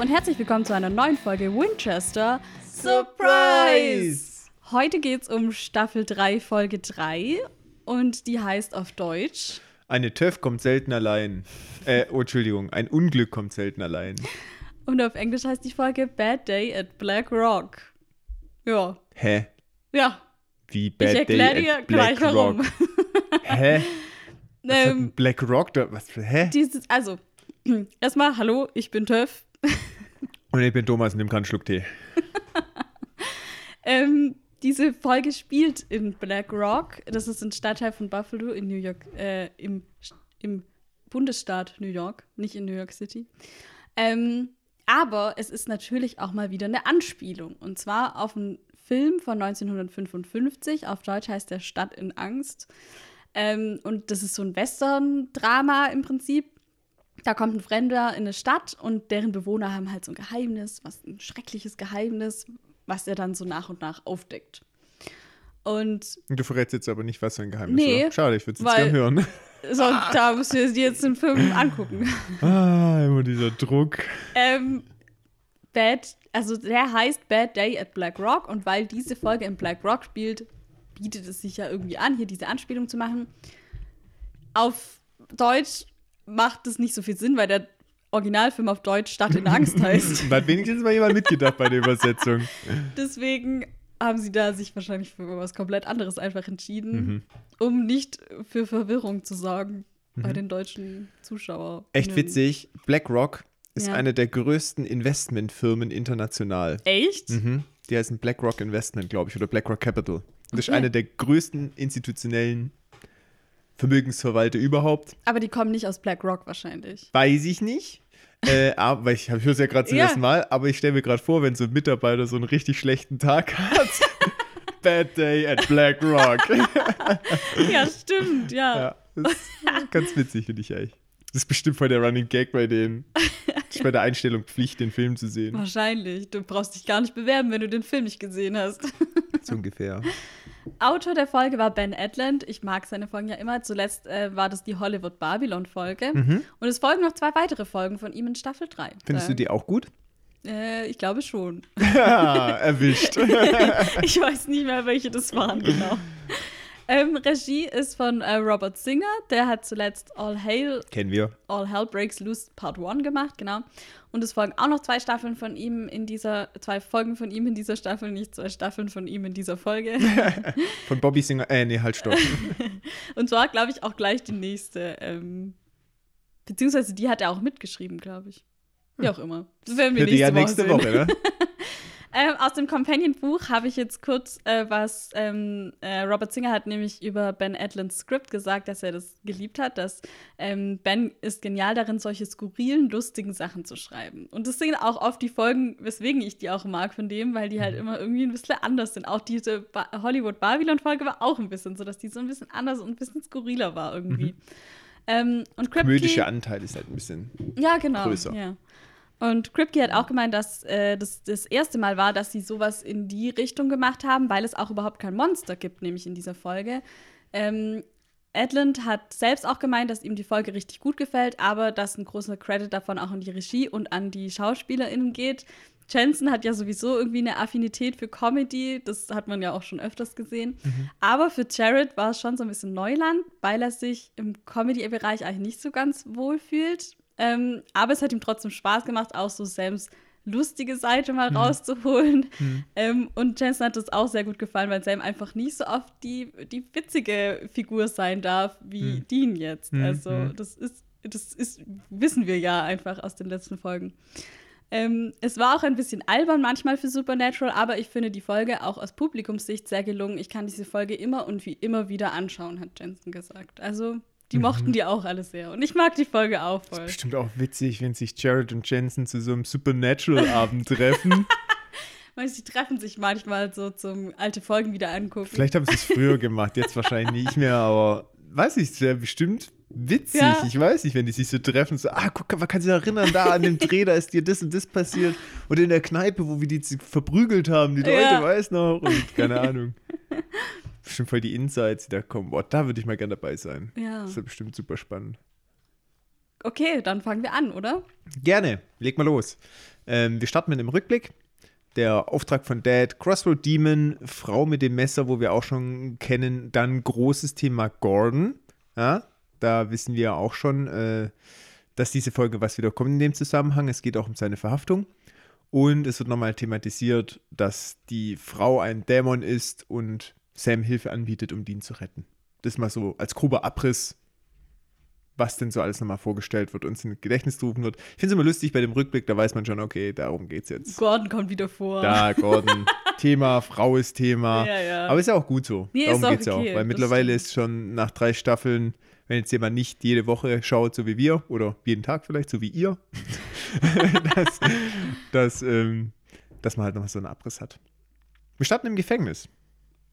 und herzlich willkommen zu einer neuen Folge Winchester Surprise! Heute geht es um Staffel 3, Folge 3 und die heißt auf Deutsch Eine TÜV kommt selten allein. Äh, oh, Entschuldigung, ein Unglück kommt selten allein. und auf Englisch heißt die Folge Bad Day at Black Rock. Ja, Hä? ja, Wie Bad ich erkläre Day dir at gleich Black warum. Rock? Hä? Was Ähm, Black Rock da? Was für, hä? Dieses, also, erstmal, hallo, ich bin Töff. Und ich bin Thomas und nehme keinen Schluck Tee. Ähm, diese Folge spielt in Black Rock. Das ist ein Stadtteil von Buffalo in New York, äh, im, im Bundesstaat New York, nicht in New York City. Ähm, aber es ist natürlich auch mal wieder eine Anspielung. Und zwar auf einen Film von 1955. Auf Deutsch heißt der Stadt in Angst. Ähm, und das ist so ein Western-Drama im Prinzip. Da kommt ein Fremder in eine Stadt und deren Bewohner haben halt so ein Geheimnis, was ein schreckliches Geheimnis, was er dann so nach und nach aufdeckt. Und Du verrätst jetzt aber nicht, was für ein Geheimnis Nee, war. Schade, ich würde es jetzt gerne hören. so, da müsst ihr dir jetzt den Film angucken. Ah, immer dieser Druck. Ähm, Bad, also der heißt Bad Day at Black Rock und weil diese Folge in Black Rock spielt, bietet es sich ja irgendwie an, hier diese Anspielung zu machen. Auf Deutsch macht es nicht so viel Sinn, weil der Originalfilm auf Deutsch Stadt in Angst heißt. Da hat wenigstens mal jemand mitgedacht bei der Übersetzung. Deswegen haben sie da sich wahrscheinlich für was komplett anderes einfach entschieden, Mhm. um nicht für Verwirrung zu sorgen bei den deutschen Zuschauern. Echt witzig. BlackRock ist Ja. eine der größten Investmentfirmen international. Echt? Mhm. Die heißen BlackRock Investment, glaube ich, oder BlackRock Capital. Das ist Okay. eine der größten institutionellen Vermögensverwalter überhaupt. Aber die kommen nicht aus Black Rock wahrscheinlich. Weiß ich nicht. äh, aber ich höre es ja gerade zum Ja. ersten Mal, aber ich stelle mir gerade vor, wenn so ein Mitarbeiter so einen richtig schlechten Tag hat. Bad Day at BlackRock. ja, stimmt, ja. ja, ganz witzig, finde ich eigentlich. Das ist bestimmt voll der Running Gag bei denen. Das ist bei der Einstellung Pflicht, den Film zu sehen. Wahrscheinlich. Du brauchst dich gar nicht bewerben, wenn du den Film nicht gesehen hast. So ungefähr. Autor der Folge war Ben Edlund. Ich mag seine Folgen ja immer. Zuletzt äh, war das die Hollywood Babylon-Folge. Und es folgen noch zwei weitere Folgen von ihm in Staffel 3. Mhm. Findest du die auch gut? Äh, ich glaube schon. Ja, erwischt. ich weiß nicht mehr, welche das waren, genau. Ähm, Regie ist von äh, Robert Singer. Der hat zuletzt All Hail Kennen wir. All Hell Breaks Loose Part 1 gemacht, genau. Und es folgen auch noch zwei Staffeln von ihm in dieser, zwei Folgen von ihm in dieser Staffel, nicht zwei Staffeln von ihm in dieser Folge. Von Bobby Singer. Äh, nee, halt stopp. Und zwar, glaube ich, auch gleich die nächste. Ähm, beziehungsweise die hat er auch mitgeschrieben, glaube ich. Wie auch immer. Das werden wir Für nächste, ja nächste Woche, Woche, sehen. ne? Ähm, aus dem Companion-Buch habe ich jetzt kurz äh, was. Ähm, äh, Robert Singer hat nämlich über Ben Edlunds Skript gesagt, dass er das geliebt hat, dass ähm, Ben ist genial darin, solche skurrilen, lustigen Sachen zu schreiben. Und das sind auch oft die Folgen, weswegen ich die auch mag von dem, weil die halt Mhm. immer irgendwie ein bisschen anders sind. Auch diese ba Hollywood-Babylon-Folge war auch ein bisschen so, dass die so ein bisschen anders und ein bisschen skurriler war irgendwie. Ähm, und Kripke, Komödische Anteil ist halt ein bisschen. ja, genau. größer. Ja. Und Kripke hat auch gemeint, dass äh, das das erste Mal war, dass sie sowas in die Richtung gemacht haben, weil es auch überhaupt kein Monster gibt, nämlich in dieser Folge. Ähm, Edlund hat selbst auch gemeint, dass ihm die Folge richtig gut gefällt, aber dass ein großer Credit davon auch an die Regie und an die SchauspielerInnen geht. Jensen hat ja sowieso irgendwie eine Affinität für Comedy, das hat man ja auch schon öfters gesehen. Aber für Jared war es schon so ein bisschen Neuland, weil er sich im Comedy-Bereich eigentlich nicht so ganz wohl fühlt. Ähm, aber es hat ihm trotzdem Spaß gemacht, auch so Sams lustige Seite mal rauszuholen. Ähm, und Jensen hat das auch sehr gut gefallen, weil Sam einfach nicht so oft die, die witzige Figur sein darf wie Dean jetzt. Mhm, Also mhm. das ist, das ist, wissen wir ja einfach aus den letzten Folgen. Ähm, es war auch ein bisschen albern manchmal für Supernatural, aber ich finde die Folge auch aus Publikumssicht sehr gelungen. Ich kann diese Folge immer und wie immer wieder anschauen, hat Jensen gesagt. Also, die Mhm. mochten die auch alle sehr. Und ich mag die Folge auch voll. Bestimmt auch witzig, wenn sich Jared und Jensen zu so einem Supernatural-Abend treffen. Weil sie treffen sich manchmal so zum alte Folgen wieder angucken. Vielleicht haben sie es früher gemacht, jetzt wahrscheinlich nicht mehr, aber weiß ich, es wäre bestimmt witzig. Ja. Ich weiß nicht, wenn die sich so treffen, so, ah, guck, man kann sich erinnern, da an dem Dreh, da ist dir das und das passiert. Und in der Kneipe, wo wir die verprügelt haben, die Leute, Ja. weiß noch, und keine Ahnung. Bestimmt voll die Insights, die da kommen. Boah, da würde ich mal gerne dabei sein. Ja. Das ist ja bestimmt super spannend. Okay, dann fangen wir an, oder? Gerne, leg mal los. Ähm, wir starten mit einem Rückblick. Der Auftrag von Dad, Crossroad Demon, Frau mit dem Messer, wo wir auch schon kennen. Dann großes Thema Gordon. Ja, da wissen wir auch schon, äh, dass diese Folge was wieder kommt in dem Zusammenhang. Es geht auch um seine Verhaftung. Und es wird nochmal thematisiert, dass die Frau ein Dämon ist und Sam Hilfe anbietet, um ihn zu retten. Das mal so als grober Abriss, was denn so alles nochmal vorgestellt wird, uns in Gedächtnis gerufen wird. Ich finde es immer lustig bei dem Rückblick, da weiß man schon, okay, darum geht es jetzt. Gordon kommt wieder vor. Da, Gordon. Thema, Frau ist Thema. Ja, ja. Aber ist ja auch gut so. Nee, darum auch geht es ja auch. okay, Weil das mittlerweile ist schon nach drei Staffeln, wenn jetzt jemand nicht jede Woche schaut, so wie wir, oder jeden Tag vielleicht, so wie ihr, dass, dass, ähm, dass man halt noch so einen Abriss hat. Wir starten im Gefängnis.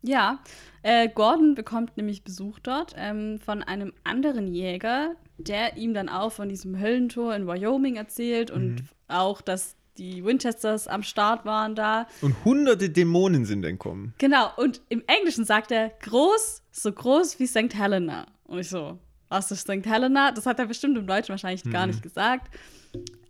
Ja, äh, Gordon bekommt nämlich Besuch dort ähm, von einem anderen Jäger, der ihm dann auch von diesem Höllentor in Wyoming erzählt und auch, dass die Winchesters am Start waren da. Und hunderte Dämonen sind entkommen. Genau, und im Englischen sagt er groß, so groß wie St. Helena. Und ich so, was ist St. Helena? Das hat er bestimmt im Deutschen wahrscheinlich gar nicht gesagt.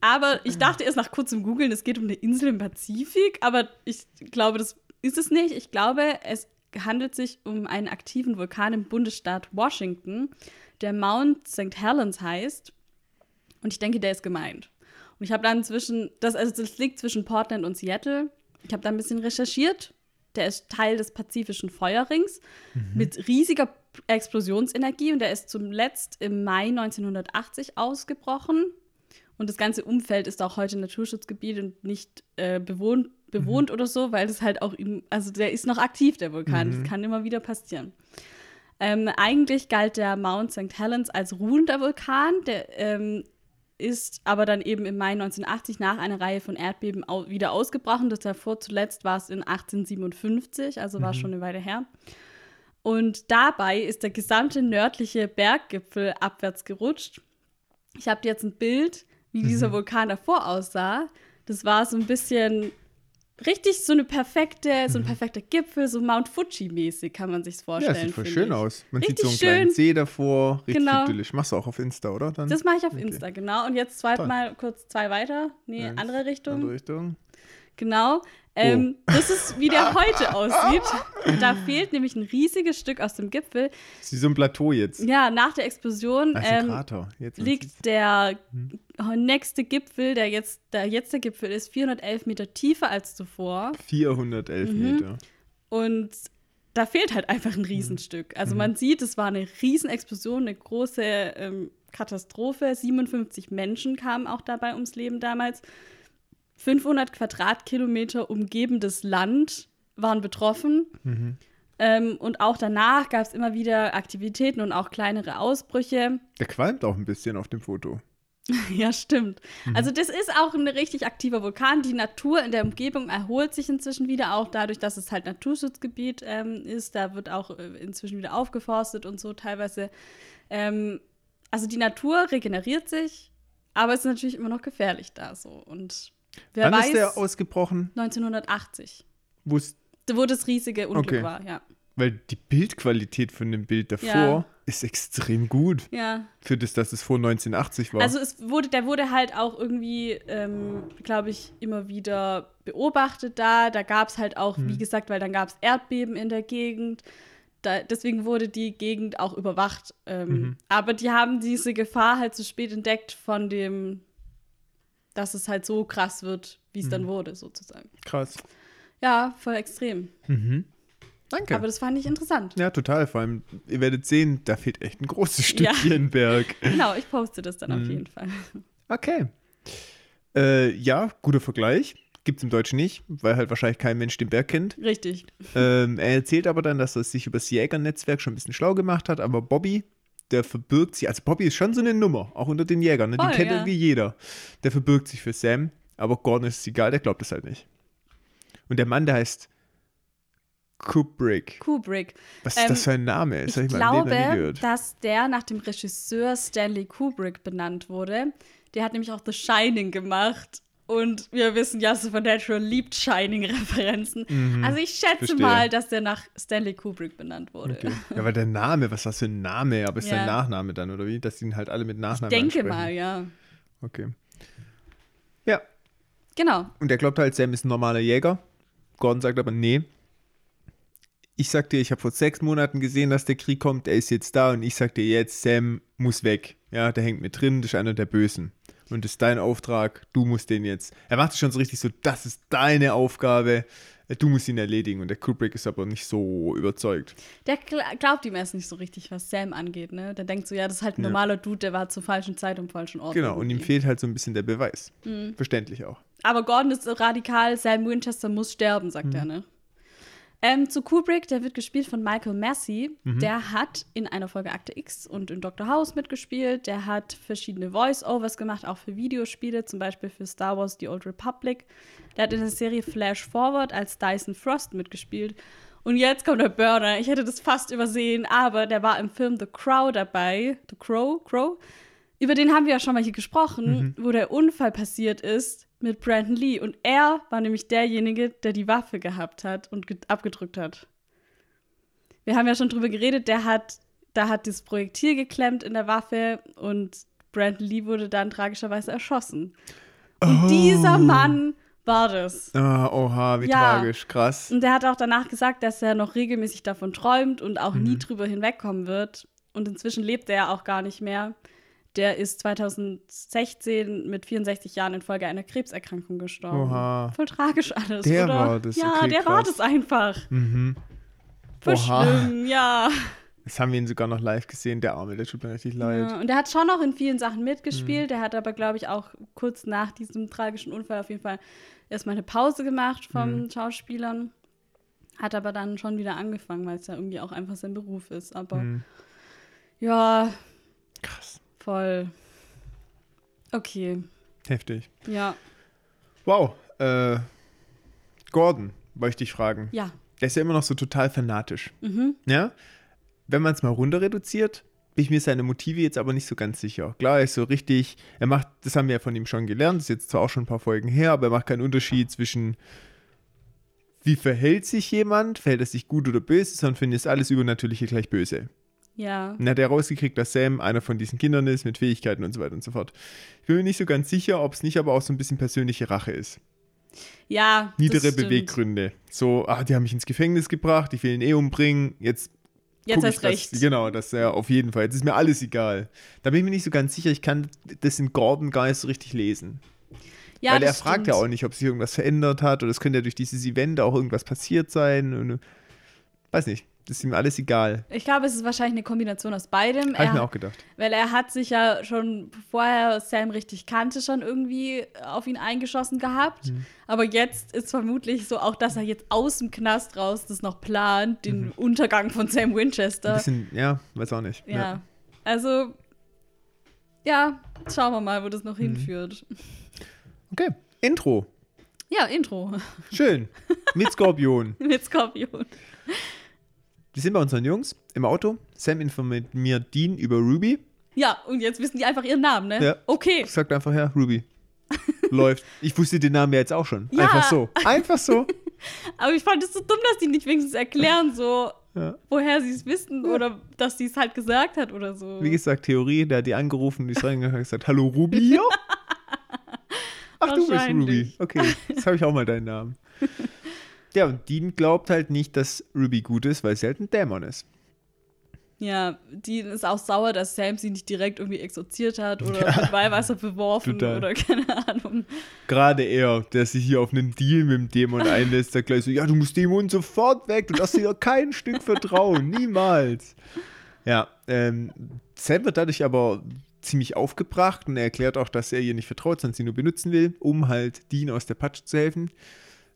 Aber ich dachte erst nach kurzem Googeln, es geht um eine Insel im Pazifik, aber ich glaube, das ist es nicht. Ich glaube, es handelt sich um einen aktiven Vulkan im Bundesstaat Washington, der Mount St. Helens heißt. Und ich denke, der ist gemeint. Und ich habe dann zwischen, das, also das liegt zwischen Portland und Seattle. Ich habe da ein bisschen recherchiert. Der ist Teil des Pazifischen Feuerrings mit riesiger Explosionsenergie und der ist zuletzt im Mai 1980 ausgebrochen. Und das ganze Umfeld ist auch heute Naturschutzgebiet und nicht äh, bewohnt, bewohnt oder so, weil das halt auch, also der ist noch aktiv, der Vulkan. Das kann immer wieder passieren. Ähm, eigentlich galt der Mount St. Helens als ruhender Vulkan, der ähm, ist aber dann eben im Mai 1980 nach einer Reihe von Erdbeben au wieder ausgebrochen. Das davor zuletzt war es in 1857, also war schon eine Weile her. Und dabei ist der gesamte nördliche Berggipfel abwärts gerutscht. Ich habe jetzt ein Bild, wie dieser Vulkan davor aussah. Das war so ein bisschen richtig so eine perfekte, so ein perfekter Gipfel, so Mount Fuji-mäßig kann man sich's Ja, vorstellen. sieht voll schön ich. aus. Man Richtig sieht so einen schön. kleinen See davor. Richtig Genau. idyllisch. Machst du auch auf Insta, oder? Dann Das mache ich auf Okay. Insta, genau. Und jetzt Toll. mal kurz zwei weiter. Nee, Eins, andere Richtung. Andere Richtung. Genau. Ähm, Das ist, wie der heute aussieht. Da fehlt nämlich ein riesiges Stück aus dem Gipfel. Das ist wie so ein Plateau jetzt. Ja, nach der Explosion ähm, liegt der Hm. nächste Gipfel, der jetzt, der jetzt der Gipfel ist, 411 Meter tiefer als zuvor. 411 Mhm. Meter. Und da fehlt halt einfach ein Riesenstück. Also Mhm. man sieht, es war eine Riesenexplosion, eine große ähm, Katastrophe. 57 Menschen kamen auch dabei ums Leben damals. 500 Quadratkilometer umgebendes Land waren betroffen. Mhm. Ähm, und auch danach gab es immer wieder Aktivitäten und auch kleinere Ausbrüche. Der qualmt auch ein bisschen auf dem Foto. Ja, stimmt. Mhm. Also das ist auch ein richtig aktiver Vulkan. Die Natur in der Umgebung erholt sich inzwischen wieder, auch dadurch, dass es halt Naturschutzgebiet ähm, ist. Da wird auch äh, inzwischen wieder aufgeforstet und so teilweise. Ähm, also die Natur regeneriert sich, aber es ist natürlich immer noch gefährlich da so. Und wer Wann weiß, ist der ausgebrochen? 1980, Wo das riesige Unglück Okay. war, ja. weil die Bildqualität von dem Bild davor Ja. ist extrem gut. Ja, Für das, dass es vor 1980 war. Also es wurde, der wurde halt auch irgendwie, ähm, glaube ich, immer wieder beobachtet da. Da gab es halt auch, wie gesagt, weil dann gab es Erdbeben in der Gegend. Da, deswegen wurde die Gegend auch überwacht. Ähm, Aber die haben diese Gefahr halt zu spät entdeckt von dem, dass es halt so krass wird, wie es dann wurde, sozusagen. Krass. Ja, voll extrem. Danke. Aber das fand ich interessant. ja, total. Vor allem, ihr werdet sehen, da fehlt echt ein großes Ja. Stückchen Berg. Genau, ich poste das dann auf jeden Fall. Okay. Äh, ja, guter Vergleich. Gibt's im Deutschen nicht, weil halt wahrscheinlich kein Mensch den Berg kennt. Richtig. Ähm, er erzählt aber dann, dass er sich über das Jägernetzwerk schon ein bisschen schlau gemacht hat, aber Bobby, der verbirgt sich, also Bobby ist schon so eine Nummer, auch unter den Jägern, ne? den Voll, kennt ja. irgendwie jeder. Der verbirgt sich für Sam, aber Gordon ist es egal, der glaubt es halt nicht. Und der Mann, der heißt Kubrick. Kubrick. Was ist Ähm, das für ein Name? Das Ich ich glaube, dass der nach dem Regisseur Stanley Kubrick benannt wurde. Der hat nämlich auch The Shining gemacht. Und wir wissen, ja, Supernatural liebt Shining-Referenzen. Mhm, also ich schätze verstehe. mal, dass der nach Stanley Kubrick benannt wurde. Okay. Ja, aber der Name, was ist das für ein Name? Aber ist Ja. sein Nachname dann, oder wie? Dass die ihn halt alle mit Nachnamen Denke ansprechen. mal, ja. Okay. Ja, Genau. und er glaubt halt, Sam ist ein normaler Jäger. Gordon sagt aber, nee. Ich sag dir, ich habe vor sechs Monaten gesehen, dass der Krieg kommt, er ist jetzt da und ich sag dir jetzt, Sam muss weg. Ja, der hängt mit drin, das ist einer der Bösen. Und das ist dein Auftrag, du musst den jetzt. Er macht es schon so richtig so, das ist deine Aufgabe, du musst ihn erledigen. Und der Kubrick ist aber nicht so überzeugt. Der gl- glaubt ihm erst nicht so richtig, was Sam angeht, ne? Der denkt so, ja, das ist halt ein Ja. normaler Dude, der war zur falschen Zeit am falschen Ort. Genau, und ihm fehlt halt so ein bisschen der Beweis. Mhm. Verständlich auch. Aber Gordon ist so radikal, Sam Winchester muss sterben, sagt Mhm. er, ne? Ähm, zu Kubrick, der wird gespielt von Michael Massey. Mhm. Der hat in einer Folge Akte X und in Dr. House mitgespielt. Der hat verschiedene Voice-Overs gemacht, auch für Videospiele, zum Beispiel für Star Wars The Old Republic. Der hat in der Serie Flash Forward als Dyson Frost mitgespielt. Und jetzt kommt der Burner. Ich hätte das fast übersehen, aber der war im Film The Crow dabei. The Crow? Crow? Über den haben wir ja schon mal hier gesprochen, wo der Unfall passiert ist mit Brandon Lee. Und er war nämlich derjenige, der die Waffe gehabt hat und ge- abgedrückt hat. Wir haben ja schon drüber geredet, der hat, da hat das Projektil geklemmt in der Waffe und Brandon Lee wurde dann tragischerweise erschossen. Und Oh. dieser Mann war das. Ah, oha, wie Ja. tragisch, krass. Und der hat auch danach gesagt, dass er noch regelmäßig davon träumt und auch Mhm. nie drüber hinwegkommen wird. Und inzwischen lebt er ja auch gar nicht mehr. Der ist 2016 mit 64 Jahren infolge einer Krebserkrankung gestorben. Oha. Voll tragisch alles, Der oder? war das, Ja, okay, der war krass. das einfach. Mhm. Voll Oha. schlimm, ja. Jetzt haben wir ihn sogar noch live gesehen, der Arme, der tut mir richtig leid. ja. Und er hat schon noch in vielen Sachen Mhm. mitgespielt. Der hat aber, glaube ich, auch kurz nach diesem tragischen Unfall auf jeden Fall erstmal eine Pause gemacht vom Mhm. Schauspielern. Hat aber dann schon wieder angefangen, weil es ja irgendwie auch einfach sein Beruf ist. Aber Mhm. ja, Krass. Voll. Okay, Heftig. ja, Wow. Äh, Gordon, wollte ich dich fragen. ja. Der ist ja immer noch so total fanatisch. Mhm. Ja? Wenn man es mal runter reduziert, bin ich mir seine Motive jetzt aber nicht so ganz sicher. Klar, er ist so richtig, er macht, das haben wir ja von ihm schon gelernt, das ist jetzt zwar auch schon ein paar Folgen her, aber er macht keinen Unterschied zwischen wie verhält sich jemand, verhält er sich gut oder böse, sondern findet es alles Übernatürliche gleich böse. Ja, Und hat er rausgekriegt, dass Sam einer von diesen Kindern ist, mit Fähigkeiten und so weiter und so fort. Ich bin mir nicht so ganz sicher, ob es nicht aber auch so ein bisschen persönliche Rache ist. ja. Niedere stimmt. Beweggründe. So, ah, die haben mich ins Gefängnis gebracht, ich will ihn eh umbringen, jetzt Jetzt hast ich, dass- recht. Genau, das ja auf jeden Fall. Jetzt ist mir alles egal. Da bin ich mir nicht so ganz sicher, ich kann das in Gordon gar nicht so richtig lesen. Ja, Weil er das fragt ja stimmt. auch nicht, ob sich irgendwas verändert hat oder es könnte ja durch dieses Event auch irgendwas passiert sein. Und, weiß nicht, ist ihm alles egal. Ich glaube, es ist wahrscheinlich eine Kombination aus beidem. Habe ich mir auch gedacht. weil er hat sich ja schon, bevor er Sam richtig kannte, schon irgendwie auf ihn eingeschossen gehabt. Mhm. Aber jetzt ist vermutlich so auch, dass er jetzt aus dem Knast raus das noch plant, den Untergang von Sam Mhm. Ein Winchester. bisschen, ja, weiß auch nicht. Ja. Also, ja, schauen wir mal, wo das Mhm. noch hinführt. Okay, Intro. Ja, Intro Schön. Mit Skorpion. mit Skorpion. Wir sind bei unseren Jungs im Auto. Sam informiert mir Dean über Ruby. Ja, und jetzt wissen die einfach ihren Namen, ne? Ja. Okay. Sagt einfach, ja, Ruby. Läuft. Ich wusste den Namen ja jetzt auch schon. Ja. Einfach so. Einfach so. Aber ich fand es so dumm, dass die nicht wenigstens erklären, so, Ja. woher sie es wissen oder dass sie es halt gesagt hat oder so. Wie gesagt, Theorie, der hat die angerufen, die ist reingegangen und gesagt, hallo Ruby. Ja. Ach, du bist Ruby. Okay, jetzt habe ich auch mal deinen Namen. Ja, und Dean glaubt halt nicht, dass Ruby gut ist, weil sie halt ein Dämon ist. Ja, die ist auch sauer, dass Sam sie nicht direkt irgendwie exorziert hat oder mit Weihwasser beworfen Total. oder keine Ahnung. Gerade er, der sich hier auf einen Deal mit dem Dämon einlässt, sagt gleich so, ja, du musst Dämon sofort weg, du darfst dir doch kein Stück vertrauen, niemals. Ja, ähm, Sam wird dadurch aber ziemlich aufgebracht und er erklärt auch, dass er ihr nicht vertraut, sondern sie nur benutzen will, um halt Dean aus der Patsche zu helfen.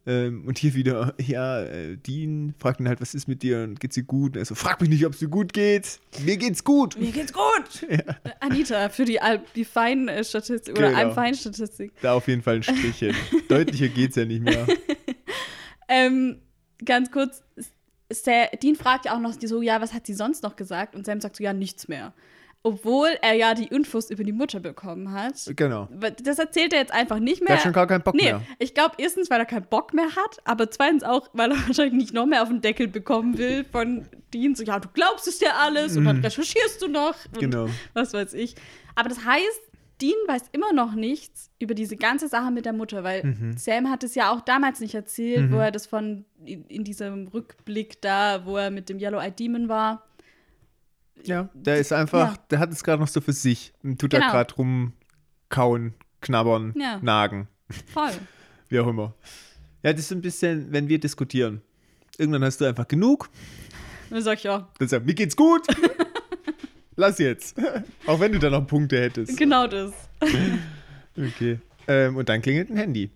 Ähm, und hier wieder, ja, äh, Dean fragt ihn halt, was ist mit dir und geht's dir gut? Und er so, frag mich nicht, ob es dir gut geht. Mir geht's gut. Mir geht's gut! Äh, Anita, für die, Al die Fein-Statistik oder Genau. Alm-Fein-Statistik. Da auf jeden Fall ein Strichchen. Deutlicher geht's ja nicht mehr. Ähm, ganz kurz, Sa Dean fragt ja auch noch die so, ja, was hat sie sonst noch gesagt? Und Sam sagt so, ja, nichts mehr. Obwohl er ja die Infos über die Mutter bekommen hat. Genau. Das erzählt er jetzt einfach nicht mehr. Der hat schon gar keinen Bock nee, mehr. ich glaube erstens, weil er keinen Bock mehr hat, aber zweitens auch, weil er wahrscheinlich nicht noch mehr auf den Deckel bekommen will von Dean. So, ja, du glaubst es ja alles und dann recherchierst du noch Genau. was weiß ich. Aber das heißt, Dean weiß immer noch nichts über diese ganze Sache mit der Mutter, weil Mhm. Sam hat es ja auch damals nicht erzählt, wo er das von in, in diesem Rückblick da, wo er mit dem Yellow Eyed Demon war. Ja, der ist einfach, Ja. der hat es gerade noch so für sich und tut da Genau. gerade rumkauen, knabbern, Ja. nagen, Voll. wie auch immer. Ja, das ist ein bisschen, wenn wir diskutieren. Irgendwann hast du einfach genug, dann sag ich ja, dann sagst du, mir geht's gut. Lass jetzt. Auch wenn du da noch Punkte hättest. genau das. Okay. Ähm, und dann klingelt ein Handy.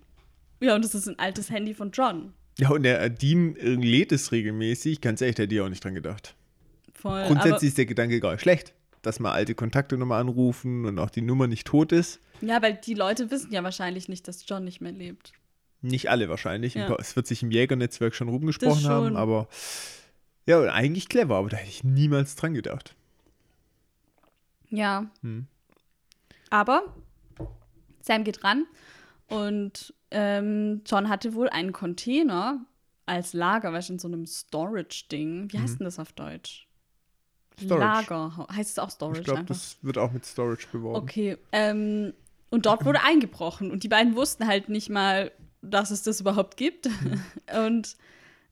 Ja, und das ist ein altes Handy von John. Ja, und der Dean äh, lädt es regelmäßig. Ganz ehrlich, hätte ich auch nicht dran gedacht. Voll. Grundsätzlich ist der Gedanke gar nicht schlecht, dass mal alte Kontakte nochmal anrufen und auch die Nummer nicht tot ist. Ja, weil die Leute wissen ja wahrscheinlich nicht, dass John nicht mehr lebt. Nicht alle wahrscheinlich. Ein Ja. Es wird sich im Jägernetzwerk schon rumgesprochen schon. haben, aber ja, eigentlich clever, aber da hätte ich niemals dran gedacht. Ja. Hm. Aber Sam geht ran und ähm, John hatte wohl einen Container als Lager, weißt du, in so einem Storage-Ding. Wie heißt denn das auf Deutsch? Mhm. Storage. Lager. Heißt es auch Storage Ich glaube, einfach? das wird auch mit Storage beworben. Okay. Ähm, und dort wurde eingebrochen und die beiden wussten halt nicht mal, dass es das überhaupt gibt. Mhm. Und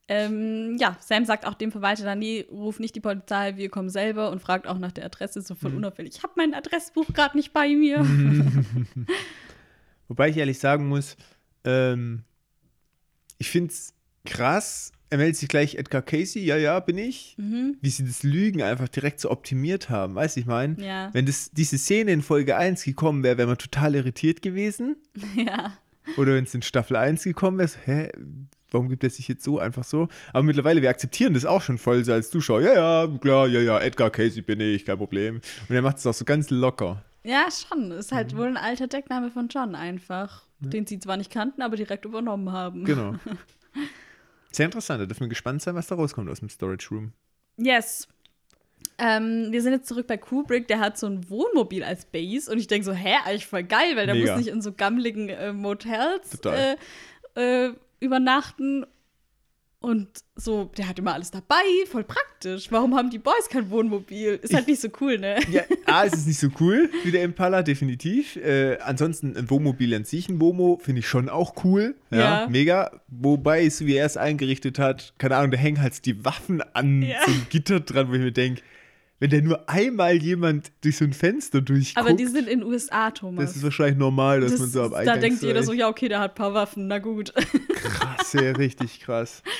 ähm, ja, Sam sagt auch dem Verwalter dann, nee, ruf nicht die Polizei, wir kommen selber und fragt auch nach der Adresse, so Mhm. voll unauffällig. Ich habe mein Adressbuch gerade nicht bei mir. Wobei ich ehrlich sagen muss, ähm, ich finde es krass. Er meldet sich gleich Edgar Casey, ja, ja, bin ich. Mhm. Wie sie das Lügen einfach direkt so optimiert haben, weißt du, ich meine? Ja. Wenn das, diese Szene in Folge 1 gekommen wäre, wäre man total irritiert gewesen. Ja. Oder wenn es in Staffel 1 gekommen wäre, so, hä, warum gibt er sich jetzt so einfach so? Aber mittlerweile, wir akzeptieren das auch schon voll so als Zuschauer. Ja, ja, klar, ja, ja, Edgar Casey bin ich, kein Problem. Und er macht es auch so ganz locker. Ja, schon. Ist Mhm. halt wohl ein alter Deckname von John einfach. Den sie zwar nicht kannten, aber direkt übernommen haben. Genau. Sehr interessant, da dürfen wir gespannt sein, was da rauskommt aus dem Storage Room. Yes. Ähm, wir sind jetzt zurück bei Kubrick, der hat so ein Wohnmobil als Base und ich denke so, hä, eigentlich voll geil, weil der Mega. muss nicht in so gammeligen äh, Motels äh, äh, übernachten. Und so, der hat immer alles dabei, voll praktisch. Warum haben die Boys kein Wohnmobil? Ist halt nicht so cool, ne? Ja, A, es ist nicht so cool wie der Impala, definitiv. Äh, ansonsten ein Wohnmobil an sich, ein Womo, finde ich schon auch cool. Ja, Ja. mega. Wobei, so wie er es eingerichtet hat, keine Ahnung, da hängen halt die Waffen an Ja. so ein Gitter dran, wo ich mir denke, wenn da nur einmal jemand durch so ein Fenster durchguckt, Aber die sind in den USA, Thomas. das ist wahrscheinlich normal, dass Das- man so am da Eingang denkt jeder so, ja, okay, der hat ein paar Waffen, na gut. Krass, ja, richtig krass.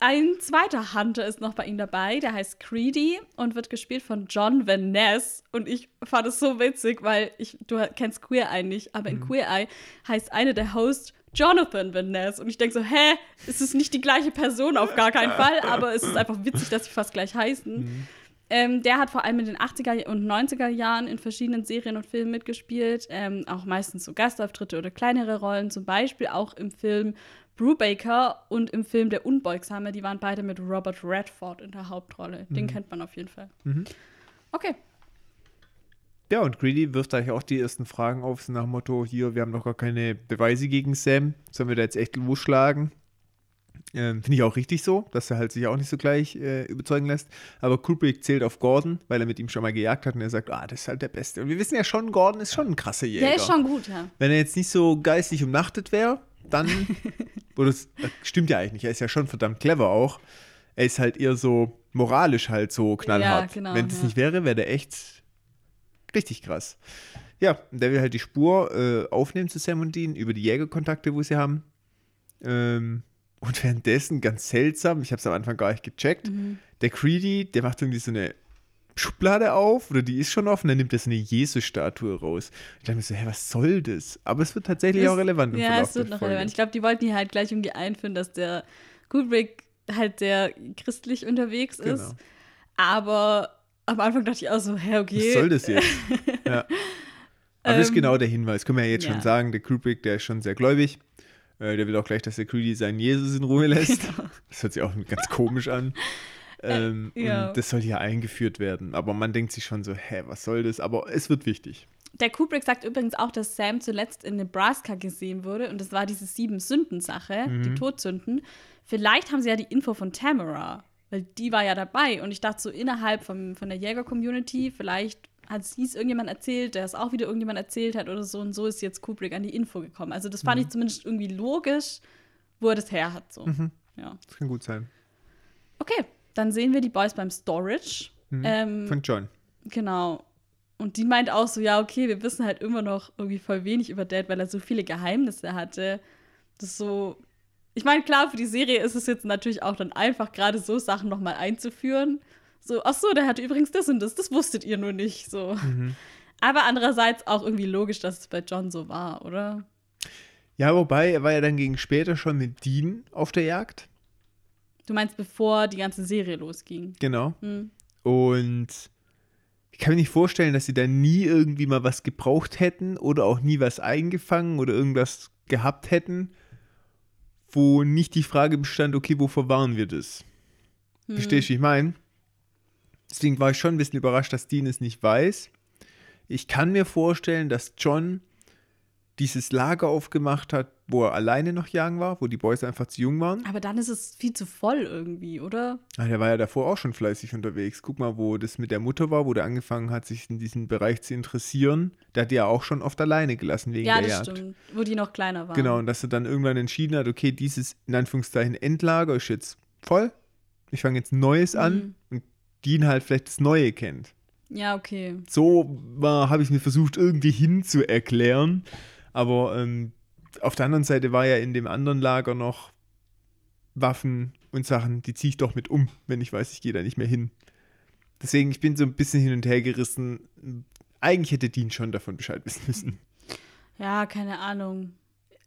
Ein zweiter Hunter ist noch bei ihm dabei, der heißt Creedy und wird gespielt von John Van Ness. Und ich fand es so witzig, weil ich, du kennst Queer Eye nicht, aber in Queer Eye heißt eine der Hosts Jonathan Van Ness. Und ich denke so, hä, ist es nicht die gleiche Person? Auf gar keinen Fall, aber es ist einfach witzig, dass sie fast gleich heißen. Ähm, der hat vor allem in den 80er und 90er Jahren in verschiedenen Serien und Filmen mitgespielt, ähm, auch meistens so Gastauftritte oder kleinere Rollen, zum Beispiel auch im Film Brubaker und im Film Der Unbeugsame, die waren beide mit Robert Redford in der Hauptrolle. Den kennt man auf jeden Fall. Okay. Ja, und Greedy wirft eigentlich auch die ersten Fragen auf, nach dem Motto, hier, wir haben doch gar keine Beweise gegen Sam, sollen wir da jetzt echt losschlagen? Ähm, Finde ich auch richtig so, dass er halt sich auch nicht so gleich äh, überzeugen lässt. Aber Kubrick zählt auf Gordon, weil er mit ihm schon mal gejagt hat und er sagt, ah, das ist halt der Beste. Und wir wissen ja schon, Gordon ist schon ein krasser Jäger. Der ist schon gut, ja. Wenn er jetzt nicht so geistig umnachtet wäre, dann, das äh, stimmt ja eigentlich nicht, er ist ja schon verdammt clever auch. Er ist halt eher so moralisch halt so knallhart. Ja, genau, Wenn das ja. nicht wäre, wäre der echt richtig krass. Ja, und der will halt die Spur äh, aufnehmen zu Sam und Dean über die Jägerkontakte, wo sie haben. Ähm, und währenddessen, ganz seltsam, ich habe es am Anfang gar nicht gecheckt, Mhm. der Creedy, der macht irgendwie so eine Schublade auf oder die ist schon offen, dann nimmt er so eine Jesus-Statue raus. Ich dachte mir so, hä, was soll das? Aber es wird tatsächlich auch relevant im Ja, Verlauf es wird der noch Folge. relevant. Ich glaube, die wollten hier halt gleich irgendwie einführen, dass der Kubrick halt sehr christlich unterwegs ist. Genau. Aber am Anfang dachte ich auch so, hä, okay. Was soll das jetzt? ja. Aber das ist Ähm, genau der Hinweis. Können wir ja jetzt ja. schon sagen, der Kubrick, der ist schon sehr gläubig. Äh, der will auch gleich, dass der Creedy seinen Jesus in Ruhe lässt. Genau. Das hört sich auch ganz komisch an. Ähm, Äh, ja. Und das soll hier eingeführt werden. Aber man denkt sich schon so, hä, was soll das? Aber es wird wichtig. Der Kubrick sagt übrigens auch, dass Sam zuletzt in Nebraska gesehen wurde und das war diese Sieben-Sünden-Sache, Mhm. die Todsünden. Vielleicht haben sie ja die Info von Tamara, weil die war ja dabei und ich dachte so innerhalb vom, von der Jäger-Community, vielleicht hat sie es irgendjemand erzählt, der es auch wieder irgendjemand erzählt hat oder so und so ist jetzt Kubrick an die Info gekommen. Also das fand Mhm. ich zumindest irgendwie logisch, wo er das her hat. So. Ja. Das kann gut sein. Okay, dann sehen wir die Boys beim Storage. Ähm, Von John. Genau. Und die meint auch so, ja, okay, wir wissen halt immer noch irgendwie voll wenig über Dad, weil er so viele Geheimnisse hatte. Das ist so. Ich meine, klar, für die Serie ist es jetzt natürlich auch dann einfach, gerade so Sachen nochmal einzuführen. So, ach so, der hatte übrigens das und das, das wusstet ihr nur nicht. So. Aber andererseits auch irgendwie logisch, dass es bei John so war, oder? Ja, wobei, er war ja dann gegen später schon mit Dean auf der Jagd. Du meinst, bevor die ganze Serie losging. Genau. Hm. Und ich kann mir nicht vorstellen, dass sie da nie irgendwie mal was gebraucht hätten oder auch nie was eingefangen oder irgendwas gehabt hätten, wo nicht die Frage bestand, okay, wo verwahren wir das? Verstehst du, wie ich meine? Deswegen war ich schon ein bisschen überrascht, dass Dean es nicht weiß. Ich kann mir vorstellen, dass John dieses Lager aufgemacht hat, wo er alleine noch jagen war, wo die Boys einfach zu jung waren. Aber dann ist es viel zu voll irgendwie, oder? Ah, der war ja davor auch schon fleißig unterwegs. Guck mal, wo das mit der Mutter war, wo der angefangen hat, sich in diesem Bereich zu interessieren. Der hat die ja auch schon oft alleine gelassen wegen ja, der das Jagd. stimmt. Wo die noch kleiner waren. Genau, und dass er dann irgendwann entschieden hat, okay, dieses in Anführungszeichen Endlager ist jetzt voll. Ich fange jetzt Neues an Mhm. und Dean halt vielleicht das Neue kennt. Ja, okay. So habe ich mir versucht, irgendwie hinzuerklären. Aber ähm, auf der anderen Seite war ja in dem anderen Lager noch Waffen und Sachen, die ziehe ich doch mit um, wenn ich weiß, ich gehe da nicht mehr hin. Deswegen, ich bin so ein bisschen hin und her gerissen. Eigentlich hätte Dean schon davon Bescheid wissen müssen. Ja, keine Ahnung.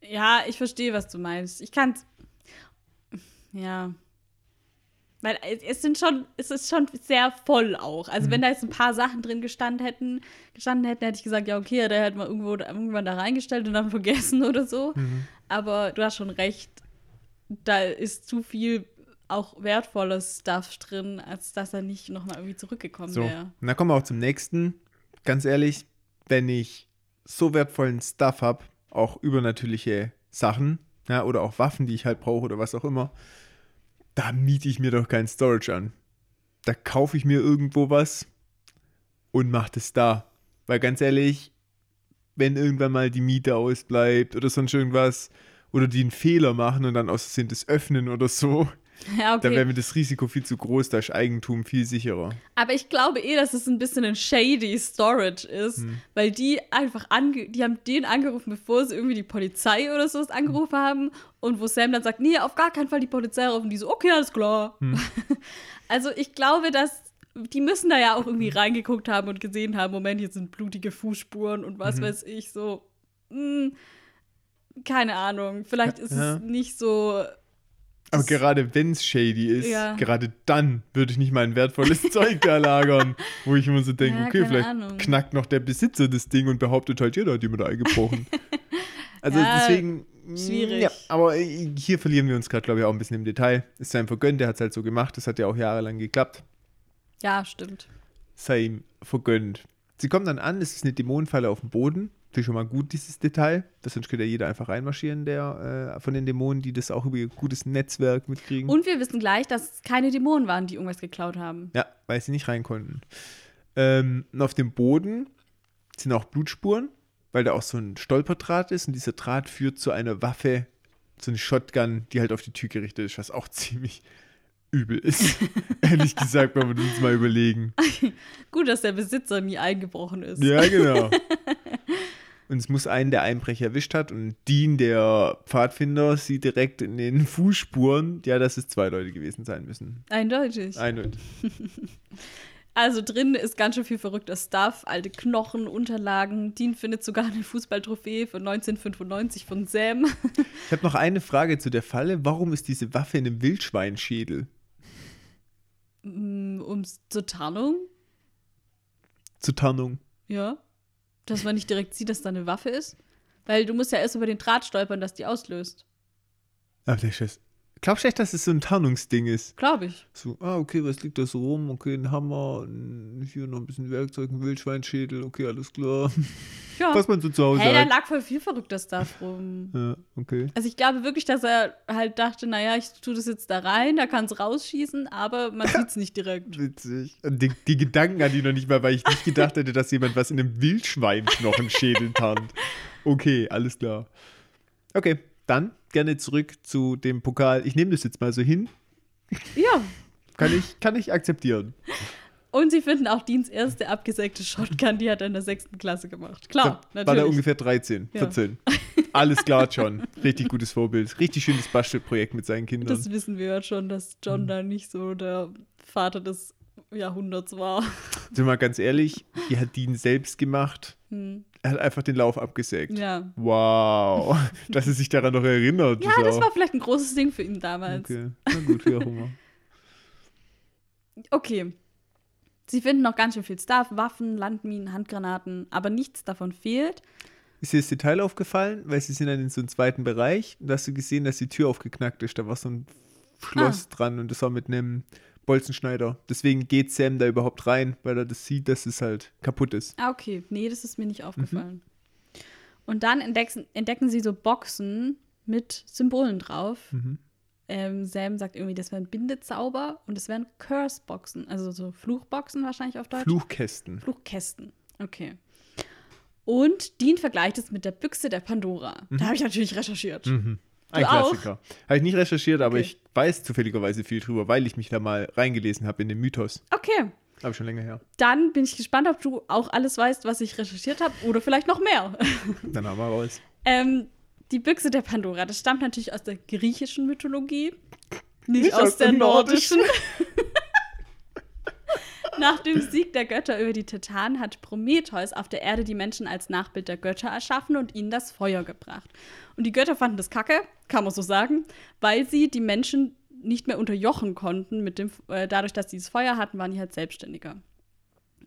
Ja, ich verstehe, was du meinst. Ich kann's. Ja. Weil es- es sind schon, es ist schon sehr voll auch. Also wenn da jetzt ein paar Sachen drin gestanden hätten, gestanden hätten, hätte ich gesagt, ja, okay, der hätte mal irgendwo irgendwann da reingestellt und dann vergessen oder so. Aber du hast schon recht, da ist zu viel auch wertvolles Stuff drin, als dass er nicht nochmal irgendwie zurückgekommen So, wäre. und dann kommen wir auch zum nächsten. Ganz ehrlich, wenn ich so wertvollen Stuff habe, auch übernatürliche Sachen, ja, oder auch Waffen, die ich halt brauche oder was auch immer, da miete ich mir doch kein Storage an. Da kaufe ich mir irgendwo was und mache das da. Weil ganz ehrlich, wenn irgendwann mal die Miete ausbleibt oder sonst irgendwas, oder die einen Fehler machen und dann aus Versehen das öffnen oder so, Ja, dann okay. wäre mir das Risiko viel zu groß, da ist Eigentum viel sicherer. Aber ich glaube eh, dass es ein bisschen ein shady Storage ist, Hm. weil die einfach ange die haben den angerufen, bevor sie irgendwie die Polizei oder so angerufen haben und wo Sam dann sagt, nee, auf gar keinen Fall die Polizei rufen, die so, okay, alles klar. Hm. Also ich glaube, dass die müssen da ja auch irgendwie reingeguckt haben und gesehen haben, Moment, hier sind blutige Fußspuren und Mhm. was weiß ich, so, mh, keine Ahnung, vielleicht ist Ja. es nicht so, Aber gerade wenn es shady ist, Ja. gerade dann würde ich nicht mein wertvolles Zeug da lagern, wo ich immer so denke, Ja, okay, vielleicht Ahnung. knackt noch der Besitzer das Ding und behauptet halt, da hat jemand eingebrochen. also Ja, deswegen, mm, schwierig. Ja, aber äh, hier verlieren wir uns gerade, glaube ich, auch ein bisschen im Detail. Ist sein vergönnt, der hat es halt so gemacht, das hat ja auch jahrelang geklappt. ja, stimmt. Sei ihm vergönnt. Sie kommen dann an, es ist eine Dämonenfalle auf dem Boden. Natürlich schon mal gut, dieses Detail. Das sonst könnte ja jeder einfach reinmarschieren, der äh, von den Dämonen, die das auch über ihr gutes Netzwerk mitkriegen. Und wir wissen gleich, dass es keine Dämonen waren, die irgendwas geklaut haben. Ja, weil sie nicht rein konnten. Ähm, und auf dem Boden sind auch Blutspuren, weil da auch so ein Stolperdraht ist und dieser Draht führt zu einer Waffe, so eine Shotgun, die halt auf die Tür gerichtet ist, was auch ziemlich übel ist. Ehrlich gesagt, wenn wir uns mal überlegen. Gut, dass der Besitzer nie eingebrochen ist. Ja, genau. Und es muss einen der Einbrecher erwischt hat und Dean, der Pfadfinder, sieht direkt in den Fußspuren, ja, dass es zwei Leute gewesen sein müssen. Eindeutig. Eindeutig. Also drin ist ganz schön viel verrückter Stuff, alte Knochen, Unterlagen. Dean findet sogar eine Fußballtrophäe von 1995 von Sam. Ich habe noch eine Frage zu der Falle. Warum ist diese Waffe in einem Wildschweinschädel? Mm, um zur Tarnung. Zur Tarnung. Ja. Dass man nicht direkt sieht, dass da eine Waffe ist. Weil du musst ja erst über den Draht stolpern, dass die auslöst. Aber der ist, Glaubst du echt, dass es so ein Tarnungsding ist? Glaube ich. So, ah, okay, was liegt da so rum? Okay, ein Hammer, ein- hier noch ein bisschen Werkzeug, ein Wildschweinschädel, okay, alles klar. Ja. Was man so zu Hause Hey, da hat. lag voll viel verrückter Stuff rum. Ja, okay. Also ich glaube wirklich, dass er halt dachte, naja, ich tue das jetzt da rein, da kann es rausschießen, aber man sieht es nicht direkt. Witzig. Die, die Gedanken hatte ich noch nicht mal, weil ich nicht gedacht hätte, dass jemand was in einem Wildschweinknochenschädel tarnt. Okay, alles klar. Okay, dann gerne zurück zu dem Pokal. Ich nehme das jetzt mal so hin. Ja. Kann ich, kann ich akzeptieren. Und sie finden auch Deans erste abgesägte Shotgun, die hat er in der sechsten Klasse gemacht. Klar, Da war natürlich. da ungefähr 13, Ja. 14. Alles klar, John. Richtig gutes Vorbild. Richtig schönes Bastelprojekt mit seinen Kindern. das wissen wir ja schon, dass John Mhm. da nicht so der Vater des Jahrhunderts war. Sind wir mal ganz ehrlich, die hat Dean selbst gemacht. Hm. Er hat einfach den Lauf abgesägt. Ja. Wow. Dass er sich daran noch erinnert. Ja, das auch- war vielleicht ein großes Ding für ihn damals. Okay, na gut, wie auch immer. Okay. Sie finden noch ganz schön viel Stuff, Waffen, Landminen, Handgranaten, aber nichts davon fehlt. Ist dir das Detail aufgefallen? Weil sie sind dann in so einem zweiten Bereich. Da hast du gesehen, dass die Tür aufgeknackt ist. Da war so ein Schloss Ah. dran und das war mit einem Bolzenschneider. Deswegen geht Sam da überhaupt rein, weil er das sieht, dass es halt kaputt ist. Ah, okay. Nee, das ist mir nicht Mhm. aufgefallen. Und dann entdecken, entdecken sie so Boxen mit Symbolen drauf. Mhm. Ähm, Sam sagt irgendwie, das wären Bindezauber und das wären Curse-Boxen, also so Fluchboxen wahrscheinlich auf Deutsch. Fluchkästen. Fluchkästen. Okay. Und Dean vergleicht es mit der Büchse der Pandora. Da habe ich natürlich recherchiert. Mhm. Ein Du? Klassiker. Habe ich nicht recherchiert, aber Okay. ich weiß zufälligerweise viel drüber, weil ich mich da mal reingelesen habe in den Mythos. Okay. Habe ich schon länger her. Dann bin ich gespannt, ob du auch alles weißt, was ich recherchiert habe oder vielleicht noch mehr. Dann haben wir raus. ähm, die Büchse der Pandora, das stammt natürlich aus der griechischen Mythologie, nicht, aus, der, nordischen. Nach dem Sieg der Götter über die Titanen hat Prometheus auf der Erde die Menschen als Nachbild der Götter erschaffen und ihnen das Feuer gebracht. Und die Götter fanden das kacke, kann man so sagen, weil sie die Menschen nicht mehr unterjochen konnten. Mit dem, äh, dadurch, dass sie das Feuer hatten, waren die halt selbstständiger.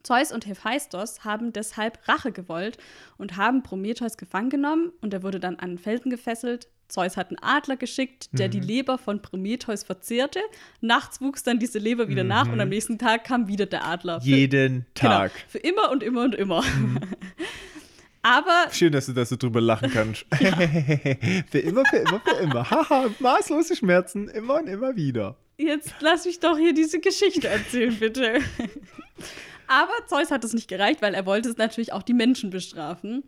Zeus und Hephaistos haben deshalb Rache gewollt und haben Prometheus gefangen genommen und er wurde dann an Felsen gefesselt. Zeus hat einen Adler geschickt, der die Leber von Prometheus verzehrte. Nachts wuchs dann diese Leber wieder nach und am nächsten Tag kam wieder der Adler. Für- Jeden Tag. Genau, für immer und immer und immer. Aber Schön, dass du da so drüber lachen kannst. für immer, für immer, für immer. Haha, maßlose Schmerzen, immer und immer wieder. Jetzt lass mich doch hier diese Geschichte erzählen, bitte. Aber Zeus hat es nicht gereicht, weil er wollte es natürlich auch die Menschen bestrafen.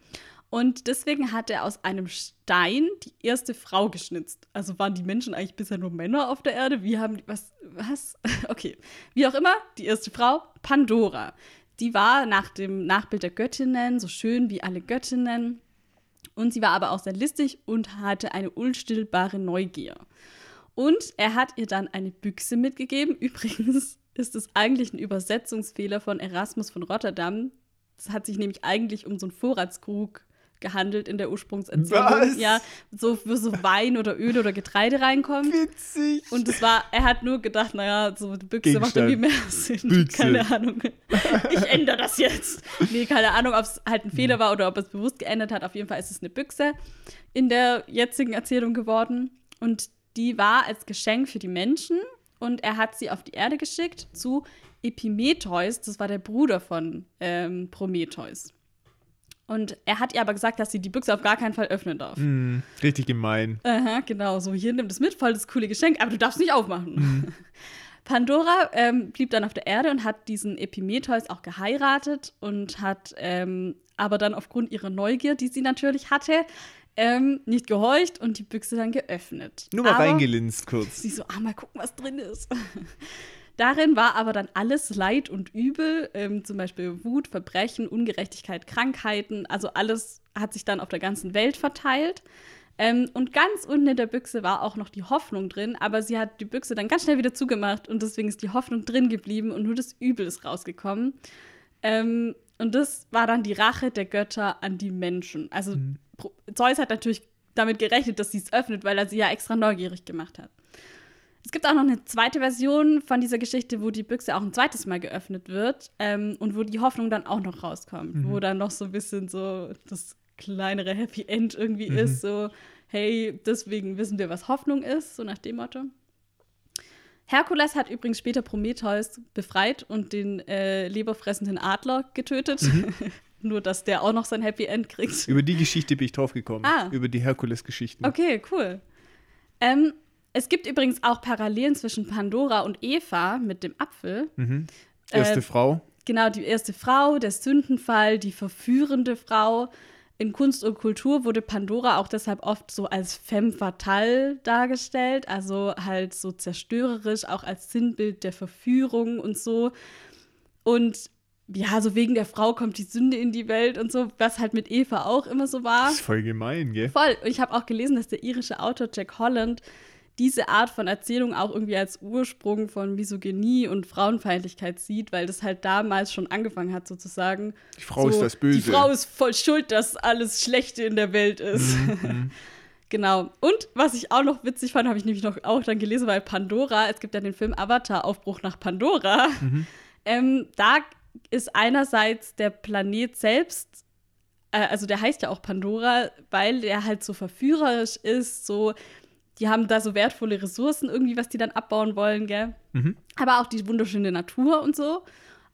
Und deswegen hat er aus einem Stein die erste Frau geschnitzt. Also waren die Menschen eigentlich bisher nur Männer auf der Erde? Wie haben die, was, was? Okay. Wie auch immer, die erste Frau, Pandora. Die war nach dem Nachbild der Göttinnen, so schön wie alle Göttinnen. Und sie war aber auch sehr listig und hatte eine unstillbare Neugier. Und er hat ihr dann eine Büchse mitgegeben. Übrigens ist es eigentlich ein Übersetzungsfehler von Erasmus von Rotterdam. Es hat sich nämlich eigentlich um so einen Vorratskrug gehandelt in der Ursprungserzählung. Was? Ja, so für so Wein oder Öl oder Getreide reinkommt. Witzig. Und es war, er hat nur gedacht, naja, so die Büchse macht Gegenstand. irgendwie mehr Sinn. Büchse. Keine Ahnung. Ich ändere das jetzt. Nee, keine Ahnung, ob es halt ein Fehler war oder ob er es bewusst geändert hat. Auf jeden Fall ist es eine Büchse in der jetzigen Erzählung geworden. Und die war als Geschenk für die Menschen. Und er hat sie auf die Erde geschickt zu Epimetheus. Das war der Bruder von ähm, Prometheus. Und er hat ihr aber gesagt, dass sie die Büchse auf gar keinen Fall öffnen darf. Hm, richtig gemein. Aha, genau. So, hier nimm das mit, voll das coole Geschenk, aber du darfst nicht aufmachen. Pandora ähm, blieb dann auf der Erde und hat diesen Epimetheus auch geheiratet und hat aber aber dann aufgrund ihrer Neugier, die sie natürlich hatte, ähm, nicht gehorcht und die Büchse dann geöffnet. Nur mal aber reingelinst kurz. Sie so, ah, mal gucken, was drin ist. Darin war aber dann alles Leid und Übel, ähm, zum Beispiel Wut, Verbrechen, Ungerechtigkeit, Krankheiten, also alles hat sich dann auf der ganzen Welt verteilt. Ähm, und ganz unten in der Büchse war auch noch die Hoffnung drin, aber sie hat die Büchse dann ganz schnell wieder zugemacht und deswegen ist die Hoffnung drin geblieben und nur das Übel ist rausgekommen. Ähm, und das war dann die Rache der Götter an die Menschen. Also Pro- Zeus hat natürlich damit gerechnet, dass sie es öffnet, weil er sie ja extra neugierig gemacht hat. Es gibt auch noch eine zweite Version von dieser Geschichte, wo die Büchse auch ein zweites Mal geöffnet wird ähm, und wo die Hoffnung dann auch noch rauskommt, wo dann noch so ein bisschen so das kleinere Happy End irgendwie ist. So, hey, deswegen wissen wir, was Hoffnung ist, so nach dem Motto. Herkules hat übrigens später Prometheus befreit und den äh, leberfressenden Adler getötet. Mhm. Nur, dass der auch noch sein Happy End kriegt. Über die Geschichte bin ich draufgekommen. Ah. Über die Herkules-Geschichten. Okay, cool. Ähm, es gibt übrigens auch Parallelen zwischen Pandora und Eva mit dem Apfel. Erste Äh, Frau. Genau, die erste Frau, der Sündenfall, die verführende Frau. In Kunst und Kultur wurde Pandora auch deshalb oft so als femme fatale dargestellt, also halt so zerstörerisch, auch als Sinnbild der Verführung und so. Und ja, so wegen der Frau kommt die Sünde in die Welt und so, was halt mit Eva auch immer so war. Das ist voll gemein, gell? Voll. Und ich habe auch gelesen, dass der irische Autor Jack Holland diese Art von Erzählung auch irgendwie als Ursprung von Misogynie und Frauenfeindlichkeit sieht, weil das halt damals schon angefangen hat, sozusagen. Die Frau ist das Böse. Die Frau ist voll schuld, dass alles Schlechte in der Welt ist. Mhm, genau. Und was ich auch noch witzig fand, habe ich nämlich noch auch dann gelesen, weil Pandora, es gibt ja den Film Avatar, Aufbruch nach Pandora. Mhm. Ähm, da ist einerseits der Planet selbst äh, also der heißt ja auch Pandora, weil der halt so verführerisch ist, so die haben da so wertvolle Ressourcen irgendwie, was die dann abbauen wollen, gell? Mhm. Aber auch die wunderschöne Natur und so.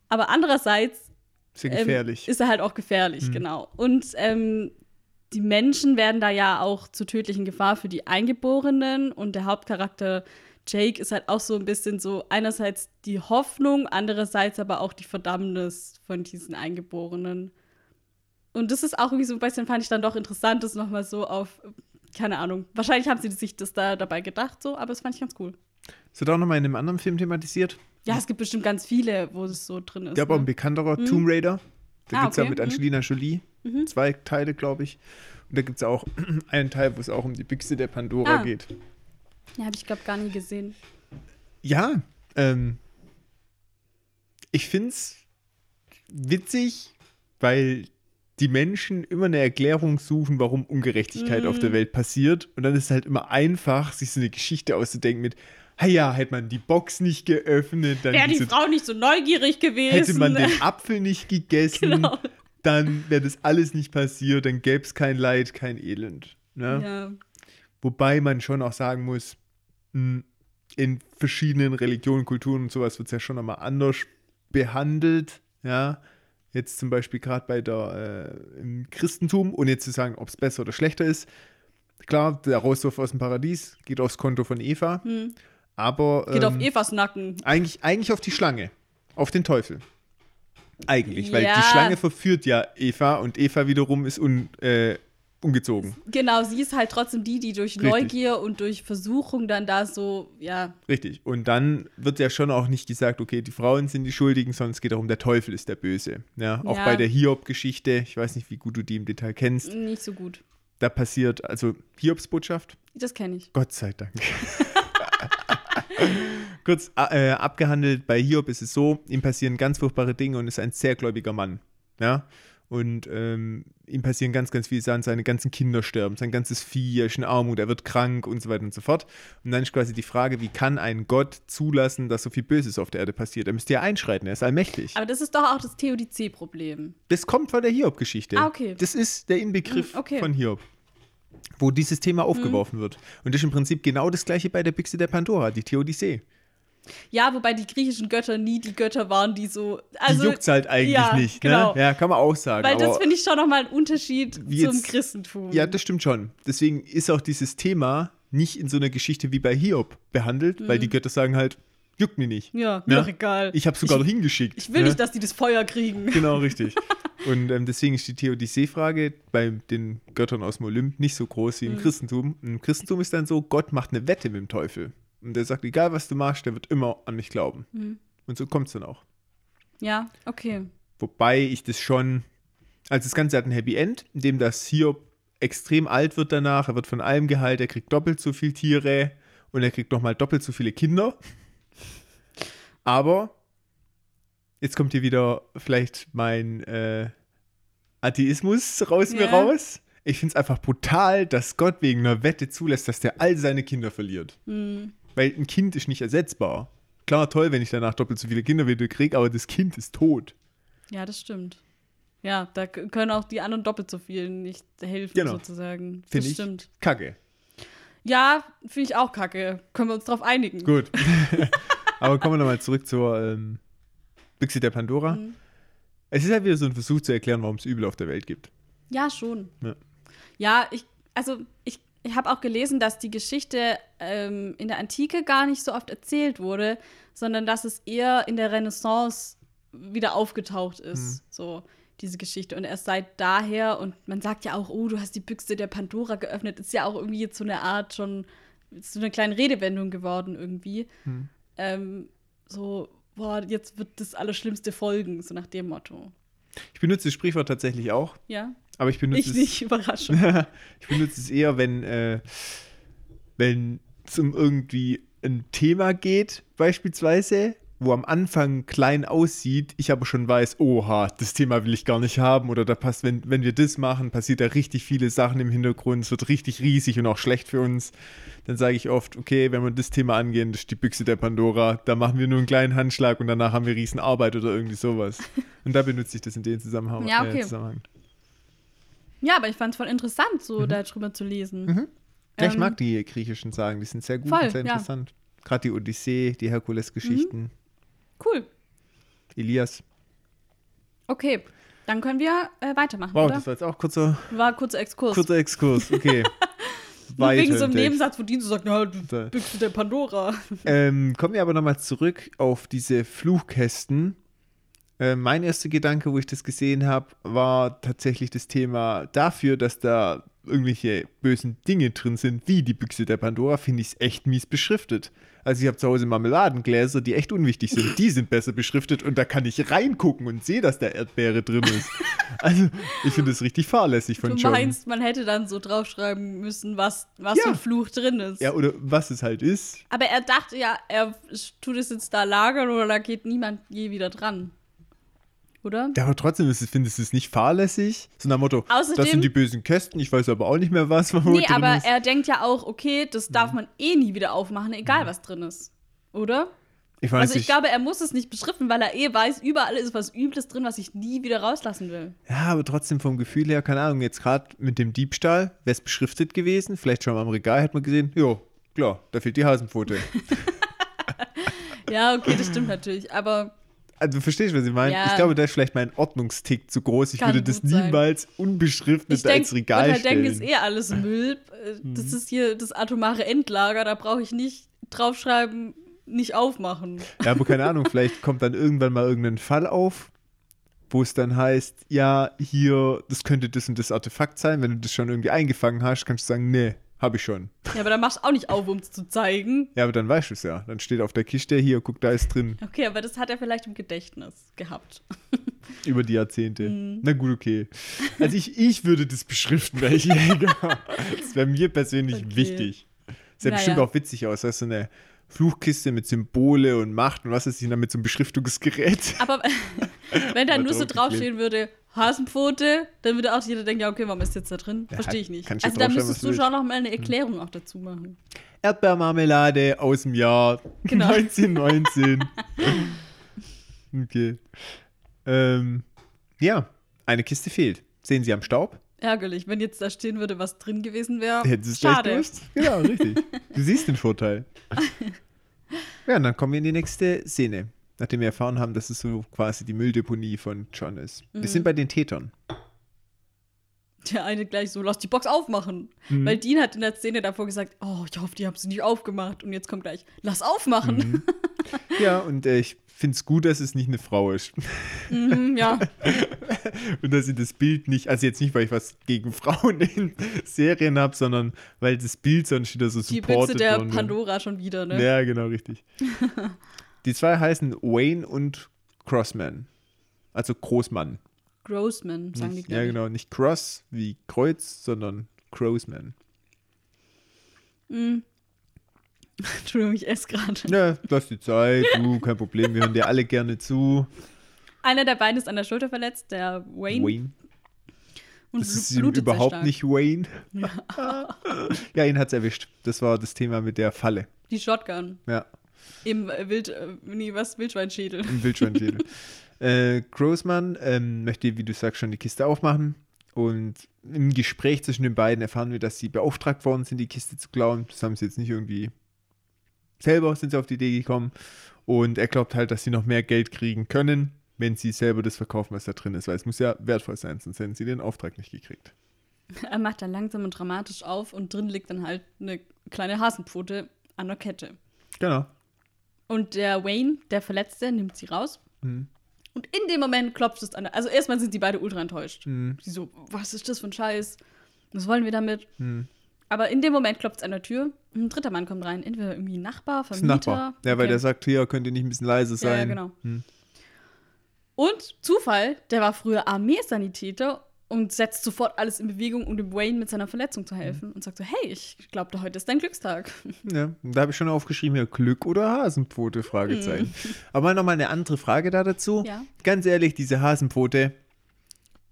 Aber andererseits Sehr ähm, gefährlich. ist er halt auch gefährlich, genau. Und ähm, die Menschen werden da ja auch zur tödlichen Gefahr für die Eingeborenen und der Hauptcharakter Jake ist halt auch so ein bisschen so einerseits die Hoffnung, andererseits aber auch die Verdammnis von diesen Eingeborenen. Und das ist auch irgendwie so ein bisschen, fand ich dann doch interessant, das nochmal so auf, keine Ahnung, wahrscheinlich haben sie sich das da dabei gedacht, so, aber das fand ich ganz cool. Das wird auch nochmal in einem anderen Film thematisiert. Ja, es gibt bestimmt ganz viele, wo es so drin ist. Ja, aber ein ne? bekannterer Tomb Raider. Da Ah, gibt es ja okay. mit Mhm. Angelina Jolie zwei Teile, glaube ich. Und da gibt es auch einen Teil, wo es auch um die Büchse der Pandora Ah. geht. Ja, habe ich, glaube gar nie gesehen. Ja, ähm, ich finde es witzig, weil die Menschen immer eine Erklärung suchen, warum Ungerechtigkeit auf Mhm. der Welt passiert. Und dann ist es halt immer einfach, sich so eine Geschichte auszudenken mit, ja, hätte man die Box nicht geöffnet, dann Wäre die Frau nicht so neugierig gewesen. hätte man den Apfel nicht gegessen, Genau. dann wäre das alles nicht passiert, dann gäbe es kein Leid, kein Elend. Ne? Ja. Wobei man schon auch sagen muss, mh, in verschiedenen Religionen, Kulturen und sowas wird es ja schon nochmal anders behandelt. Ja, jetzt zum Beispiel gerade bei der äh, im Christentum, ohne jetzt zu sagen, ob es besser oder schlechter ist. Klar, der Rauswurf aus dem Paradies geht aufs Konto von Eva, aber Hm. Geht auf ähm, Evas Nacken. eigentlich, eigentlich auf die Schlange, auf den Teufel. Eigentlich, weil Ja. die Schlange verführt ja Eva und Eva wiederum ist un, äh, ungezogen. Genau, sie ist halt trotzdem die, die durch Richtig. Neugier und durch Versuchung dann da so, ja, Richtig. Und dann wird ja schon auch nicht gesagt, okay, die Frauen sind die Schuldigen, sondern es geht darum, der Teufel ist der Böse. Ja, auch Ja. bei der Hiob-Geschichte, ich weiß nicht, wie gut du die im Detail kennst, nicht so gut. da passiert, also Hiobs Botschaft, Das kenne ich. Gott sei Dank. Kurz äh, abgehandelt, bei Hiob ist es so, ihm passieren ganz furchtbare Dinge und ist ein sehr gläubiger Mann. Ja. Und ähm, ihm passieren ganz, ganz viele Sachen. Seine ganzen Kinder sterben, sein ganzes Vieh, er ist in Armut, er wird krank und so weiter und so fort. Und dann ist quasi die Frage, wie kann ein Gott zulassen, dass so viel Böses auf der Erde passiert? Er müsste ja einschreiten, er ist allmächtig. Aber das ist doch auch das Theodizee-Problem. Das kommt von der Hiob-Geschichte. Ah, okay. Das ist der Inbegriff Mm, okay. von Hiob, wo dieses Thema aufgeworfen wird. Und das ist im Prinzip genau das gleiche bei der Büchse der Pandora, die Theodicee. Ja, wobei die griechischen Götter nie die Götter waren, die so. Also, die juckt's halt eigentlich ja, nicht. Genau. Ne? Ja, kann man auch sagen. Weil das finde ich schon nochmal ein Unterschied zum jetzt- Christentum. ja, das stimmt schon. Deswegen ist auch dieses Thema nicht in so einer Geschichte wie bei Hiob behandelt, weil die Götter sagen halt, juckt mich nicht. Mhm. ja, mir Ja. doch egal. Ich habe sogar noch hingeschickt. Ich will ne? nicht, dass die das Feuer kriegen. Genau, richtig. Und ähm, deswegen ist die Theodicee-Frage bei den Göttern aus dem Olymp nicht so groß wie im Christentum. Im Christentum ist dann so, Gott macht eine Wette mit dem Teufel. Und der sagt, egal was du machst, der wird immer an mich glauben. Und so kommt es dann auch. Ja, okay. Wobei ich das schon, also das Ganze hat ein Happy End, in dem das Hiob extrem alt wird danach. Er wird von allem geheilt, er kriegt doppelt so viele Tiere und er kriegt nochmal doppelt so viele Kinder. Aber jetzt kommt hier wieder vielleicht mein äh, Atheismus raus mir Ja. raus. Ich finde es einfach brutal, dass Gott wegen einer Wette zulässt, dass der all seine Kinder verliert. Hm. Weil ein Kind ist nicht ersetzbar. Klar, toll, wenn ich danach doppelt so viele Kinder wieder kriege, aber das Kind ist tot. Ja, das stimmt. Ja, da können auch die anderen doppelt so viel nicht helfen, Genau. sozusagen. Finde ich stimmt. kacke. Ja, finde ich auch kacke. Können wir uns drauf einigen. Gut. Aber kommen wir nochmal zurück zur ähm, Büchse der Pandora. Mhm. Es ist halt wieder so ein Versuch zu erklären, warum es Übel auf der Welt gibt. Ja, schon. Ja. Ja, ich, also ich, ich habe auch gelesen, dass die Geschichte ähm, in der Antike gar nicht so oft erzählt wurde, sondern dass es eher in der Renaissance wieder aufgetaucht ist, so diese Geschichte. Und erst seit daher, und man sagt ja auch, oh, du hast die Büchse der Pandora geöffnet, ist ja auch irgendwie jetzt so eine Art schon, so eine kleine Redewendung geworden irgendwie. Ähm, so, boah, jetzt wird das Allerschlimmste folgen, so nach dem Motto. Ich benutze das Sprichwort tatsächlich auch, Ja? Aber ich benutze Ich es nicht, Überraschung. ich benutze es eher, wenn, äh, wenn es um irgendwie ein Thema geht, beispielsweise, wo am Anfang klein aussieht, ich aber schon weiß, oha, das Thema will ich gar nicht haben oder da passt, wenn, wenn wir das machen, passiert da richtig viele Sachen im Hintergrund, es wird richtig riesig und auch schlecht für uns. Dann sage ich oft, okay, wenn wir das Thema angehen, das ist die Büchse der Pandora, da machen wir nur einen kleinen Handschlag und danach haben wir riesen Arbeit oder irgendwie sowas. Und da benutze ich das in dem Zusammenhang. Ja, okay. Äh, Zusammenhang. Ja, aber ich fand es voll interessant, so darüber zu lesen. Ja, ich Ähm, mag die griechischen Sagen, die sind sehr gut voll, und sehr ja. interessant. Gerade die Odyssee, die Herkules-Geschichten, Cool. Elias. Okay, dann können wir äh, weitermachen, Wow, oder? das war jetzt auch kurzer, War kurzer Exkurs. kurzer Exkurs. Okay. Nur wegen so Weiter einem. Nebensatz, wo die so sagt, na, du. Büchse der Pandora. Ähm, kommen wir aber nochmal zurück auf diese Fluchkästen. Äh, mein erster Gedanke, wo ich das gesehen habe, war tatsächlich das Thema dafür, dass da irgendwelche bösen Dinge drin sind, wie die Büchse der Pandora, finde ich es echt mies beschriftet. Also ich habe zu Hause Marmeladengläser, die echt unwichtig sind. Die sind besser beschriftet und da kann ich reingucken und sehe, dass da Erdbeere drin ist. Also ich finde es richtig fahrlässig von Du John. meinst, man hätte dann so draufschreiben müssen, was, was Ja. für ein Fluch drin ist. Ja, oder was es halt ist. Aber er dachte ja, er tut es jetzt da lagern oder da geht niemand je wieder dran. Oder? Ja, aber trotzdem ist es- findest du es nicht fahrlässig? So nach Motto, das Außerdem- sind die bösen Kästen, ich weiß aber auch nicht mehr was, Nee, aber ist. er denkt ja auch, okay, das darf Mhm. man eh nie wieder aufmachen, egal was drin ist. Oder? Ich weiß Also ich nicht. glaube, er muss es nicht beschriften, weil er eh weiß, überall ist was Übles drin, was ich nie wieder rauslassen will. Ja, aber trotzdem vom Gefühl her, keine Ahnung, jetzt gerade mit dem Diebstahl, wäre es beschriftet gewesen, vielleicht schon mal am Regal, hätte man gesehen, jo, klar, da fehlt die Hasenpfote. Ja, okay, das stimmt natürlich. Aber Also, du verstehst, was ich meine? Ja. Ich glaube, da ist vielleicht mein Ordnungstick zu groß. Ich Kann würde das gut sein. niemals unbeschriftet ich denke, als Regal denke, stellen. ist eh alles Müll. Äh, Mhm. Das ist hier das atomare Endlager, da brauche ich nicht draufschreiben, nicht aufmachen. Ja, aber keine Ahnung, vielleicht kommt dann irgendwann mal irgendein Fall auf, wo es dann heißt, ja, hier, das könnte das und das Artefakt sein. Wenn du das schon irgendwie eingefangen hast, kannst du sagen, nee, habe ich schon. Ja, aber dann machst du auch nicht auf, um es zu zeigen. Ja, aber dann weißt du es ja. Dann steht auf der Kiste, hier, guck, da ist drin, Okay, aber das hat er vielleicht im Gedächtnis gehabt. über die Jahrzehnte. Mhm. Na gut, okay. Also ich, ich würde das beschriften, weil ich Jäger. Das wäre mir persönlich Okay. wichtig. Sähe Naja. bestimmt auch witzig aus, weißt du, so eine Fluchkiste mit Symbole und Macht und was ist ich dann mit so einem Beschriftungsgerät. Aber wenn da nur so draufstehen würde, Hasenpfote, dann würde auch jeder denken, ja, okay, warum ist jetzt da drin? Ja, Verstehe ich nicht. Also da müsstest du schon noch mal eine Erklärung auch dazu machen. Erdbeermarmelade aus dem Jahr Genau. 1919. okay. Ähm, ja, eine Kiste fehlt. Sehen Sie am Staub? Ärgerlich, wenn jetzt da stehen würde, was drin gewesen wäre. Gleich Schade. gewusst? Genau, richtig. Du siehst den Vorteil. Ja, und dann kommen wir in die nächste Szene. Nachdem wir erfahren haben, dass es so quasi die Mülldeponie von John ist. Mhm. Wir sind bei den Tätern. Der eine gleich so, lass die Box aufmachen. Mhm. Weil Dean hat in der Szene davor gesagt, oh, ich hoffe, die haben sie nicht aufgemacht. Und jetzt kommt gleich, lass aufmachen. Ja, und äh, ich finde es gut, dass es nicht eine Frau ist. Mhm, ja, Und dass sie das Bild nicht, also jetzt nicht, weil ich was gegen Frauen in Serien habe, sondern weil das Bild sonst wieder so die supported Büchse der worden. Pandora schon wieder, ne? Ja, genau, richtig. Die zwei heißen Wayne und Crossman. Also Großmann. Grossman, sagen die, Nicht, glaub ja, genau. Nicht Cross wie Kreuz, sondern Grossman. Entschuldigung, ich esse gerade. Ja, lass die Zeit, du, kein Problem, wir hören dir alle gerne zu. Einer der beiden ist an der Schulter verletzt, der Wayne. Wayne. und Das ist ihm überhaupt nicht Wayne. Ja. ihn hat's erwischt. Das war das Thema mit der Falle. Die Shotgun Ja, im äh, Wild, äh, nee, was, Wildschweinschädel. im Wildschweinschädel. äh, Grossman ähm, möchte, wie du sagst, schon die Kiste aufmachen. Und im Gespräch zwischen den beiden erfahren wir, dass sie beauftragt worden sind, die Kiste zu klauen. Das haben sie jetzt nicht irgendwie selber sind sie auf die Idee gekommen. Und er glaubt halt, dass sie noch mehr Geld kriegen können, wenn sie selber das verkaufen, was da drin ist. Weil es muss ja wertvoll sein, sonst hätten sie den Auftrag nicht gekriegt. Er macht dann langsam und dramatisch auf und drin liegt dann halt eine kleine Hasenpfote an der Kette. Genau. Und der Wayne, der Verletzte, nimmt sie raus. Mhm. Und in dem Moment klopft es an. Also erstmal sind die beide ultra enttäuscht. Mhm. Sie so, was ist das für ein Scheiß? Was wollen wir damit? Mhm. Aber in dem Moment klopft es an der Tür. und Ein dritter Mann kommt rein. Entweder irgendwie ein Nachbar, Das Vermieter. ein Nachbar. Ja, weil Okay. der sagt, hier könnt ihr nicht ein bisschen leise sein. Ja, ja, genau. Hm. Und Zufall, der war früher Armeesanitäter und setzt sofort alles in Bewegung, um dem Wayne mit seiner Verletzung zu helfen. Und sagt so, hey, ich glaube, heute ist dein Glückstag. Ja, da habe ich schon aufgeschrieben, hier Glück oder Hasenpfote, Fragezeichen. Aber nochmal eine andere Frage da dazu. Ja. Ganz ehrlich, diese Hasenpfote,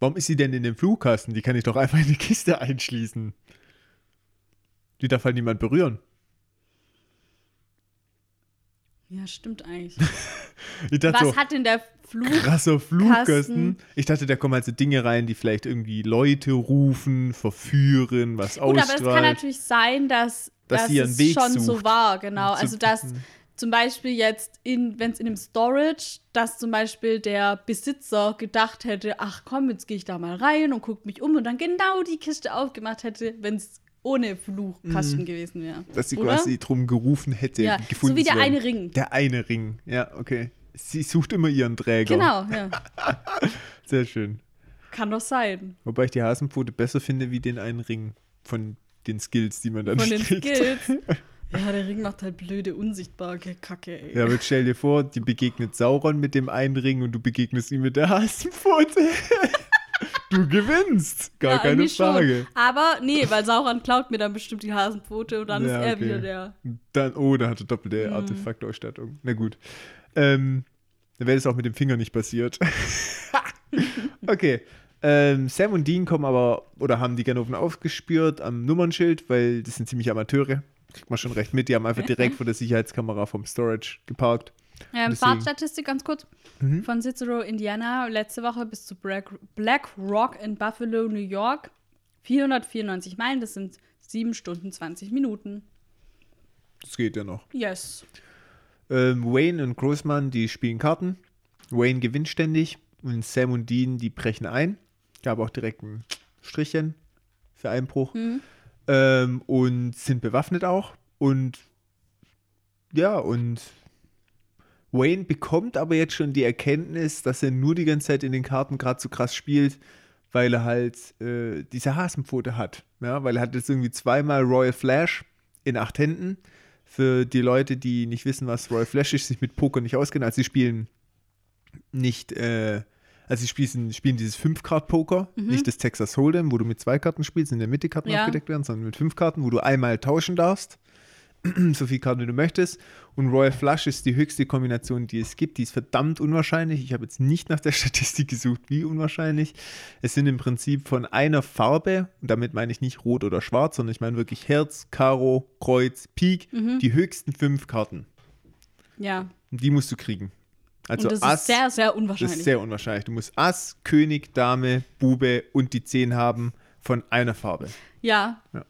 warum ist sie denn in dem Flugkasten? Die kann ich doch einfach in die Kiste einschließen. Die darf halt niemand berühren. Ja, stimmt eigentlich. Was so, hat denn der Flug? krasser Flugkasten. Kasten? Ich dachte, da kommen halt so Dinge rein, die vielleicht irgendwie Leute rufen, verführen, was Gut, aber es ausstrahlt. kann natürlich sein, dass, Dass dass es Weg schon so sucht. war, genau. Zu- Also dass zum Beispiel jetzt, wenn es in einem Storage, dass zum Beispiel der Besitzer gedacht hätte, ach komm, jetzt gehe ich da mal rein und gucke mich um und dann genau die Kiste aufgemacht hätte, wenn es ohne Flugkasten gewesen wäre. Mhm. dass sie Oder? quasi drum gerufen hätte, Ja, gefunden so wie der eine Ring. Der eine Ring, ja, okay. Sie sucht immer ihren Träger. Genau, ja. Sehr schön. Kann doch sein. Wobei ich die Hasenpfote besser finde wie den einen Ring von den Skills, die man dann Von den kriegt. Skills. Ja, der Ring macht halt blöde, unsichtbare Kacke, ey. Ja, aber stell dir vor, die begegnet Sauron mit dem einen Ring und du begegnest ihm mit der Hasenpfote. du gewinnst. Gar Ja, keine irgendwie schon. Frage. Aber nee, weil Sauron klaut mir dann bestimmt die Hasenpfote und dann Ja, ist er okay. wieder der. Dann, oh, da hat er doppelte Mhm. Artefaktausstattung. Na gut. Ähm, dann wäre es auch mit dem Finger nicht passiert. okay. Ähm, Sam und Dean kommen aber, oder haben die Ganoven aufgespürt am Nummernschild, weil das sind ziemlich Amateure. Kriegt man schon recht mit. Die haben einfach direkt vor der Sicherheitskamera vom Storage geparkt. Ähm, Fahrtstatistik ganz kurz. Mhm. Von Cicero, Indiana, letzte Woche bis zu Black, Black Rock in Buffalo, New York. 494 Meilen, das sind 7 Stunden 20 Minuten. Das geht ja noch. Yes. Ähm, Wayne und Großmann, die spielen Karten. Wayne gewinnt ständig und Sam und Dean, die brechen ein. Gab auch direkt ein Strichchen für Einbruch. Ähm, und sind bewaffnet auch. Und ja, und Wayne bekommt aber jetzt schon die Erkenntnis, dass er nur die ganze Zeit in den Karten gerade so krass spielt, weil er halt äh, diese Hasenpfote hat. Ja, weil er hat jetzt irgendwie zweimal Royal Flash in acht Händen. Für die Leute, die nicht wissen, was Royal Flash ist, sich mit Poker nicht auskennen. Also sie spielen nicht, äh, also sie spielen, spielen dieses Fünf-Card-Poker, nicht das Texas Hold'em, wo du mit zwei Karten spielst, in der Mitte Karten Ja. aufgedeckt werden, sondern mit fünf Karten, wo du einmal tauschen darfst. so viel Karten, wie du möchtest. Und Royal Flush ist die höchste Kombination, die es gibt. Die ist verdammt unwahrscheinlich. Ich habe jetzt nicht nach der Statistik gesucht, wie unwahrscheinlich. Es sind im Prinzip von einer Farbe, und damit meine ich nicht rot oder schwarz, sondern ich meine wirklich Herz, Karo, Kreuz, Pik, die höchsten fünf Karten. Ja. Und die musst du kriegen. Also und das Ass, ist sehr, sehr das unwahrscheinlich. ist sehr unwahrscheinlich. Du musst Ass, König, Dame, Bube und die Zehn haben von einer Farbe. ja. Ja.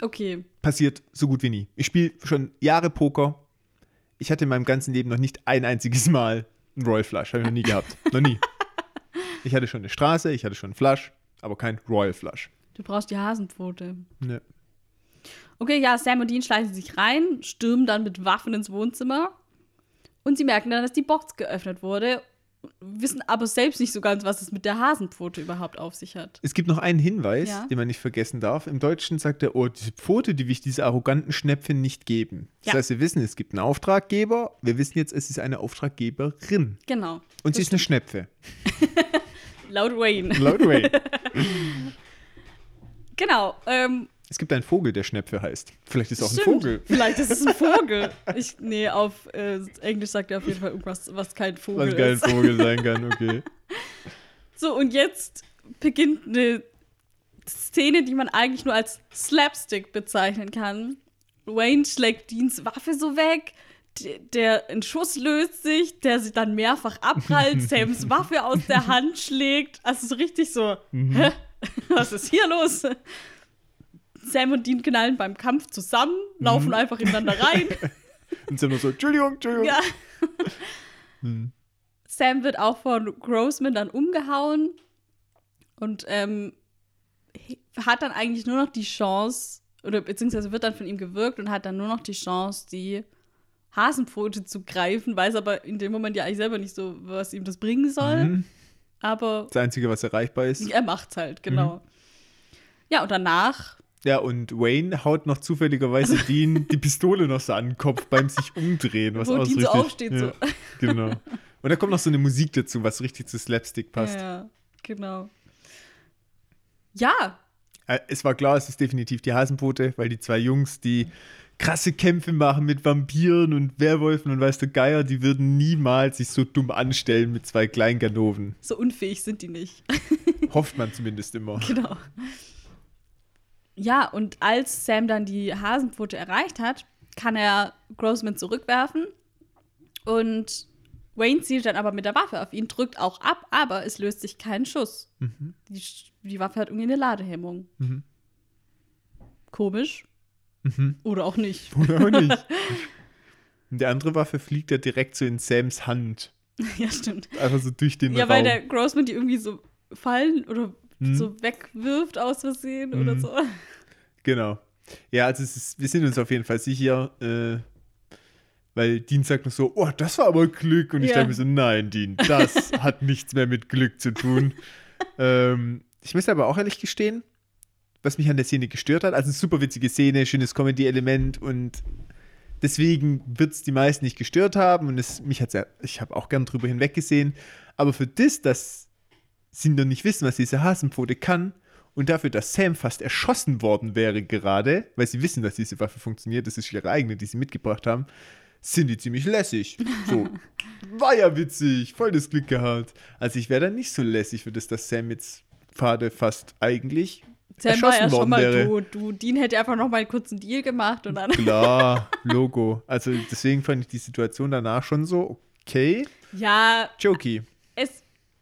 Okay. Passiert so gut wie nie. Ich spiele schon Jahre Poker. Ich hatte in meinem ganzen Leben noch nicht ein einziges Mal einen Royal Flush. Habe ich noch nie gehabt. noch nie. Ich hatte schon eine Straße, ich hatte schon einen Flush, aber kein Royal Flush. Du brauchst die Hasenpfote. Ne. Okay, ja, Sam und Dean schleichen sich rein, stürmen dann mit Waffen ins Wohnzimmer und sie merken dann, dass die Box geöffnet wurde, wissen aber selbst nicht so ganz, was es mit der Hasenpfote überhaupt auf sich hat. Es gibt noch einen Hinweis, Ja. den man nicht vergessen darf. Im Deutschen sagt er, oh, diese Pfote, die will ich diese arroganten Schnäpfchen nicht geben. Das Ja. heißt, wir wissen, es gibt einen Auftraggeber. Wir wissen jetzt, es ist eine Auftraggeberin. Genau. Und sie ist eine Schnepfe. Laut Wayne. Laut Ray. genau. Ähm, es gibt einen Vogel, der Schnepfe heißt. Vielleicht ist es auch ein. Vogel. Vielleicht ist es ein Vogel. Ich, nee, auf äh, Englisch sagt er auf jeden Fall irgendwas, was kein Vogel Was kein ist. Vogel sein kann, okay. So, und jetzt beginnt eine Szene, die man eigentlich nur als Slapstick bezeichnen kann. Wayne schlägt Deans Waffe so weg, der ein Schuss löst sich, der sich dann mehrfach abprallt, Sams Waffe aus der Hand schlägt. Also so richtig so, hä? was ist hier los? Sam und Dean knallen beim Kampf zusammen, laufen einfach ineinander rein. Und sind nur so, Entschuldigung, Entschuldigung. ja. Hm. Sam wird auch von Grossman dann umgehauen und ähm, hat dann eigentlich nur noch die Chance, oder beziehungsweise wird dann von ihm gewirkt und hat dann nur noch die Chance, die Hasenpfote zu greifen, weiß aber in dem Moment ja eigentlich selber nicht so, was ihm das bringen soll. Mhm. Aber Das Einzige, was erreichbar ist. er macht's halt, genau. Ja, und danach, Ja, und Wayne haut noch zufälligerweise Dean die Pistole noch so an den Kopf beim sich umdrehen. Was auch so aufsteht, ja, so. Genau. Und da kommt noch so eine Musik dazu, was richtig zu Slapstick passt. ja, genau. Ja, Äh, Es war klar, es ist definitiv die Hasenpfote, weil die zwei Jungs, die krasse Kämpfe machen mit Vampiren und Werwölfen und weißt du, Geier, die würden niemals sich so dumm anstellen mit zwei kleinen Ganoven. so unfähig sind die nicht. Hofft man zumindest immer. Genau. Ja, und als Sam dann die Hasenpfote erreicht hat, kann er Grossman zurückwerfen. Und Wayne zielt dann aber mit der Waffe auf ihn, drückt auch ab, aber es löst sich kein Schuss. Die, Sch- die Waffe hat irgendwie eine Ladehemmung. Mhm. Komisch. Mhm. Oder auch nicht. Oder auch nicht. Und die andere Waffe fliegt ja direkt so in Sams Hand. ja, stimmt. Einfach so durch den Ja, Raum. weil der Grossman die irgendwie so fallen oder Mhm. so wegwirft aus Versehen oder Mhm. so. Genau. Ja, also ist, wir sind uns auf jeden Fall sicher, äh, weil Dean sagt noch so, oh, das war aber Glück. Und ich Ja. dachte mir so, nein, Dean, das hat nichts mehr mit Glück zu tun. ähm, ich muss aber auch ehrlich gestehen, was mich an der Szene gestört hat, also eine super witzige Szene, schönes Comedy-Element und deswegen wird es die meisten nicht gestört haben und es, mich hat's ja, ich habe auch gern drüber hinweggesehen, aber für das, dass sie noch nicht wissen, was diese Hasenpfote kann und dafür, dass Sam fast erschossen worden wäre gerade, weil sie wissen, dass diese Waffe funktioniert, das ist ihre eigene, die sie mitgebracht haben, sind die ziemlich lässig. So, war ja witzig, voll das Glück gehabt. Also ich wäre dann nicht so lässig für das, dass Sam jetzt Pfade fast eigentlich Sam war ja erschossen schon worden mal wäre. tot. Du, Dean hätte einfach noch mal einen Deal gemacht und dann. Klar, Logo. Also deswegen fand ich die Situation danach schon so okay. Ja, Jokey.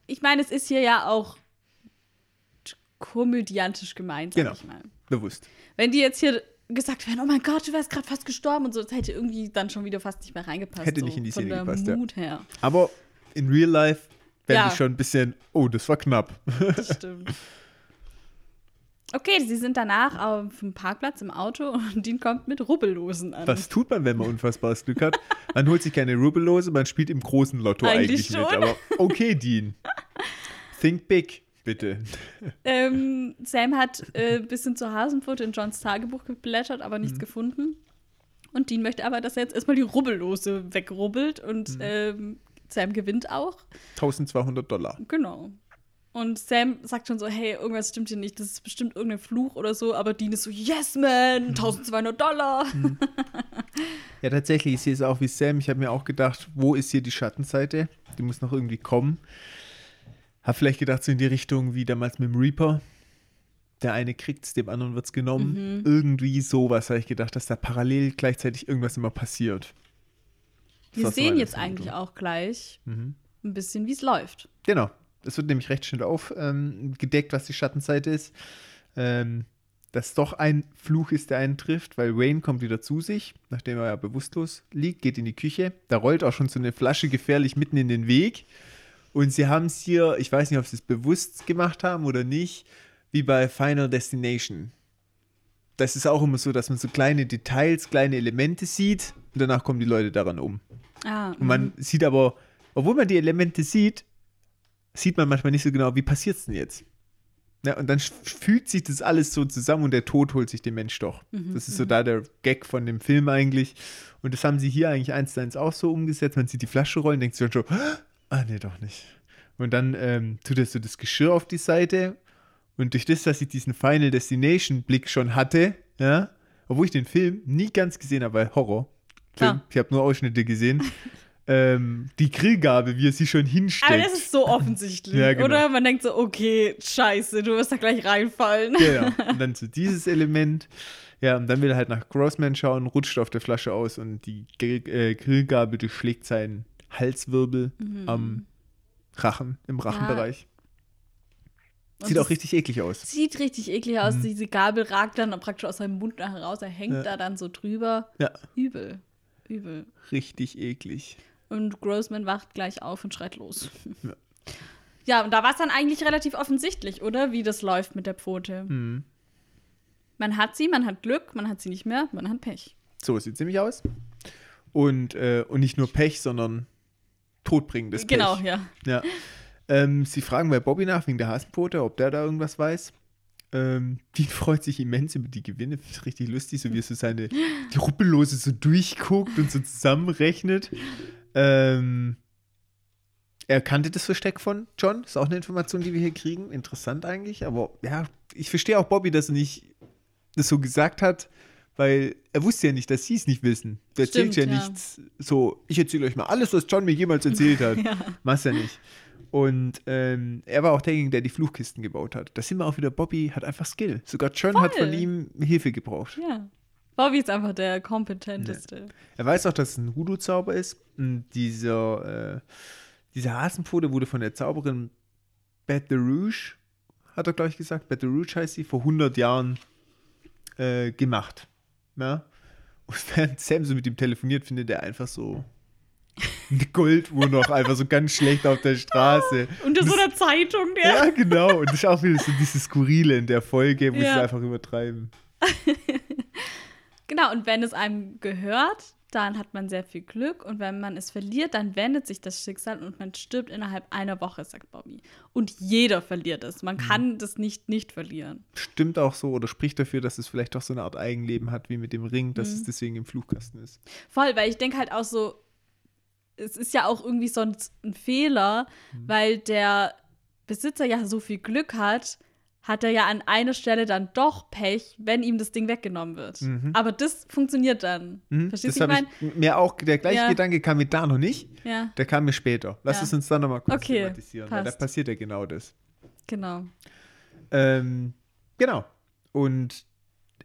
Ich meine, es ist hier ja auch komödiantisch gemeint, sag Genau. ich mal. Bewusst. Wenn die jetzt hier gesagt wären, oh mein Gott, du wärst gerade fast gestorben und so, das hätte irgendwie dann schon wieder fast nicht mehr reingepasst. Hätte so, nicht in die von Szene der gepasst, ja. Mut her. Aber in real life wäre Ja. ich schon ein bisschen, oh, das war knapp. Das stimmt. Okay, sie sind danach auf dem Parkplatz im Auto und Dean kommt mit Rubbellosen an. Was tut man, wenn man unfassbares Glück hat? Man holt sich keine Rubellose, man spielt im großen Lotto Eigentlich eigentlich, mit. Aber okay, Dean. Think big, bitte. Ähm, Sam hat äh, ein bisschen zur Hasenpfote in Johns Tagebuch geblättert, aber Mhm. nichts gefunden. Und Dean möchte aber, dass er jetzt erstmal die Rubbellose wegrubbelt und Mhm. ähm, Sam gewinnt auch. 1200 Dollar. Genau. Und Sam sagt schon so, hey, irgendwas stimmt hier nicht, das ist bestimmt irgendein Fluch oder so, aber Dean ist so, yes, Mhm. man, 1200 Dollar. Ja, tatsächlich, ich sehe es auch wie Sam. Ich habe mir auch gedacht, wo ist hier die Schattenseite? Die muss noch irgendwie kommen. Hab vielleicht gedacht, so in die Richtung wie damals mit dem Reaper. Der eine kriegt es, dem anderen wird es genommen. Irgendwie sowas habe ich gedacht, dass da parallel gleichzeitig irgendwas immer passiert. Wir sehen jetzt eigentlich auch gleich Mhm. ein bisschen, wie es läuft. Genau. Es wird nämlich recht schnell aufgedeckt, ähm, was die Schattenseite ist. Ähm, dass doch ein Fluch ist, der einen trifft, weil Wayne kommt wieder zu sich, nachdem er ja bewusstlos liegt, geht in die Küche. Da rollt auch schon so eine Flasche gefährlich mitten in den Weg. Und sie haben es hier, ich weiß nicht, ob sie es bewusst gemacht haben oder nicht, wie bei Final Destination. Das ist auch immer so, dass man so kleine Details, kleine Elemente sieht und danach kommen die Leute daran um. Ah, Und man sieht aber, obwohl man die Elemente sieht, sieht man manchmal nicht so genau, wie passiert es denn jetzt. Ja, und dann fügt sich das alles so zusammen und der Tod holt sich den Mensch doch. das ist so da der Gag von dem Film eigentlich. Und das haben sie hier eigentlich eins zu eins auch so umgesetzt. Man sieht die Flasche rollen, denkt sich dann schon, ah, nee, doch nicht. Und dann ähm, tut er so das Geschirr auf die Seite und durch das, dass ich diesen Final Destination Blick schon hatte, ja, obwohl ich den Film nie ganz gesehen habe, weil Horror. Film. Ah. Ich habe nur Ausschnitte gesehen. Ähm, die Grillgabe, wie er sie schon hinsteckt. Aber das ist so offensichtlich, Ja, genau. oder? Man denkt so, okay, scheiße, du wirst da gleich reinfallen. Genau. Und dann so dieses Element. Ja, und dann will er halt nach Grossman schauen, rutscht auf der Flasche aus und die Grill, äh, Grillgabel durchschlägt seinen Halswirbel Mhm. am Rachen, im Rachenbereich. Und Sieht auch richtig eklig aus. Sieht richtig eklig aus. Diese Gabel ragt dann praktisch aus seinem Mund nachher raus. Er hängt Ja. da dann so drüber. Ja, Übel. Übel. richtig eklig. Und Grossman wacht gleich auf und schreit los. Ja. Ja, und da war es dann eigentlich relativ offensichtlich, oder? Wie das läuft mit der Pfote. Mhm. Man hat sie, man hat Glück, man hat sie nicht mehr, man hat Pech. So sieht ziemlich aus. Und, äh, und nicht nur Pech, sondern todbringendes Pech. Genau, ja. Ja. Ähm, sie fragen bei Bobby nach wegen der Hasenpfote, ob der da irgendwas weiß. Ähm, Dean freut sich immens über die Gewinne. Finde ich richtig lustig, so wie er so seine die Ruppellose so durchguckt und so zusammenrechnet. Ähm, er kannte das Versteck von John. Ist auch eine Information, die wir hier kriegen. Interessant eigentlich. Aber ja, ich verstehe auch Bobby, dass er nicht das so gesagt hat, weil er wusste ja nicht, dass sie es nicht wissen. Erzählst Stimmt, ja, ja. nichts so, ich erzähle euch mal alles, was John mir jemals erzählt hat. Machst ja nicht. Und ähm, er war auch derjenige, der die Fluchkisten gebaut hat. Da sind wir auch wieder, Bobby hat einfach Skill. Sogar John hat Voll. von ihm Hilfe gebraucht. Ja. Bobby ist einfach der kompetenteste. Er weiß auch, dass es ein Voodoo-Zauber ist. Und dieser, äh, diese Hasenpfote wurde von der Zauberin Bette Rouge, hat er, glaube ich, gesagt, Bette Rouge heißt sie, vor 100 Jahren äh, gemacht. Ja? Und während Sam so mit ihm telefoniert, findet er einfach so eine Golduhr noch einfach so ganz schlecht auf der Straße. Unter so einer Zeitung, der. Ja, genau. Und das ist auch wieder so dieses Skurrile in der Folge, wo sie Ja. es einfach übertreiben. Genau, und wenn es einem gehört, dann hat man sehr viel Glück. Und wenn man es verliert, dann wendet sich das Schicksal und man stirbt innerhalb einer Woche, sagt Bobby. Und jeder verliert es. Man kann das nicht nicht verlieren. Stimmt auch so oder spricht dafür, dass es vielleicht doch so eine Art Eigenleben hat wie mit dem Ring, dass es deswegen im Fluchkasten ist. Voll, weil ich denke halt auch so, es ist ja auch irgendwie sonst ein Fehler, weil der Besitzer ja so viel Glück hat, hat er ja an einer Stelle dann doch Pech, wenn ihm das Ding weggenommen wird. Aber das funktioniert dann. Mhm. Verstehst du, ich habe meine? ich mir auch, der gleiche Ja. Gedanke kam mir da noch nicht, Ja, der kam mir später. Lass Ja. es uns dann nochmal kurz Okay, thematisieren, weil da passt. passiert ja genau das. genau. Ähm, genau. Und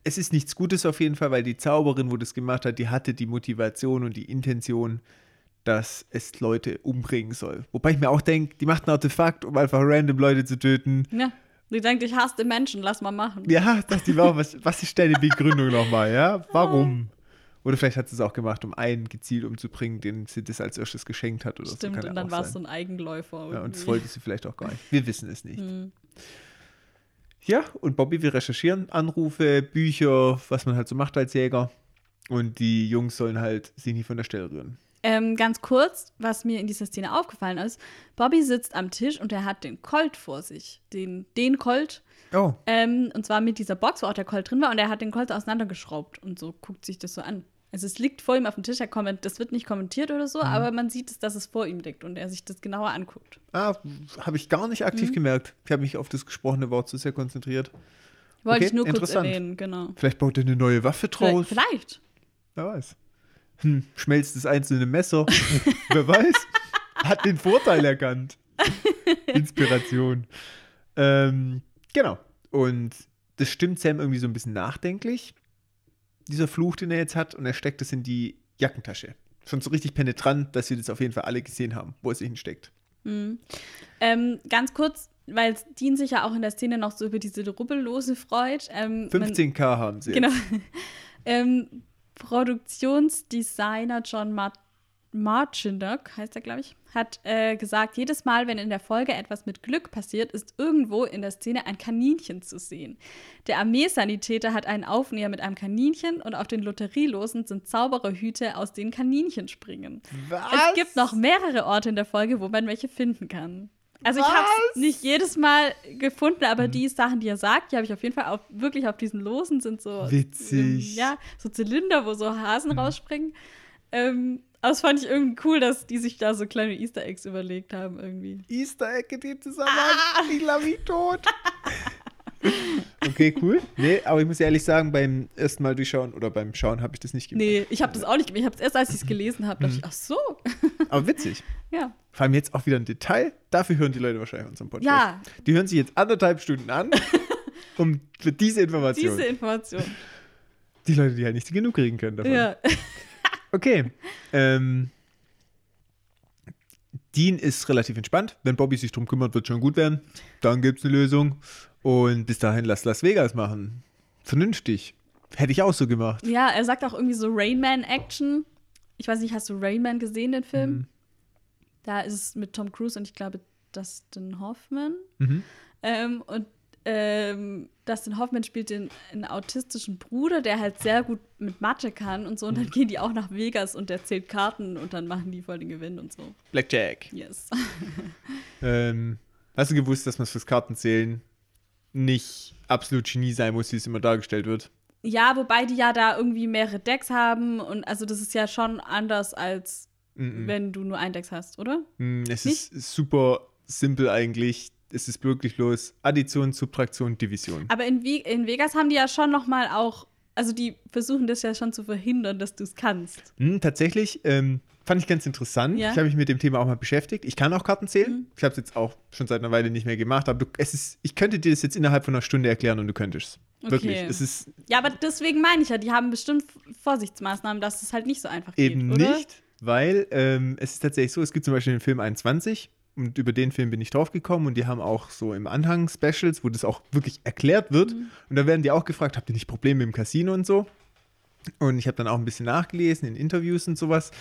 es ist nichts Gutes auf jeden Fall, weil die Zauberin, wo das gemacht hat, die hatte die Motivation und die Intention, dass es Leute umbringen soll. Wobei ich mir auch denke, die macht ein Artefakt, um einfach random Leute zu töten. Ja. Sie denkt, ich hasse den Menschen, lass mal machen. Ja, dachte ich mir auch, was, was ist deine Begründung nochmal, ja? Warum? Oder vielleicht hat sie es auch gemacht, um einen gezielt umzubringen, den sie das als erstes geschenkt hat oder so. Stimmt, Kann ja und dann war es so ein Eigenläufer. Ja, und das irgendwie. wollte sie vielleicht auch gar nicht. Wir wissen es nicht. Hm. Ja, und Bobby, wir recherchieren Anrufe, Bücher, was man halt so macht als Jäger. Und die Jungs sollen halt sich nicht von der Stelle rühren. Ähm, ganz kurz, was mir in dieser Szene aufgefallen ist: Bobby sitzt am Tisch und er hat den Colt vor sich. Den, den Colt. Oh, Ähm, und zwar mit dieser Box, wo auch der Colt drin war. Und er hat den Colt auseinandergeschraubt und so guckt sich das so an. Also es liegt vor ihm auf dem Tisch. Er komment das wird nicht kommentiert oder Mhm. so, aber man sieht, es, dass es vor ihm liegt und er sich das genauer anguckt. ah, habe ich gar nicht aktiv Mhm. gemerkt. Ich habe mich auf das gesprochene Wort zu sehr konzentriert. Wollte Okay, ich nur kurz erwähnen, genau. Vielleicht baut er eine neue Waffe draus. Vielleicht. vielleicht. Wer weiß. Hm, schmelzt das einzelne Messer. Wer weiß. Hat den Vorteil erkannt. Inspiration. Ähm, genau. Und das stimmt Sam irgendwie so ein bisschen nachdenklich. Dieser Fluch, den er jetzt hat, und er steckt es in die Jackentasche. Schon so richtig penetrant, dass wir das auf jeden Fall alle gesehen haben, wo es sich hinsteckt. Mhm. Ähm, ganz kurz, weil Dean sich ja auch in der Szene noch so über diese Rubbellose freut. Ähm, man- 15k haben sie. Genau. Ähm, Produktionsdesigner John Mar Marchindock, heißt er, glaube ich, hat äh, gesagt, jedes Mal, wenn in der Folge etwas mit Glück passiert, ist irgendwo in der Szene ein Kaninchen zu sehen. Der Armeesanitäter hat einen Aufnäher mit einem Kaninchen und auf den Lotterielosen sind Zaubererhüte, aus denen Kaninchen springen. Was? Es gibt noch mehrere Orte in der Folge, wo man welche finden kann. Also ich habe Was? es nicht jedes Mal gefunden, aber die Sachen, die er sagt, die habe ich auf jeden Fall auf, wirklich auf diesen Losen sind so Witzig. ja so Zylinder, wo so Hasen rausspringen. Ähm, aber das fand ich irgendwie cool, dass die sich da so kleine Easter Eggs überlegt haben irgendwie. Easter Egg in dem Zusammenhang. Ich lache mich tot. okay, cool. Nee, aber ich muss ehrlich sagen, beim ersten Mal durchschauen oder beim Schauen habe ich das nicht gemacht. Nee, ich habe das auch nicht gemacht. Ich habe es erst, als ich es gelesen habe, dachte ich, ach so. Aber witzig. ja. Vor allem jetzt auch wieder ein Detail. Dafür hören die Leute wahrscheinlich unseren Podcast. Ja. Die hören sich jetzt anderthalb Stunden an, um für diese Information. Diese Information. die Leute, die halt nicht genug kriegen können davon. Ja. Okay. Ähm, Dean ist relativ entspannt. Wenn Bobby sich drum kümmert, wird schon gut werden. Dann gibt es eine Lösung. Und bis dahin lass Las Vegas machen. Vernünftig. Hätte ich auch so gemacht. Ja, er sagt auch irgendwie so Rainman-Action. Ich weiß nicht, hast du Rainman gesehen, den Film? Mhm. Da ist es mit Tom Cruise und ich glaube Dustin Hoffman. Mhm. Ähm, und ähm, Dustin Hoffman spielt den einen autistischen Bruder, der halt sehr gut mit Mathe kann und so. Und dann Mhm. gehen die auch nach Vegas und der zählt Karten und dann machen die voll den Gewinn und so. Blackjack. Yes. Ähm, hast du gewusst, dass man fürs Kartenzählen nicht absolut Genie sein muss, wie es immer dargestellt wird? Ja, wobei die ja da irgendwie mehrere Decks haben und also das ist ja schon anders als Mhm. wenn du nur ein Deck hast, oder? Mm, Es ist super simpel eigentlich. Es ist wirklich bloß Addition, Subtraktion, Division. Aber in, Ve in Vegas haben die ja schon noch mal auch, also die versuchen das ja schon zu verhindern, dass du es kannst. Hm, tatsächlich ähm, fand ich ganz interessant. Ja. Ich habe mich mit dem Thema auch mal beschäftigt. Ich kann auch Karten zählen. Mhm. Ich habe es jetzt auch schon seit einer Weile nicht mehr gemacht. Aber du, es ist, ich könnte dir das jetzt innerhalb von einer Stunde erklären und du könntest. Wirklich. Okay. Es ist Ja, aber deswegen meine ich ja, die haben bestimmt Vorsichtsmaßnahmen, dass es halt nicht so einfach eben geht, oder? nicht, weil ähm, es ist tatsächlich so, es gibt zum Beispiel den Film 21 und über den Film bin ich drauf gekommen und die haben auch so im Anhang Specials, wo das auch wirklich erklärt wird Mhm. und da werden die auch gefragt, habt ihr nicht Probleme im Casino und so? Und ich habe dann auch ein bisschen nachgelesen in Interviews und sowas.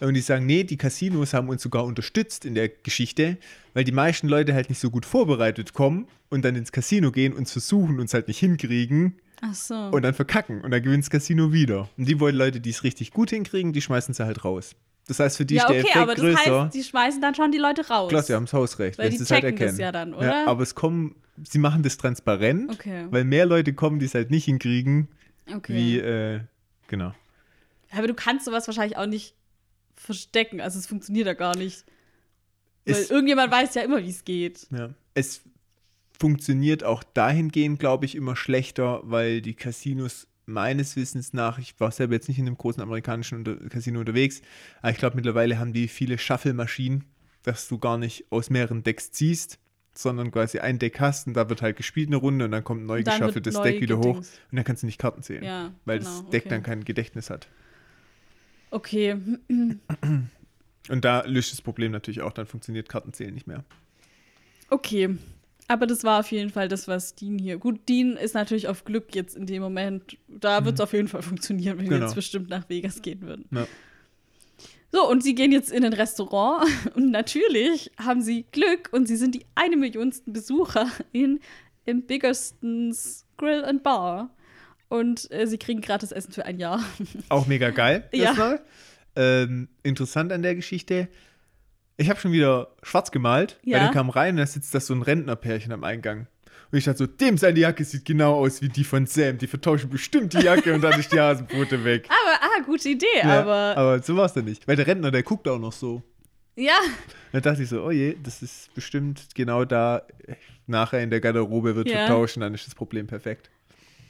Und die sagen, nee, die Casinos haben uns sogar unterstützt in der Geschichte, weil die meisten Leute halt nicht so gut vorbereitet kommen und dann ins Casino gehen und versuchen, uns halt nicht hinkriegen Ach so. und dann verkacken und dann gewinnt das Casino wieder. Und die wollen Leute, die es richtig gut hinkriegen, die schmeißen sie halt raus. Das heißt, für die ja, ist der okay, Effekt aber das größer. heißt, die schmeißen dann schon die Leute raus. Klar, sie haben das Hausrecht, Weil wenn die sie es halt checken das erkennen. ja dann, oder? aber es kommen, sie machen das transparent, Okay. weil mehr Leute kommen, die es halt nicht hinkriegen, Okay. wie, äh, genau. Aber du kannst sowas wahrscheinlich auch nicht verstecken. Also es funktioniert ja gar nicht. Weil Es- irgendjemand weiß ja immer, wie es geht. Ja. Es funktioniert auch dahingehend, glaube ich, immer schlechter, weil die Casinos meines Wissens nach, ich war selber jetzt nicht in einem großen amerikanischen unter Casino unterwegs, aber ich glaube mittlerweile haben die viele Shuffle-Maschinen, dass du gar nicht aus mehreren Decks ziehst, sondern quasi ein Deck hast und da wird halt gespielt eine Runde und dann kommt ein neu geschaffeltes Deck wieder hoch und dann kannst du nicht Karten zählen, Ja, weil genau, das Deck okay. dann kein Gedächtnis hat. Okay. Und da löscht das Problem natürlich auch, dann funktioniert Kartenzählen nicht mehr. Okay. Aber das war auf jeden Fall das, was Dean hier. Gut, Dean ist natürlich auf Glück jetzt in dem Moment. Da wird es auf jeden Fall funktionieren, wenn wir Genau. jetzt bestimmt nach Vegas gehen würden. Ja. So, und sie gehen jetzt in ein Restaurant und natürlich haben sie Glück und sie sind die eine Millionsten Besucher in, im Biggerstons Grill and Bar. Und äh, sie kriegen gratis Essen für ein Jahr. Auch mega geil. Ja. Ähm, interessant an der Geschichte. Ich habe schon wieder schwarz gemalt, Ja. weil der kam rein und da sitzt das so ein Rentnerpärchen am Eingang. Und ich dachte so, dem seine Jacke sieht genau aus wie die von Sam. Die vertauschen bestimmt die Jacke und dann ist die Hasenpfote weg. Aber, ah, gute Idee, Ja, aber aber so war es dann nicht. Weil der Rentner, der guckt auch noch so. ja, Da dachte ich so, oh je, das ist bestimmt genau da. Nachher in der Garderobe wird Ja. vertauscht und dann ist das Problem perfekt.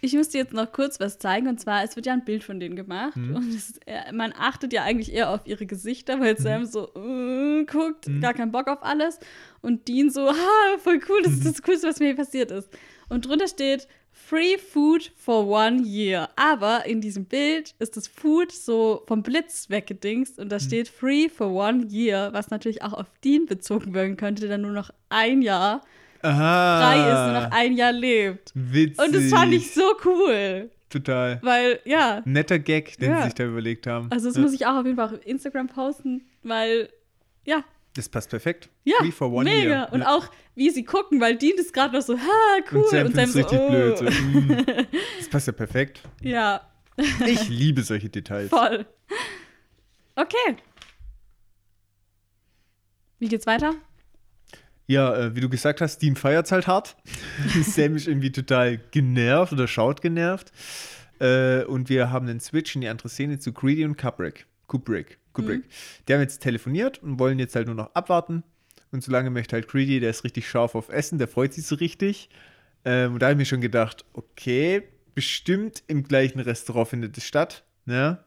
Ich muss dir jetzt noch kurz was zeigen. Und zwar, es wird ja ein Bild von denen gemacht. Mhm. Und es man achtet ja eigentlich eher auf ihre Gesichter, weil Sam so äh, guckt, Mhm. gar keinen Bock auf alles. Und Dean so, ha, voll cool, das ist das Coolste, was mir hier passiert ist. Und drunter steht, Free Food for one year. Aber in diesem Bild ist das Food so vom Blitz weggedingst Mhm. und da steht Free for one year, was natürlich auch auf Dean bezogen werden könnte, der dann nur noch ein Jahr Aha. frei ist und noch ein Jahr lebt. Witzig. Und das fand ich so cool. Total. Weil, ja, Netter Gag, den Ja. sie sich da überlegt haben. also das Ja. muss ich auch auf jeden Fall auf Instagram posten, weil, ja, Das passt perfekt. ja, Free for one mega. year. Und ja. auch, wie sie gucken, weil Dean ist gerade noch so, ha, cool. Und Sam findet so, richtig oh. blöd. So, mm. Das passt ja perfekt. Ja, Ich liebe solche Details. voll. Okay. Wie geht's weiter? Ja, äh, wie du gesagt hast, Dean feiert's halt hart. Sam ist irgendwie total genervt oder schaut genervt. Äh, und wir haben einen Switch in die andere Szene zu Greedy und Kubrick. Kubrick. Kubrick. Die haben jetzt telefoniert und wollen jetzt halt nur noch abwarten. Und solange möchte halt Greedy, der ist richtig scharf auf Essen, der freut sich so richtig. Ähm, und da habe ich mir schon gedacht, okay, bestimmt im gleichen Restaurant findet es statt. Ne?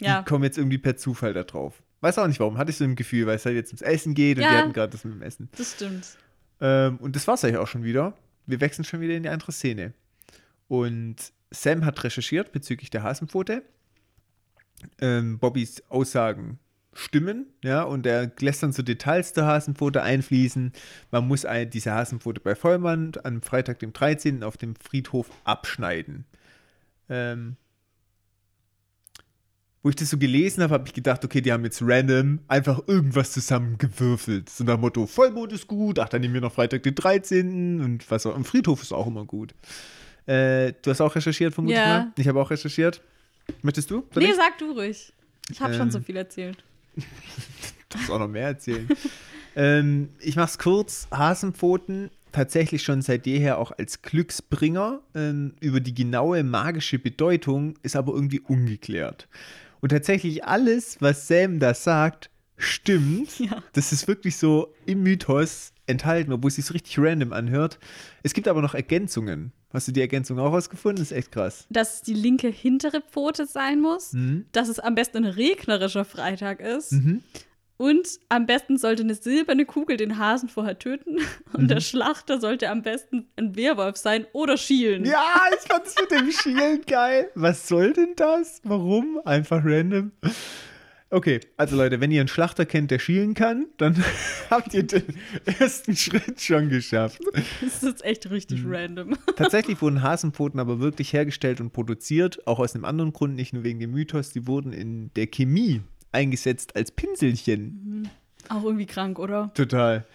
Ja. Die kommen jetzt irgendwie per Zufall da drauf. Weiß auch nicht warum. Hatte ich so im Gefühl, weil es halt jetzt ums Essen geht und Ja. die hatten gerade das mit dem Essen. Das stimmt. Ähm, und das war's eigentlich auch schon wieder. Wir wechseln schon wieder in die andere Szene. Und Sam hat recherchiert bezüglich der Hasenpfote. Ähm, Bobbys Aussagen stimmen, ja, und er lässt dann so Details der Hasenpfote einfließen. Man muss ein, diese Hasenpfote bei Vollmann am Freitag, dem 13. auf dem Friedhof abschneiden. Ähm, wo ich das so gelesen habe, habe ich gedacht, okay, die haben jetzt random einfach irgendwas zusammengewürfelt. So nach dem Motto, Vollmond ist gut, ach, dann nehmen wir noch Freitag den 13. und was auch, im Friedhof ist auch immer gut. Äh, du hast auch recherchiert, vermutlich Ja. mal? Ich habe auch recherchiert. Möchtest du? Soll Nee, ich? sag du ruhig. Ich habe schon Ähm. so viel erzählt. Du musst auch noch mehr erzählen. ähm, ich mach's kurz. Hasenpfoten tatsächlich schon seit jeher auch als Glücksbringer. Ähm, über die genaue magische Bedeutung ist aber irgendwie ungeklärt. Und tatsächlich alles, was Sam da sagt, stimmt. Ja. Das ist wirklich so im Mythos enthalten, obwohl es sich so richtig random anhört. Es gibt aber noch Ergänzungen. Hast du die Ergänzung auch rausgefunden? Das ist echt krass. Dass es die linke hintere Pfote sein muss, Mhm. dass es am besten ein regnerischer Freitag ist und am besten sollte eine silberne Kugel den Hasen vorher töten und Mhm. der Schlachter sollte am besten ein Werwolf sein oder schielen. Ja, ich fand das mit dem Schielen geil. Was soll denn das? Warum? Einfach random. Okay, also Leute, wenn ihr einen Schlachter kennt, der schielen kann, dann habt ihr den ersten Schritt schon geschafft. Das ist jetzt echt richtig Mhm. random. Tatsächlich wurden Hasenpfoten aber wirklich hergestellt und produziert, auch aus einem anderen Grund, nicht nur wegen dem Mythos, die wurden in der Chemie eingesetzt als Pinselchen. Auch irgendwie krank, oder? Total.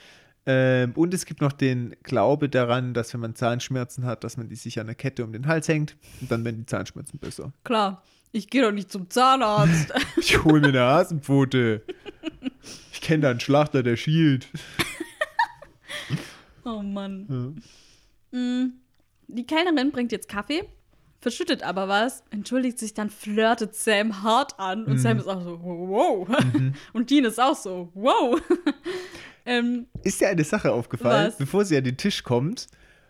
Ähm, und es gibt noch den Glaube daran, dass wenn man Zahnschmerzen hat, dass man die sich an der Kette um den Hals hängt und dann werden die Zahnschmerzen besser. Klar. Ich gehe doch nicht zum Zahnarzt. Ich hole mir eine Hasenpfote. Ich kenne da einen Schlachter, der schielt. oh Mann. Mm, Die Kellnerin bringt jetzt Kaffee, verschüttet aber was, entschuldigt sich, dann flirtet Sam hart an und Sam ist auch so, wow. Und Dean ist auch so, wow. ähm, Ist dir eine Sache aufgefallen? Was? Bevor sie an den Tisch kommt,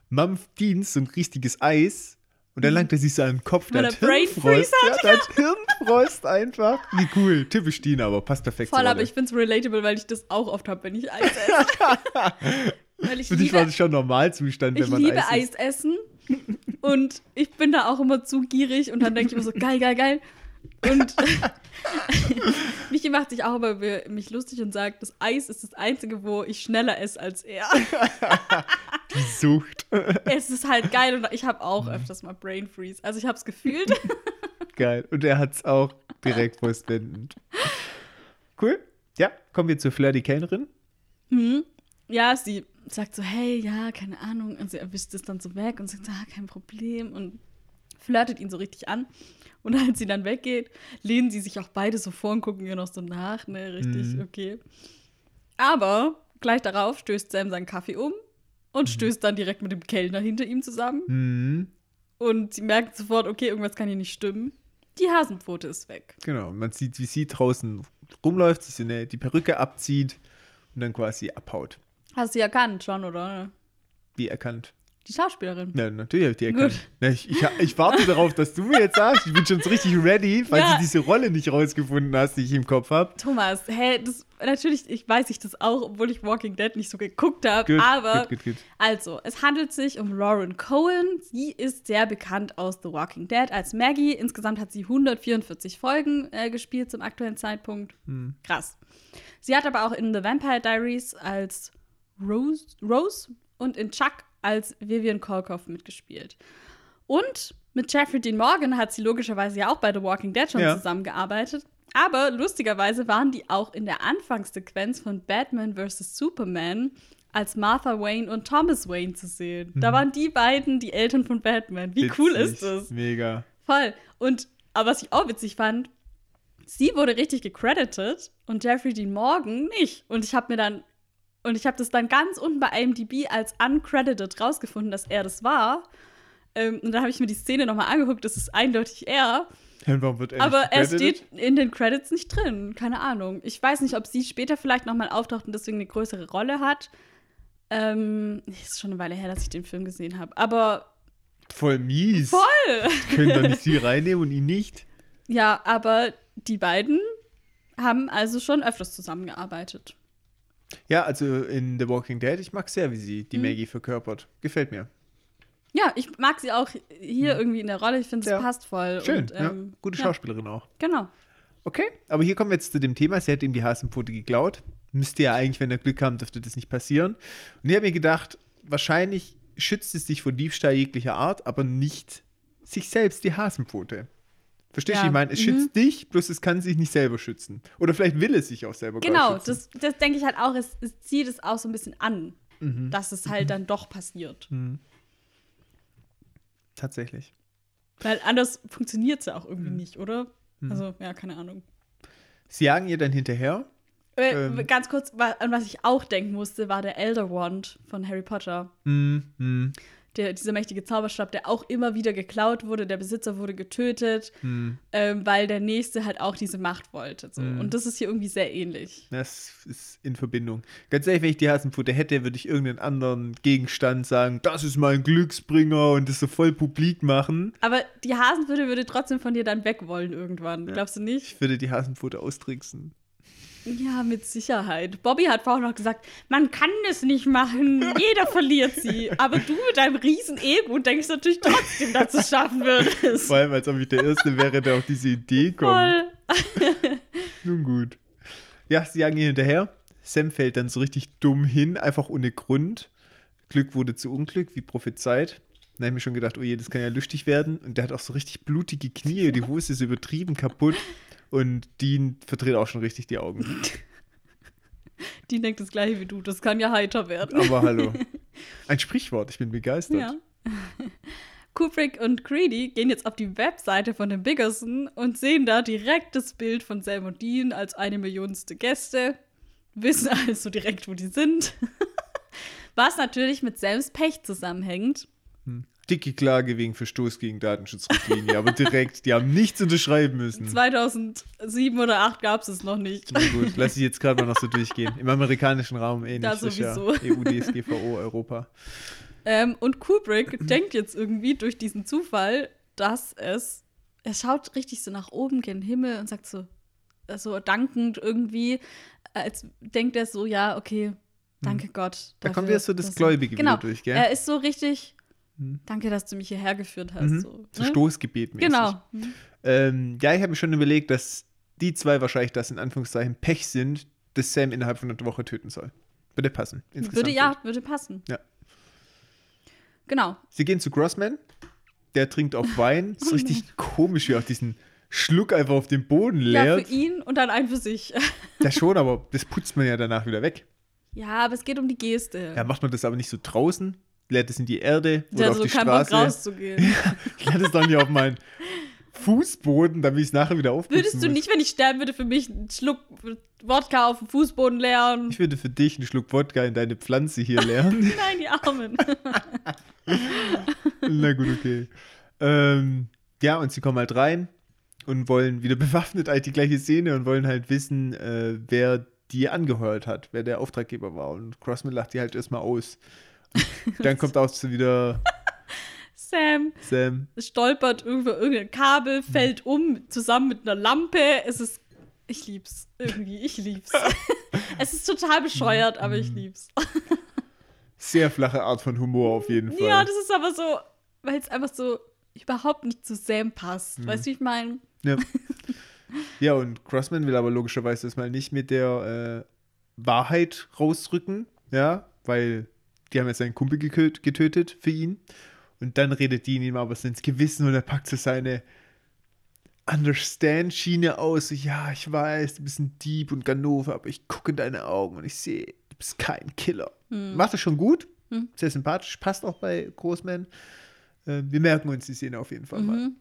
mampft Dienst so ein richtiges Eis und dann langt er sich so an den Kopf. Der er hat Brain Hirnfrost. Freeze Ja, hat Hirnfrost einfach. Wie cool. Typisch Dean, aber passt perfekt voll, aber ich find's relatable, weil ich das auch oft habe, wenn ich Eis esse. weil ich Für dich war liebe, das schon Normalzustand, wenn ich man liebe Eis isst. Eis essen und ich bin da auch immer zu gierig und dann denke ich immer so, geil, geil, geil. Und Michi macht sich auch über mich lustig und sagt, das Eis ist das Einzige, wo ich schneller esse als er. Die Sucht. es ist halt geil und ich habe auch öfters mal Brain Freeze. Also ich habe es gefühlt. Geil. Und er hat es auch direkt postwendend. Cool. Ja, kommen wir zur Fleur, die Kellnerin. Mhm. Ja, sie sagt so, hey, ja, keine Ahnung. Und sie erwischt es dann so weg und sagt, ah, kein Problem. Und flirtet ihn so richtig an. Und als sie dann weggeht, lehnen sie sich auch beide so vor und gucken ihr noch so nach, ne, richtig, Mhm. okay. Aber gleich darauf stößt Sam seinen Kaffee um und stößt dann direkt mit dem Kellner hinter ihm zusammen. Mhm. Und sie merkt sofort, okay, irgendwas kann hier nicht stimmen. Die Hasenpfote ist weg. Genau. Man sieht, wie sie draußen rumläuft, sich eine, die Perücke abzieht und dann quasi abhaut. Hast du sie erkannt schon, oder? Wie erkannt. Die Schauspielerin. Ja, natürlich habe ich die erkannt. Na, ich, ich, ich warte darauf, dass du mir jetzt sagst. Ich bin schon so richtig ready, falls Ja. du diese Rolle nicht rausgefunden hast, die ich im Kopf habe. Thomas, hä, das, natürlich, ich weiß ich das auch, obwohl ich Walking Dead nicht so geguckt habe, aber gut, gut, gut. also, es handelt sich um Lauren Cohen. Sie ist sehr bekannt aus The Walking Dead als Maggie. Insgesamt hat sie 144 Folgen äh, gespielt zum aktuellen Zeitpunkt. Hm. Krass. Sie hat aber auch in The Vampire Diaries als Rose, Rose und in Chuck als Vivian Kolkoff mitgespielt. Und mit Jeffrey Dean Morgan hat sie logischerweise ja auch bei The Walking Dead schon Ja. zusammengearbeitet. Aber lustigerweise waren die auch in der Anfangssequenz von Batman vs. Superman als Martha Wayne und Thomas Wayne zu sehen. Da waren die beiden die Eltern von Batman. Wie cool Mhm. Witzig. ist das? Mega. Voll. Und aber was ich auch witzig fand, sie wurde richtig gecredited und Jeffrey Dean Morgan nicht. Und ich habe mir dann und ich habe das dann ganz unten bei IMDb als uncredited rausgefunden, dass er das war. Ähm, und dann habe ich mir die Szene nochmal angeguckt, das ist eindeutig er. Ja, warum wird er Aber er steht in den Credits nicht drin. Keine Ahnung. Ich weiß nicht, ob sie später vielleicht nochmal auftaucht und deswegen eine größere Rolle hat. Ähm, ist schon eine Weile her, dass ich den Film gesehen habe. Aber Voll mies. voll! Können doch nicht sie reinnehmen und ihn nicht. Ja, aber die beiden haben also schon öfters zusammengearbeitet. Ja, also in The Walking Dead, ich mag sehr, wie sie Mhm. die Maggie verkörpert. Gefällt mir. Ja, ich mag sie auch hier irgendwie in der Rolle. Ich finde, es Ja. passt voll. Schön, Und, ähm, ja. Gute ja, Schauspielerin auch. Genau. Okay, aber hier kommen wir jetzt zu dem Thema. Sie hat ihm die Hasenpfote geklaut. Müsste ja eigentlich, wenn er Glück haben, dürfte das nicht passieren. Und ich habe mir gedacht, wahrscheinlich schützt es dich vor Diebstahl jeglicher Art, aber nicht sich selbst die Hasenpfote. Verstehst du? Ja. Ich meine, es Mhm. schützt dich, bloß es kann sich nicht selber schützen. Oder vielleicht will es sich auch selber Genau, schützen. das, das denke ich halt auch. Es, es zieht es auch so ein bisschen an, Mhm. dass es halt dann doch passiert. Tatsächlich. Weil anders funktioniert es ja auch irgendwie Mhm. nicht, oder? Also, ja, keine Ahnung. Sie jagen ihr dann hinterher. Äh, Ähm. Ganz kurz, an was ich auch denken musste, war der Elder Wand von Harry Potter. Hm, hm, Der, dieser mächtige Zauberstab, der auch immer wieder geklaut wurde. Der Besitzer wurde getötet, hm. ähm, weil der Nächste halt auch diese Macht wollte. So. Mhm. Und das ist hier irgendwie sehr ähnlich. Das ist in Verbindung. Ganz ehrlich, wenn ich die Hasenpfote hätte, würde ich irgendeinen anderen Gegenstand sagen, das ist mein Glücksbringer und das so voll publik machen. Aber die Hasenpfote würde trotzdem von dir dann weg wollen irgendwann. Ja. Glaubst du nicht? Ich würde die Hasenpfote austricksen. Ja, mit Sicherheit. Bobby hat vorhin noch gesagt, man kann es nicht machen, jeder verliert sie. Aber du mit deinem riesen Ego denkst natürlich trotzdem, dass du es schaffen würdest. Vor allem, als ob ich der Erste wäre, der auf diese Idee kommt. Voll. Nun gut. Ja, sie jagen ihr hinterher. Sam fällt dann so richtig dumm hin, einfach ohne Grund. Glück wurde zu Unglück, wie prophezeit. Dann habe ich mir schon gedacht, oh je, das kann ja lustig werden. Und der hat auch so richtig blutige Knie, die Hose ist übertrieben kaputt. Und Dean verdreht auch schon richtig die Augen. Die denkt das gleiche wie du, das kann ja heiter werden. Aber hallo. Ein Sprichwort, ich bin begeistert. Ja. Kubrick und Creedy gehen jetzt auf die Webseite von den Biggerson und sehen da direkt das Bild von Sam und Dean als eine Millionste Gäste. Wissen also direkt, wo die sind. Was natürlich mit Sams Pech zusammenhängt. Dicke Klage wegen Verstoß gegen Datenschutzrichtlinie, aber direkt, die haben nichts unterschreiben müssen. 2007 oder 2008 gab es es noch nicht. Na gut, lass ich jetzt gerade mal noch so durchgehen. Im amerikanischen Raum ähnlich. Da das ist ja sowieso. EU, DSGVO, Europa. Ähm, und Kubrick denkt jetzt irgendwie durch diesen Zufall, dass es. Er schaut richtig so nach oben gen Himmel und sagt so, so dankend irgendwie, als denkt er so, ja, okay, danke Gott. Hm. Da kommt dafür, wieder so das Gläubige genau, wieder durch, gell? Er ist so richtig, Hm. danke, dass du mich hierher geführt hast. Mhm. So, ne? Stoßgebet mäßig. Genau. Mhm. Ähm, ja, ich habe mir schon überlegt, dass die zwei wahrscheinlich das in Anführungszeichen Pech sind, das Sam innerhalb von einer Woche töten soll. Würde passen. insgesamt. Würde ja, würde passen. Ja. Genau. Sie gehen zu Grossman, der trinkt auf Wein. Oh ist richtig komisch, wie er auch diesen Schluck einfach auf den Boden Ja, leert. für ihn und dann ein für sich. Ja, schon, aber das putzt man ja danach wieder weg. Ja, aber es geht um die Geste. Ja, macht man das aber nicht so draußen? Leert es in die Erde oder Der auf so die keinen Bock Straße? rauszugehen. Ich leert es doch nicht auf meinen Fußboden, damit ich es nachher wieder aufputzen Würdest du muss. nicht, wenn ich sterben würde, für mich einen Schluck Wodka auf dem Fußboden leeren? Ich würde für dich einen Schluck Wodka in deine Pflanze hier leeren. Nein, die Armen. Na gut, okay. Ähm, ja, und sie kommen halt rein und wollen wieder bewaffnet halt die gleiche Szene und wollen halt wissen, äh, wer die angeheuert hat, wer der Auftraggeber war. Und Crossman lacht die halt erstmal aus. Dann kommt auch wieder Sam Sam. stolpert über irgendein Kabel, fällt um, zusammen mit einer Lampe. Es ist. Ich lieb's. Irgendwie, ich lieb's. es ist total bescheuert, aber ich lieb's. Sehr flache Art von Humor auf jeden Fall. Ja, das ist aber so, weil es einfach so überhaupt nicht zu Sam passt. Hm. Weißt du, wie ich meine? Ja. ja, und Crossman will aber logischerweise erstmal nicht mit der äh, Wahrheit rausrücken, ja, weil die haben jetzt seinen Kumpel getötet für ihn. Und dann redet die ihm aber ins Gewissen und er packt so seine Understand-Schiene aus. So, ja, ich weiß, du bist ein Dieb und Ganove, aber ich gucke in deine Augen und ich sehe, du bist kein Killer. Macht das schon gut. Hm. Sehr sympathisch, passt auch bei Großman. Äh, wir merken uns die Szene auf jeden Fall mal.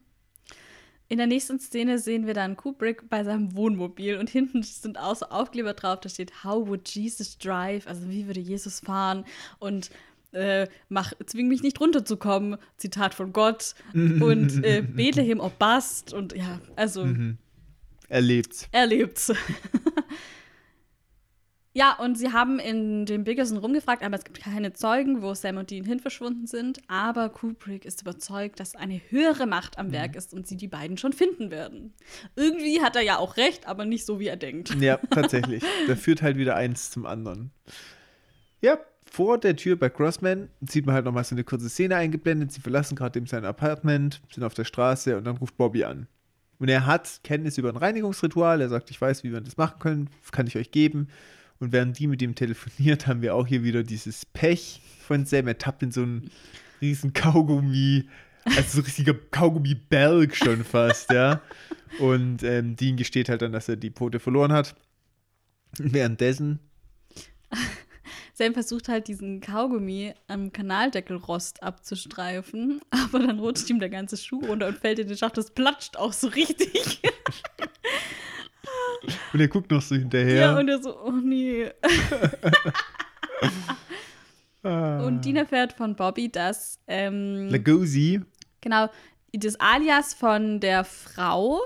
In der nächsten Szene sehen wir dann Kubrick bei seinem Wohnmobil und hinten sind auch so Aufkleber drauf, da steht How would Jesus drive? Also wie würde Jesus fahren? Und äh, mach, zwing mich nicht runterzukommen, Zitat von Gott. und äh, Bethlehem ob Bast. Und ja, also Mhm. Er lebt's. er lebt's. ja, und sie haben in dem Biggerson rumgefragt, aber es gibt keine Zeugen, wo Sam und Dean hin verschwunden sind. Aber Kubrick ist überzeugt, dass eine höhere Macht am Werk ist und sie die beiden schon finden werden. Irgendwie hat er ja auch recht, aber nicht so, wie er denkt. Ja, tatsächlich. da führt halt wieder eins zum anderen. Ja, vor der Tür bei Crossman sieht man halt nochmal so eine kurze Szene eingeblendet. Sie verlassen gerade eben sein Apartment, sind auf der Straße und dann ruft Bobby an. Und er hat Kenntnis über ein Reinigungsritual. Er sagt, ich weiß, wie wir das machen können, kann ich euch geben. Und während die mit ihm telefoniert, haben wir auch hier wieder dieses Pech von Sam. Er tappt in so einen riesen Kaugummi, also so ein richtiger Kaugummi-Berg schon fast, ja. Und ähm, Dean gesteht halt dann, dass er die Pote verloren hat. Währenddessen Sam versucht halt diesen Kaugummi am Kanaldeckelrost abzustreifen, aber dann rutscht ihm der ganze Schuh runter und fällt in den Schacht. Das platscht auch so richtig. Und er guckt noch so hinterher. Ja, und er so, oh nee. Ah. Und Dean erfährt von Bobby, dass ähm, Lagosi. Genau, das Alias von der Frau,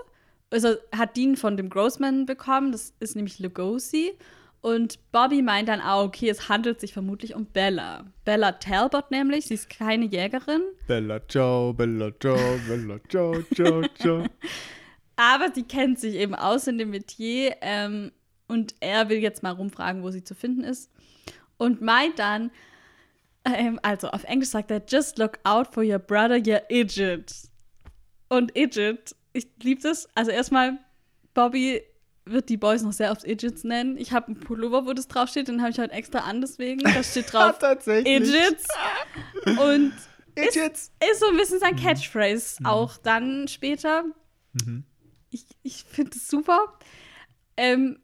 also hat Dean von dem Grossman bekommen, das ist nämlich Lugosi. Und Bobby meint dann auch, okay, es handelt sich vermutlich um Bella. Bella Talbot nämlich, sie ist keine Jägerin, Bella ciao, Bella ciao, Bella ciao, ciao, ciao. aber sie kennt sich eben aus in dem Metier ähm, und er will jetzt mal rumfragen, wo sie zu finden ist. Und meint dann, ähm, also auf Englisch sagt er, just look out for your brother, you idiot. Und idiot, ich liebe das. Also erstmal, Bobby wird die Boys noch sehr oft Idiots nennen. Ich habe einen Pullover, wo das draufsteht, den habe ich heute extra an, deswegen. Da steht drauf Tatsächlich. Idiots. Und Idiots. ist so ein bisschen sein Catchphrase auch dann später. Mhm. Ich, ich finde es super. Ähm,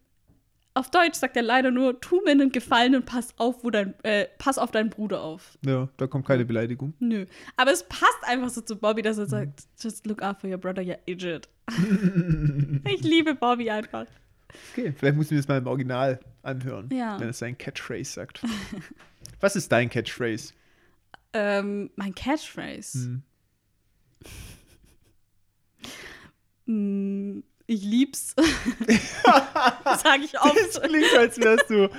auf Deutsch sagt er leider nur, tu mir einen Gefallen und pass auf, wo dein, äh, pass auf deinen Bruder auf. Ja, da kommt keine Beleidigung. Nö. Aber es passt einfach so zu Bobby, dass er sagt, just look out for your brother, you idiot. ich liebe Bobby einfach. Okay, vielleicht müssen wir es mal im Original anhören, Ja. wenn es sein Catchphrase sagt. Was ist dein Catchphrase? Ähm, mein Catchphrase. Hm. Mm, ich lieb's. Sag ich Das oft. klingt, als wärst du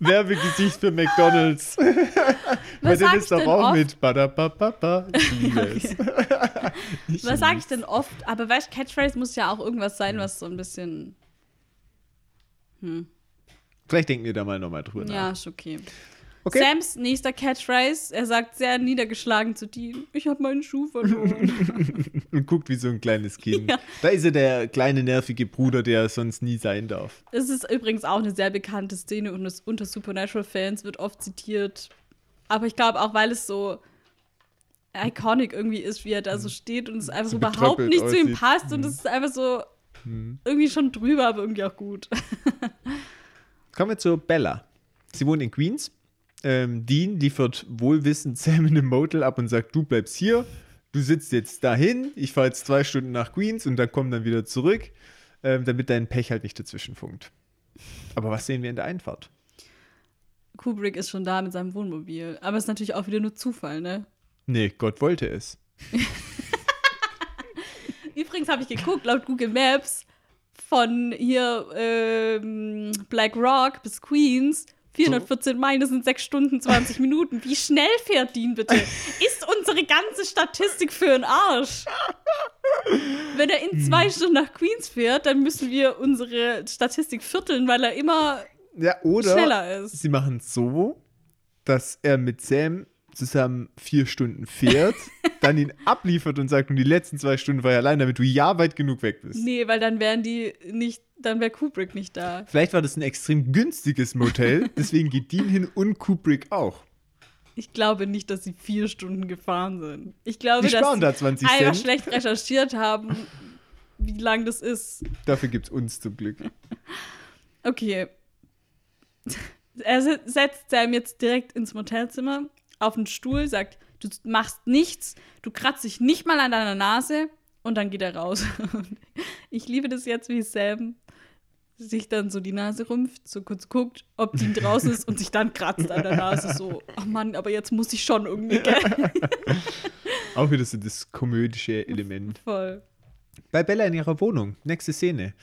Werbegesicht für McDonalds. Was dann sag ist ich doch denn auch oft? mit Badabababa. Ich liebe es. Ich Was sage liebe ich denn oft? Aber weißt du, Catchphrase muss ja auch irgendwas sein, was so ein bisschen. Hm. Vielleicht denken wir da mal nochmal drüber Ja, nach. ist okay. Okay. Sams nächster Catchphrase, er sagt sehr niedergeschlagen zu Dean, ich habe meinen Schuh verloren. Und guckt wie so ein kleines Kind. Ja. Da ist er der kleine, nervige Bruder, der sonst nie sein darf. Es ist übrigens auch eine sehr bekannte Szene und es unter Supernatural-Fans wird oft zitiert. Aber ich glaube auch, weil es so iconic irgendwie ist, wie er da so steht und es einfach So überhaupt nicht zu ihm aussieht. passt und Mhm. es ist einfach so Hm. irgendwie schon drüber, aber irgendwie auch gut. Kommen wir zu Bella. Sie wohnt in Queens. Ähm, Dean liefert wohlwissend Sam in einem Motel ab und sagt, du bleibst hier, du sitzt jetzt dahin, ich fahre jetzt zwei Stunden nach Queens und dann komm dann wieder zurück, ähm, damit dein Pech halt nicht dazwischen funkt. Aber was sehen wir in der Einfahrt? Kubrick ist schon da mit seinem Wohnmobil. Aber es ist natürlich auch wieder nur Zufall, ne? Nee, Gott wollte es. Übrigens habe ich geguckt, laut Google Maps, von hier ähm, Black Rock bis Queens, 414 Meilen, das sind 6 Stunden, 20 Minuten. Wie schnell fährt Dean bitte? Ist unsere ganze Statistik für einen Arsch? Wenn er in zwei Stunden nach Queens fährt, dann müssen wir unsere Statistik vierteln, weil er immer Ja, oder schneller ist. sie machen es so, dass er mit Sam zusammen vier Stunden fährt, dann ihn abliefert und sagt, und die letzten zwei Stunden war er allein, damit du ja weit genug weg bist. Nee, weil dann wären die nicht, dann wäre Kubrick nicht da. Vielleicht war das ein extrem günstiges Motel, deswegen geht Dean hin und Kubrick auch. Ich glaube nicht, dass sie vier Stunden gefahren sind. Ich glaube, Die dass sparen sie da 20 einfach Cent. schlecht recherchiert haben, wie lang das ist. Dafür gibt es uns zum Glück. Okay. Er se- setzt Sam jetzt direkt ins Motelzimmer auf den Stuhl, sagt, du machst nichts, du kratzt dich nicht mal an deiner Nase und dann geht er raus. ich liebe das jetzt, wie Sam sich dann so die Nase rümpft, so kurz guckt, ob die draußen ist und sich dann kratzt an der Nase so, ach Mann, aber jetzt muss ich schon irgendwie, gell? Auch wieder so das komödische Element. Voll. Bei Bella in ihrer Wohnung, nächste Szene.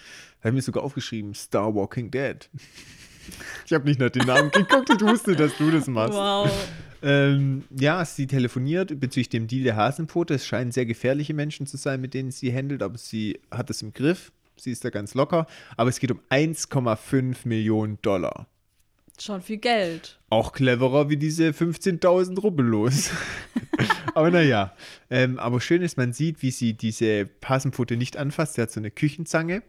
Da haben wir sogar aufgeschrieben, Star Walking Dead. Ich habe nicht nach den Namen geguckt, ich wusste, dass du das machst. Wow. Ähm, ja, sie telefoniert bezüglich dem Deal der Hasenpfote. Es scheinen sehr gefährliche Menschen zu sein, mit denen sie handelt, aber sie hat es im Griff. Sie ist da ganz locker. Aber es geht um 1,5 Millionen Dollar. Schon viel Geld. Auch cleverer wie diese 15.000 Rubbellos. aber naja. Ähm, aber schön ist, man sieht, wie sie diese Hasenpfote nicht anfasst. Sie hat so eine Küchenzange.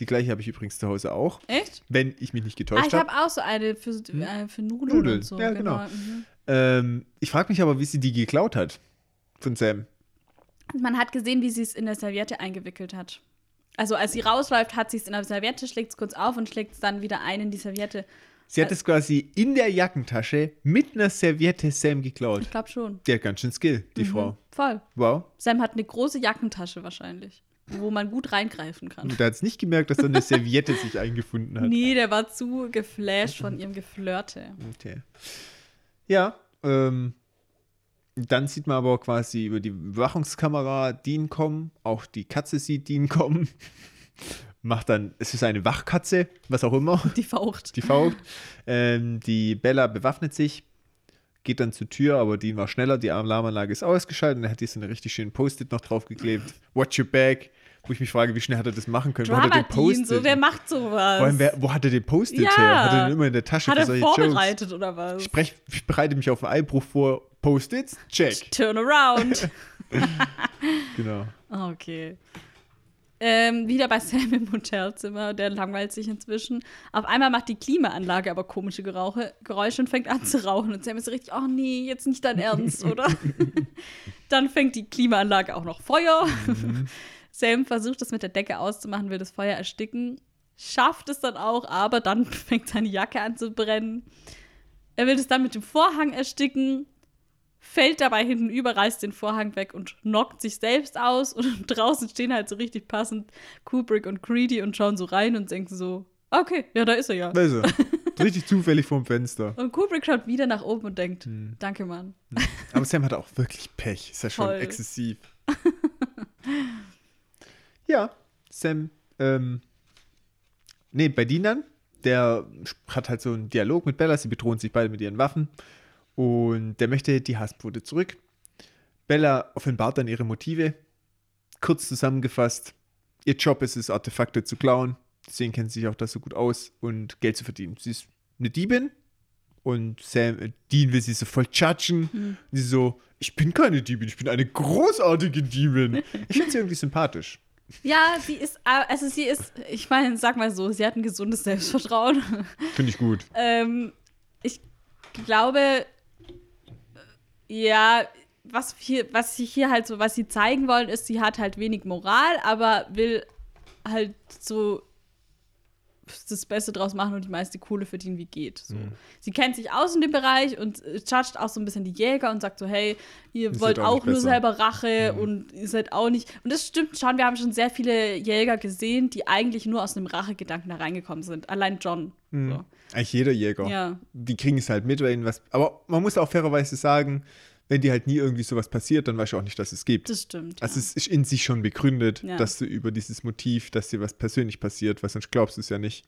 Die gleiche habe ich übrigens zu Hause auch. Echt? Wenn ich mich nicht Ah, getäuscht ich habe. habe auch so eine für, äh, für Nudeln, Nudeln, und so. ja, genau. Mhm. Ähm, ich frage mich aber, wie sie die geklaut hat. Von Sam. Man hat gesehen, wie sie es in der Serviette eingewickelt hat. Also als sie rausläuft, hat sie es in der Serviette, schlägt es kurz auf und schlägt es dann wieder ein in die Serviette. Sie hat es quasi in der Jackentasche mit einer Serviette Sam geklaut. Ich glaube schon. Die hat ganz schön Skill, die Frau. Voll. Wow. Sam hat eine große Jackentasche wahrscheinlich, wo man gut reingreifen kann. Und da hat es nicht gemerkt, dass da eine Serviette sich eingefunden hat. Nee, der war zu geflasht von ihrem Geflirte. Okay. Ja, ähm, dann sieht man aber quasi über die Überwachungskamera Dean kommen. Auch die Katze sieht Dean kommen. Macht dann, es ist eine Wachkatze, was auch immer, Die faucht. die faucht. Ähm, die Bella bewaffnet sich, geht dann zur Tür, aber Dean war schneller, die Alarmanlage ist ausgeschaltet und er hat hier so eine richtig schönen Post-it noch draufgeklebt. Watch your back. Wo ich mich frage, wie schnell hat er das machen können? wo hat er den Post-it? so, wer macht sowas? Vor allem, wer, wo hat er den Post-it Ja. her? Hat er den immer in der Tasche Hat er Jokes? vorbereitet oder was? Ich, sprech, ich bereite mich auf einen Einbruch vor. Post-its? Check. Turn around. Genau. Okay. Ähm, wieder bei Sam im Hotelzimmer, der langweilt sich inzwischen. Auf einmal macht die Klimaanlage aber komische Gerauche, Geräusche und fängt an zu rauchen. Und Sam ist richtig, oh nee, jetzt nicht dein Ernst, oder? Dann fängt die Klimaanlage auch noch Feuer. Sam versucht das mit der Decke auszumachen, will das Feuer ersticken. Schafft es dann auch, aber dann fängt seine Jacke an zu brennen. Er will es dann mit dem Vorhang ersticken, fällt dabei hinten über, reißt den Vorhang weg und knockt sich selbst aus. Und draußen stehen halt so richtig passend Kubrick und Greedy und schauen so rein und denken so, okay, ja, da ist er ja. Also, richtig zufällig vorm Fenster. Und Kubrick schaut wieder nach oben und denkt, Hm. danke, Mann. Aber Sam hat auch wirklich Pech. Ist ja schon Voll. exzessiv. Ja, Sam, ähm, nee, bei Dinan, der hat halt so einen Dialog mit Bella. Sie bedrohen sich beide mit ihren Waffen. Und der möchte die Hassquote zurück. Bella offenbart dann ihre Motive. Kurz zusammengefasst, ihr Job ist es, Artefakte zu klauen. Deswegen kennt sie sich auch das so gut aus und Geld zu verdienen. Sie ist eine Diebin und Sam, äh, Dean will sie so voll judgen. Und sie so, ich bin keine Diebin, ich bin eine großartige Diebin. Ich finde sie irgendwie sympathisch. Ja, sie ist, äh, also sie ist, ich meine, sag mal so, sie hat ein gesundes Selbstvertrauen. Finde ich gut. ähm, ich glaube, äh, ja, was, hier, was sie hier halt so, was sie zeigen wollen, ist, sie hat halt wenig Moral, aber will halt so das Beste draus machen und die meiste Kohle verdienen, wie geht. So. Mhm. Sie kennt sich aus in dem Bereich und äh, judgt auch so ein bisschen die Jäger und sagt so, hey, ihr Ihr wollt auch auch nur selber Rache Mhm. und ihr seid auch nicht. Und das stimmt schon, wir haben schon sehr viele Jäger gesehen, die eigentlich nur aus einem Rachegedanken da reingekommen sind. Allein John. Mhm. So. Eigentlich jeder Jäger. Ja. Die kriegen es halt mit, wenn was. Aber man muss auch fairerweise sagen, wenn dir halt nie irgendwie sowas passiert, dann weißt du auch nicht, dass es gibt. Das stimmt. Also ja. es ist in sich schon begründet, Ja. dass du über dieses Motiv, dass dir was persönlich passiert, weil sonst glaubst du es ja nicht,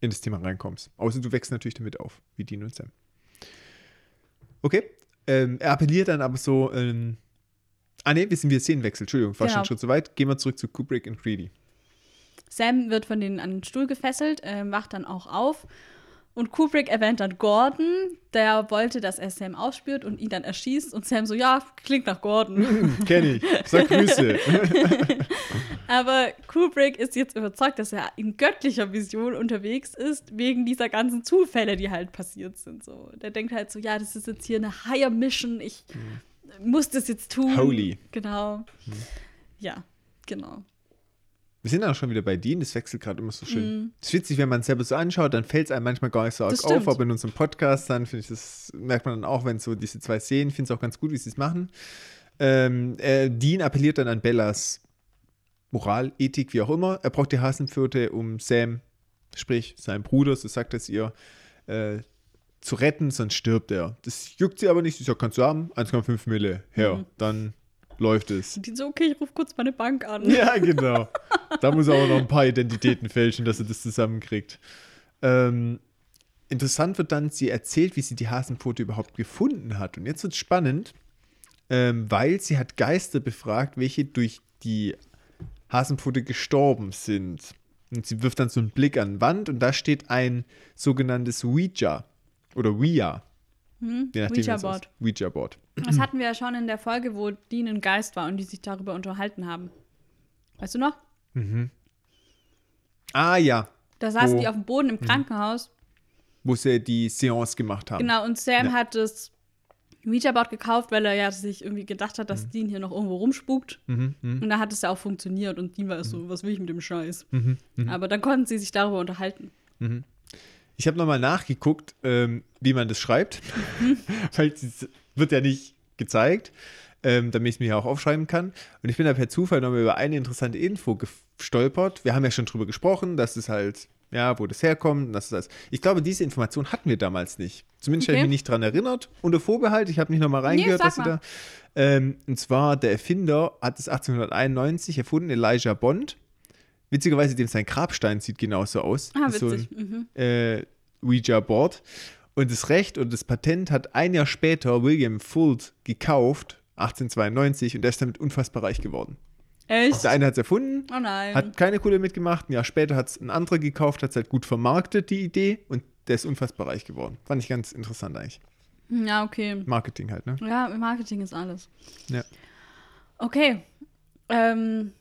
in das Thema reinkommst. Außer du wächst natürlich damit auf, wie Dean und Sam. Okay. Ähm, er appelliert dann aber so, ähm, ah ne, wir sind wir Szenenwechsel, Entschuldigung, war schon Genau. einen Schritt zu weit. Gehen wir zurück zu Kubrick und Greedy. Sam wird von denen an den Stuhl gefesselt, ähm, wacht dann auch auf. Und Kubrick erwähnt dann Gordon, der wollte, dass er Sam aufspürt und ihn dann erschießt. Und Sam so, ja, klingt nach Gordon. Kenn ich. Sag Grüße. Aber Kubrick ist jetzt überzeugt, dass er in göttlicher Vision unterwegs ist, wegen dieser ganzen Zufälle, die halt passiert sind. So. Der denkt halt so, ja, das ist jetzt hier eine Higher Mission, ich muss das jetzt tun. Holy. Genau. Ja, genau. Wir sind auch schon wieder bei Dean, das wechselt gerade immer so schön. Mhm. Es ist witzig, wenn man es selber so anschaut, dann fällt es einem manchmal gar nicht so arg Das auf, aber in unserem Podcast, dann finde ich, das merkt man dann auch, wenn so diese zwei Szenen, ich finde es auch ganz gut, wie sie es machen. Ähm, äh, Dean appelliert dann an Bellas Moral, Ethik, wie auch immer. Er braucht die Hasenpfote, um Sam, sprich seinen Bruder, so sagt es ihr, äh, zu retten, sonst stirbt er. Das juckt sie aber nicht. Sie sagt, kannst du haben? 1,5 Mille. Her, Mhm. dann läuft es. Die so, okay, ich rufe kurz meine Bank an. Ja, genau. Da muss er aber noch ein paar Identitäten fälschen, dass er das zusammenkriegt. Ähm, interessant wird dann, sie erzählt, wie sie die Hasenpfote überhaupt gefunden hat. Und jetzt wird es spannend, ähm, weil sie hat Geister befragt, welche durch die Hasenpfote gestorben sind. Und sie wirft dann so einen Blick an die Wand und da steht ein sogenanntes Ouija oder Ouija. Hm? Je nachdem, Ouija-Board. Ouija-Board. Das hatten wir ja schon in der Folge, wo Dean ein Geist war und die sich darüber unterhalten haben. Weißt du noch? Ah ja, Da saßen Wo- die auf dem Boden im Krankenhaus. wo sie die Seance gemacht haben. Genau, und Sam Ja. hat das Ouija-Board gekauft, weil er ja sich irgendwie gedacht hat, dass Dean hier noch irgendwo rumspukt. Mhm, mhm, Und da hat es ja auch funktioniert und Dean war so, was will ich mit dem Scheiß? mhm, mhm. Aber dann konnten sie sich darüber unterhalten. Ich habe nochmal nachgeguckt, ähm, wie man das schreibt, weil es wird ja nicht gezeigt, ähm, damit ich es mir ja auch aufschreiben kann. Und ich bin da per Zufall nochmal über eine interessante Info gestolpert. Wir haben ja schon drüber gesprochen, dass es halt, ja, wo das herkommt. Dass das. Ich glaube, diese Information hatten wir damals nicht. Zumindest habe ich Okay. mich nicht dran erinnert. Unter Vorbehalt, ich habe nicht nochmal reingehört, sag dass sie mal. da. Ähm, und zwar, der Erfinder hat es 1891 erfunden, Elijah Bond. Witzigerweise, dem sein Grabstein sieht genauso aus. Ah, Ist so ein- witzig. mhm. äh, Ouija-Board. Und das Recht und das Patent hat ein Jahr später William Fuld gekauft, 1892, und der ist damit unfassbar reich geworden. Echt? Der eine hat es erfunden, Oh nein. hat keine Kohle mitgemacht, ein Jahr später hat es ein anderer gekauft, hat es halt gut vermarktet, die Idee, und der ist unfassbar reich geworden. Fand ich ganz interessant eigentlich. ja, okay. Marketing halt, ne? Ja, Marketing ist alles. Ja. Okay. Ähm.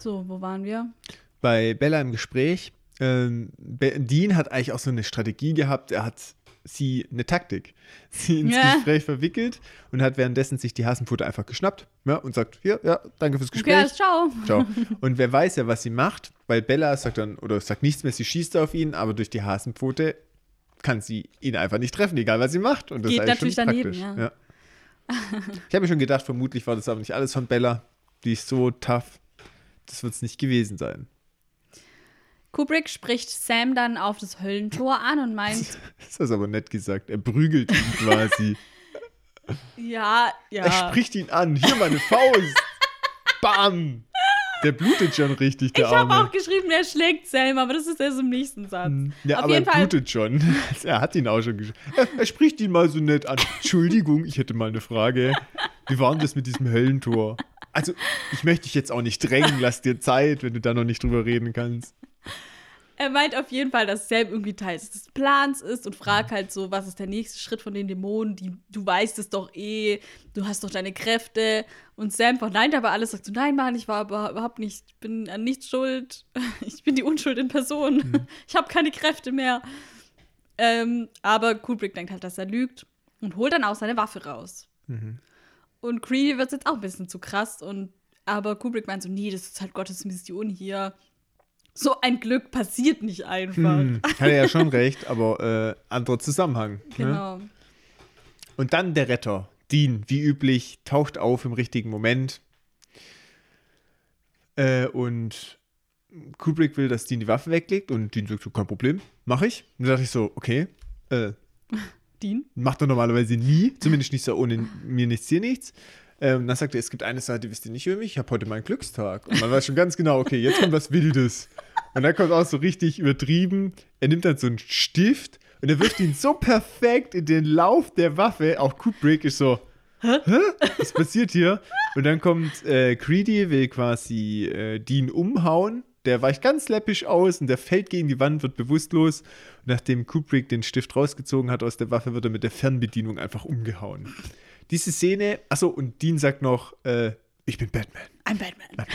So, wo waren wir? Bei Bella im Gespräch, ähm, Dean hat eigentlich auch so eine Strategie gehabt, er hat sie eine Taktik, sie ins Ja. Gespräch verwickelt und hat währenddessen sich die Hasenfutter einfach geschnappt ja, und sagt, hier, ja, danke fürs Okay, Gespräch. alles, ciao. Ciao. Und wer weiß ja, was sie macht, weil Bella sagt dann, oder sagt nichts mehr, sie schießt auf ihn, aber durch die Hasenpfote kann sie ihn einfach nicht treffen, egal was sie macht. Und das Geht ist eigentlich schon natürlich daneben, praktisch. Ich habe mir schon gedacht, vermutlich war das aber nicht alles von Bella. Die ist so tough. Das wird es nicht gewesen sein. Kubrick spricht Sam dann auf das Höllentor an und meint, Das ist aber nett gesagt. Er prügelt ihn quasi. ja, ja. Er spricht ihn an. Hier meine Faust. Bam. Der blutet schon richtig, der ich habe auch geschrieben, er schlägt Sam, aber das ist erst im nächsten Satz. Ja, Auf aber er Fall. blutet schon. Er hat ihn auch schon geschrieben. Er, er spricht ihn mal so nett an. Entschuldigung, ich hätte mal eine Frage. Wie war denn das mit diesem Höllentor? Also, ich möchte dich jetzt auch nicht drängen. Lass dir Zeit, wenn du da noch nicht drüber reden kannst. Er meint auf jeden Fall, dass Sam irgendwie Teil des Plans ist und fragt halt so, was ist der nächste Schritt von den Dämonen? Die, du weißt es doch eh, du hast doch deine Kräfte. Und Sam verneint aber alles, sagt so, nein, Mann, ich war aber überhaupt nicht, ich bin an nichts schuld. Ich bin die Unschuld in Person. Ich habe keine Kräfte mehr. Ähm, aber Kubrick denkt halt, dass er lügt und holt dann auch seine Waffe raus. Und Creedy wird jetzt auch ein bisschen zu krass. Und, aber Kubrick meint so, nee, das ist halt Gottes Mission hier. So ein Glück passiert nicht einfach. Hm, hat er ja schon recht, aber äh, anderer Zusammenhang. Ne? Genau. Und dann der Retter. Dean, wie üblich, taucht auf im richtigen Moment. Äh, und Kubrick will, dass Dean die Waffe weglegt und Dean sagt so, kein Problem, mach ich. Und dann dachte ich so, okay, äh, Dean? macht er normalerweise nie, zumindest nicht so ohne mir nichts, dir nichts. Ähm, dann sagt er, es gibt eine Sache, die wisst ihr nicht über mich, ich habe heute meinen Glückstag. Und man weiß schon ganz genau, okay, jetzt kommt was Wildes. Und dann kommt auch so richtig übertrieben, er nimmt dann so einen Stift und er wirft ihn so perfekt in den Lauf der Waffe, auch Kubrick ist so, Hä? Was passiert hier? Und dann kommt äh, Creedy, will quasi äh, Dean umhauen. Der weicht ganz läppisch aus und der fällt gegen die Wand, wird bewusstlos. Und nachdem Kubrick den Stift rausgezogen hat aus der Waffe, wird er mit der Fernbedienung einfach umgehauen. Diese Szene, achso, und Dean sagt noch, äh, ich bin Batman. I'm Batman.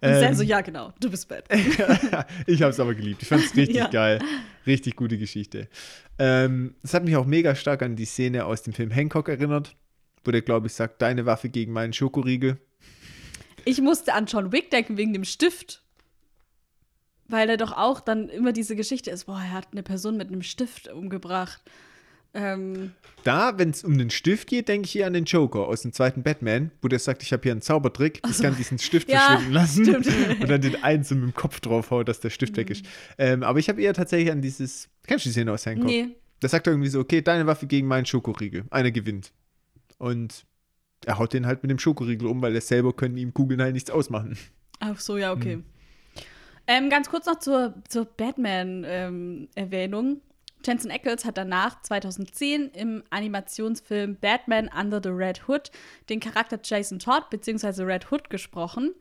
Und Sam Ähm, so, ja, genau, du bist Batman. ich habe es aber geliebt. Ich fand es richtig Ja. geil. Richtig gute Geschichte. Ähm, Es hat mich auch mega stark an die Szene aus dem Film Hancock erinnert, wo der, glaube ich, sagt, deine Waffe gegen meinen Schokoriegel. Ich musste an John Wick denken wegen dem Stift. Weil er doch auch dann immer diese Geschichte ist, boah, er hat eine Person mit einem Stift umgebracht. Ähm, Da, wenn es um den Stift geht, denke ich hier an den Joker aus dem zweiten Batman, wo der sagt, ich habe hier einen Zaubertrick, ich kann diesen Stift Ja, verschwinden lassen stimmt. und dann den einen so mit dem Kopf draufhaut, dass der Stift weg ist. Ähm, aber ich habe eher tatsächlich an dieses, kennst du die Szene aus Hancock? nee. Da sagt er irgendwie so, okay, deine Waffe gegen meinen Schokoriegel. Einer gewinnt. Und er haut den halt mit dem Schokoriegel um, weil er selber können ihm Kugeln halt nichts ausmachen. Ach so, ja, okay. Mhm. Ähm, ganz kurz noch zur, zur Batman-Erwähnung. Jensen Ackles hat danach 2010 im Animationsfilm Batman Under the Red Hood den Charakter Jason Todd bzw. Red Hood gesprochen.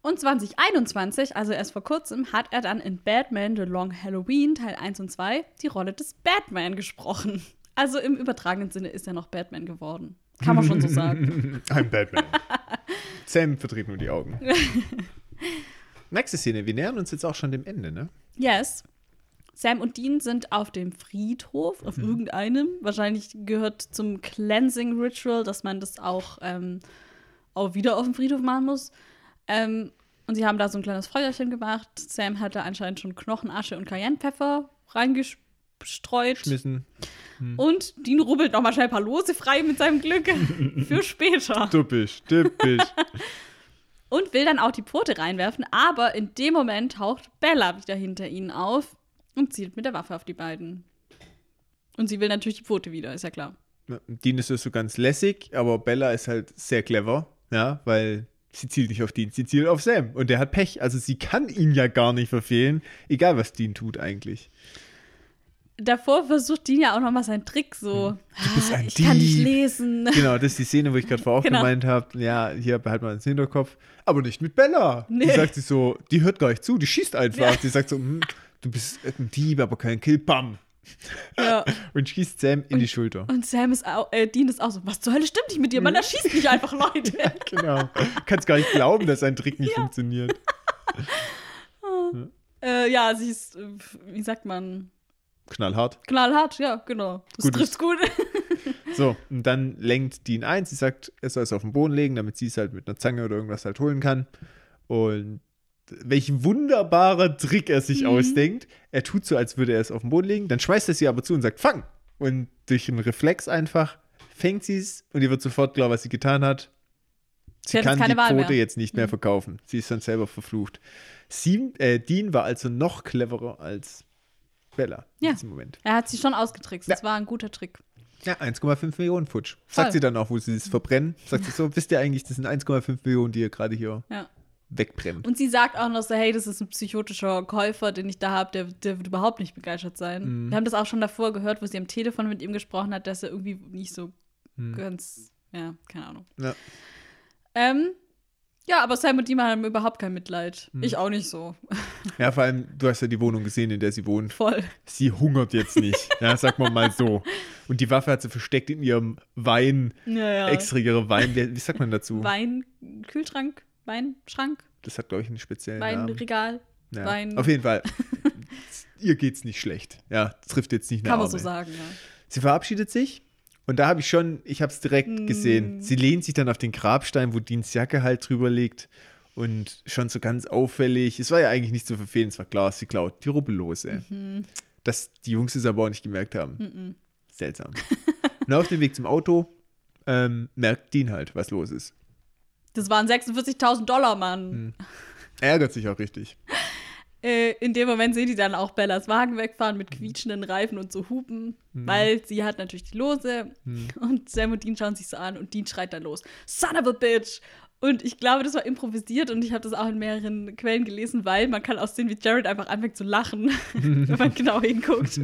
Und 2021, also erst vor kurzem, hat er dann in Batman The Long Halloween Teil 1 und 2 die Rolle des Batman gesprochen. Also im übertragenen Sinne ist er noch Batman geworden. Kann man schon so sagen. I'm Batman. Sam verdreht nur die Augen. Nächste Szene, wir nähern uns jetzt auch schon dem Ende, ne? Yes. Sam und Dean sind auf dem Friedhof, auf irgendeinem. Wahrscheinlich gehört zum Cleansing Ritual, dass man das auch, ähm, auch wieder auf dem Friedhof machen muss. Ähm, und sie haben da so ein kleines Feuerchen gemacht. Sam hat da anscheinend schon Knochenasche und Cayennepfeffer reingestreut. Schmissen. Und Dean rubbelt nochmal schnell ein paar Lose frei mit seinem Glück für später. Typisch, typisch. Und will dann auch die Pfote reinwerfen, aber in dem Moment taucht Bella wieder hinter ihnen auf und zielt mit der Waffe auf die beiden. Und sie will natürlich die Pfote wieder, ist ja klar. Dean ist so ganz lässig, aber Bella ist halt sehr clever, ja, weil sie zielt nicht auf Dean, sie zielt auf Sam. Und der hat Pech, also sie kann ihn ja gar nicht verfehlen, egal was Dean tut eigentlich. Davor versucht Dean ja auch nochmal seinen Trick so. Hm. Du bist "Ah, ein ich kann nicht Dieb." lesen. Genau, das ist die Szene, wo ich gerade vorher auch Genau. gemeint habe, ja, hier behalt mal ins Hinterkopf, aber nicht mit Bella. Die Nee. sagt sich so, die hört gar nicht zu, die schießt einfach. Ja. Die sagt so, hm, du bist ein Dieb, aber kein Kill, bam. Ja. Und schießt Sam in die Schulter. Und Sam ist auch, äh, Dean ist auch so, was zur Hölle stimmt nicht mit dir? Man erschießt nicht einfach Leute. Genau. Kannst gar nicht glauben, dass ein Trick nicht funktioniert. äh, ja, sie ist, äh, wie sagt man, Knallhart. knallhart, ja, genau. Das Gut trifft's gut. So, und dann lenkt Dean ein. Sie sagt, er soll es auf den Boden legen, damit sie es halt mit einer Zange oder irgendwas halt holen kann. Und welch wunderbarer Trick er sich ausdenkt. Er tut so, als würde er es auf den Boden legen. Dann schmeißt er sie aber zu und sagt, fang! Und durch einen Reflex einfach fängt sie es und ihr wird sofort klar, was sie getan hat. Sie, Sie kann keine die Wahl Quote mehr. jetzt nicht mehr verkaufen. Sie ist dann selber verflucht. Sie, äh, Dean war also noch cleverer als Bella Ja. in diesem Moment. er hat sie schon ausgetrickst. Das Ja. war ein guter Trick. Ja, 1,5 Millionen Futsch. Voll. Sagt sie dann auch, wo sie es verbrennen. Sagt sie so, wisst ihr eigentlich, das sind 1,5 Millionen, die ihr gerade hier Ja. wegbrennt. Und sie sagt auch noch so, hey, das ist ein psychotischer Käufer, den ich da habe, der, der wird überhaupt nicht begeistert sein. Mhm. Wir haben das auch schon davor gehört, wo sie am Telefon mit ihm gesprochen hat, dass er irgendwie nicht so ganz, ja, keine Ahnung. Mhm. Ja. Ähm, ja, aber Sam und Dima haben überhaupt kein Mitleid. Mhm. Ich auch nicht so. ja, vor allem, du hast ja die Wohnung gesehen, in der sie wohnt. Voll. Sie hungert jetzt nicht. ja, sag mal mal so. Und die Waffe hat sie versteckt in ihrem Wein, Ja, ja. extra ihre Wein, wie, sagt man dazu? Wein, Kühlschrank, Weinschrank, Das hat, glaube ich, einen speziellen Namen. Weinregal, Ja. Wein. Auf jeden Fall. ihr geht's nicht schlecht. Ja, trifft jetzt nicht eine kann man so sagen, ja. Sie verabschiedet sich und da habe ich schon, ich habe es direkt Mm. gesehen. Sie lehnt sich dann auf den Grabstein, wo Deans Jacke halt drüber liegt und schon so ganz auffällig. Es war ja eigentlich nicht zu verfehlen, es war klar, sie klaut die Rubbellose. Mhm. Dass die Jungs es aber auch nicht gemerkt haben. Seltsam. und auf dem Weg zum Auto ähm, merkt Dean halt, was los ist. Das waren 46.000 Dollar, Mann. Hm. Er ärgert sich auch richtig. Äh, in dem Moment sehen die dann auch Bellas Wagen wegfahren mit quietschenden Reifen und so Hupen, weil sie hat natürlich die Lose. Und Sam und Dean schauen sich so an und Dean schreit dann los: Son of a bitch! Und ich glaube, das war improvisiert und ich habe das auch in mehreren Quellen gelesen, weil man kann auch sehen, wie Jared einfach anfängt zu lachen, wenn man genau hinguckt.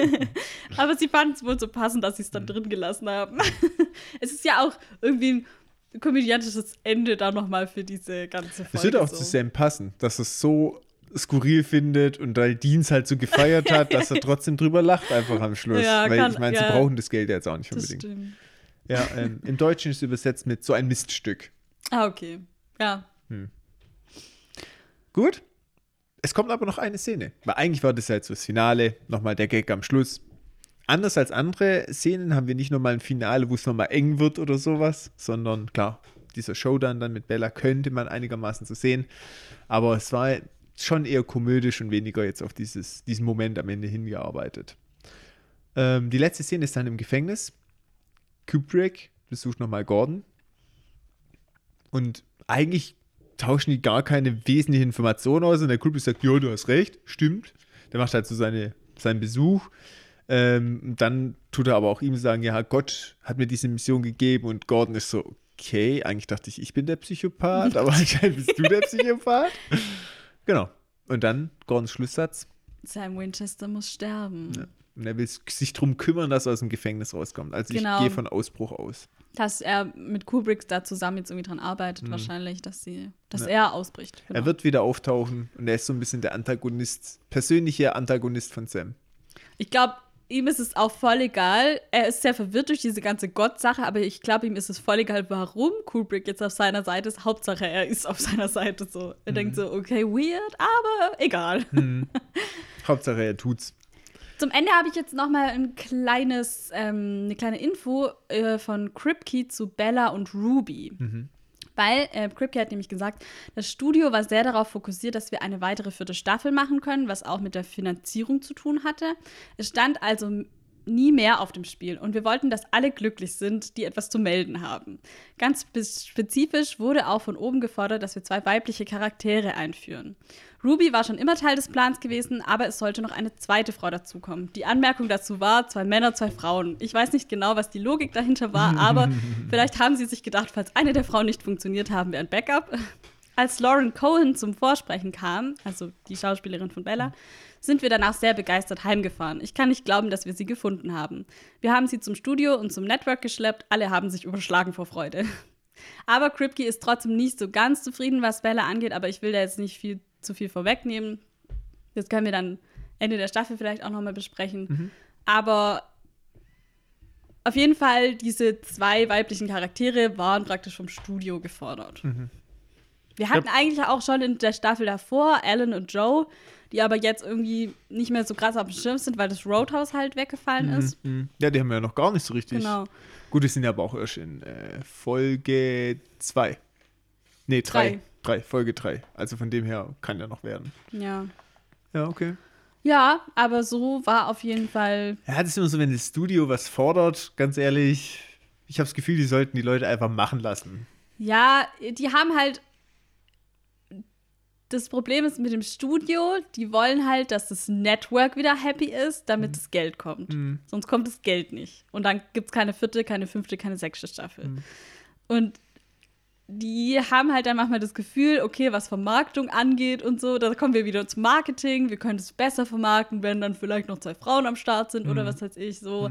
Aber sie fanden es wohl so passend, dass sie es dann drin gelassen haben. es ist ja auch irgendwie ein komödiantisches Ende da nochmal für diese ganze Folge. Es wird auch so. zu Sam passen, dass es so skurril findet und weil Deans halt so gefeiert hat, dass er trotzdem drüber lacht einfach am Schluss. Ja, weil kann- ich meine, ja. sie brauchen das Geld ja jetzt auch nicht Das unbedingt. stimmt. Ja, ähm, im Deutschen ist es übersetzt mit so ein Miststück. Ah, okay. Ja. Gut. Es kommt aber noch eine Szene. Weil eigentlich war das ja jetzt so das Finale, nochmal der Gag am Schluss. Anders als andere Szenen haben wir nicht nochmal ein Finale, wo es nochmal eng wird oder sowas, sondern klar, dieser Showdown dann mit Bella könnte man einigermaßen so sehen. Aber es war schon eher komödisch und weniger jetzt auf dieses, diesen Moment am Ende hingearbeitet. Ähm, die letzte Szene ist dann im Gefängnis. Kubrick besucht nochmal Gordon. Und eigentlich tauschen die gar keine wesentlichen Informationen aus. Und der Kubrick sagt, ja, du hast recht, stimmt. Der macht halt so seine, seinen Besuch. Ähm, dann tut er aber auch ihm sagen, ja, Gott hat mir diese Mission gegeben. Und Gordon ist so, okay, eigentlich dachte ich, ich bin der Psychopath, aber anscheinend bist du der Psychopath. Genau. Und dann Gordons Schlusssatz. Sam Winchester muss sterben. Und er will sich darum kümmern, dass er aus dem Gefängnis rauskommt. Also Genau. ich gehe von Ausbruch aus. Dass er mit Kubrick da zusammen jetzt irgendwie dran arbeitet, wahrscheinlich, dass sie, dass Ja. er ausbricht. Genau. Er wird wieder auftauchen und er ist so ein bisschen der Antagonist, persönliche Antagonist von Sam. Ich glaube, ihm ist es auch voll egal. Er ist sehr verwirrt durch diese ganze Gott-Sache, aber ich glaube, ihm ist es voll egal, warum Kubrick jetzt auf seiner Seite ist. Hauptsache, er ist auf seiner Seite so. Er denkt so, okay, weird, aber egal. Hauptsache er tut's. Zum Ende habe ich jetzt noch mal ein kleines, ähm, eine kleine Info äh, von Kripke zu Bella und Ruby. Weil äh, Kripke hat nämlich gesagt, das Studio war sehr darauf fokussiert, dass wir eine weitere vierte Staffel machen können, was auch mit der Finanzierung zu tun hatte. Es stand also nie mehr auf dem Spiel und wir wollten, dass alle glücklich sind, die etwas zu melden haben. Ganz spe- spezifisch wurde auch von oben gefordert, dass wir zwei weibliche Charaktere einführen. Ruby war schon immer Teil des Plans gewesen, aber es sollte noch eine zweite Frau dazukommen. Die Anmerkung dazu war, zwei Männer, zwei Frauen. Ich weiß nicht genau, was die Logik dahinter war, aber vielleicht haben sie sich gedacht, falls eine der Frauen nicht funktioniert, haben wir ein Backup. Als Lauren Cohen zum Vorsprechen kam, also die Schauspielerin von Bella, sind wir danach sehr begeistert heimgefahren. Ich kann nicht glauben, dass wir sie gefunden haben. Wir haben sie zum Studio und zum Network geschleppt, alle haben sich überschlagen vor Freude. Aber Kripke ist trotzdem nicht so ganz zufrieden, was Bella angeht, aber ich will da jetzt nicht viel zu viel vorwegnehmen. Das können wir dann Ende der Staffel vielleicht auch nochmal besprechen. Aber auf jeden Fall, diese zwei weiblichen Charaktere waren praktisch vom Studio gefordert. Wir hatten eigentlich auch schon in der Staffel davor Alan und Joe, die aber jetzt irgendwie nicht mehr so krass auf dem Schirm sind, weil das Roadhouse halt weggefallen ist. Mhm. Ja, die haben wir ja noch gar nicht so richtig. Genau. Gut, die sind ja aber auch erst in äh, Folge 2. Nee, 3. Drei. 3, Folge 3. Also von dem her kann ja noch werden. Ja. Ja, okay. Ja, aber so war auf jeden Fall. Ja, das ist immer so, wenn das Studio was fordert, ganz ehrlich, ich habe das Gefühl, die sollten die Leute einfach machen lassen. Ja, die haben halt. Das Problem ist mit dem Studio, die wollen halt, dass das Network wieder happy ist, damit das Geld kommt. Sonst kommt das Geld nicht. Und dann gibt es keine vierte, keine fünfte, keine sechste Staffel. Und die haben halt dann manchmal das Gefühl, okay, was Vermarktung angeht und so, da kommen wir wieder zum Marketing, wir können es besser vermarkten, wenn dann vielleicht noch zwei Frauen am Start sind oder was weiß ich, so.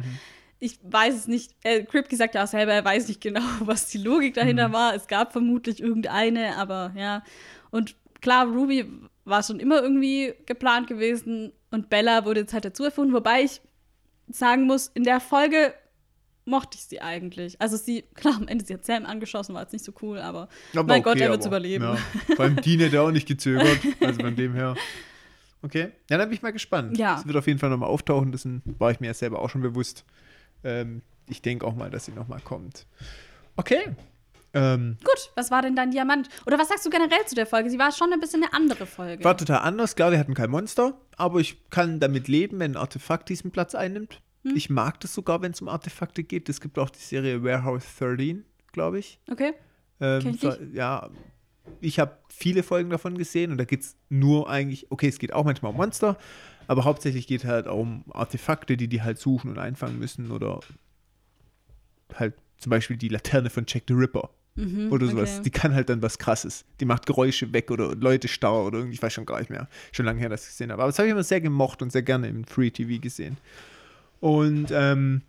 Ich weiß es nicht, äh, Kripke sagt ja auch selber, er weiß nicht genau, was die Logik dahinter war. Es gab vermutlich irgendeine, aber ja. Und klar, Ruby war schon immer irgendwie geplant gewesen und Bella wurde jetzt halt dazu erfunden, wobei ich sagen muss, in der Folge mochte ich sie eigentlich. Also sie, klar, am Ende sie hat Sam angeschossen, war jetzt nicht so cool, aber, Aber mein Gott, okay, er wird's aber, überleben. Ja. Vor allem Dean hätte auch nicht gezögert. Also von dem her. Okay. Ja, dann bin ich mal gespannt. Ja. Es wird auf jeden Fall nochmal auftauchen. Das war ich mir ja selber auch schon bewusst. Ähm, ich denke auch mal, dass sie nochmal kommt. Okay. Ähm, Gut, was war denn dein Diamant? Oder was sagst du generell zu der Folge? Sie war schon ein bisschen eine andere Folge. war total anders. Klar, wir hatten kein Monster, aber ich kann damit leben, wenn ein Artefakt diesen Platz einnimmt. Hm. Ich mag das sogar, wenn es um Artefakte geht. Es gibt auch die Serie Warehouse 13, glaube ich. Okay. Ähm, so, ja, ich habe viele Folgen davon gesehen und da geht es nur eigentlich, okay, es geht auch manchmal um Monster, aber hauptsächlich geht halt auch um Artefakte, die die halt suchen und einfangen müssen oder halt zum Beispiel die Laterne von Jack the Ripper oder sowas. Mhm, okay. Die kann halt dann was Krasses. Die macht Geräusche weg oder Leute starr oder irgendwie, ich weiß schon gar nicht mehr. Schon lange her, dass ich gesehen habe. Aber das habe ich immer sehr gemocht und sehr gerne im Free TV gesehen. Und ähm,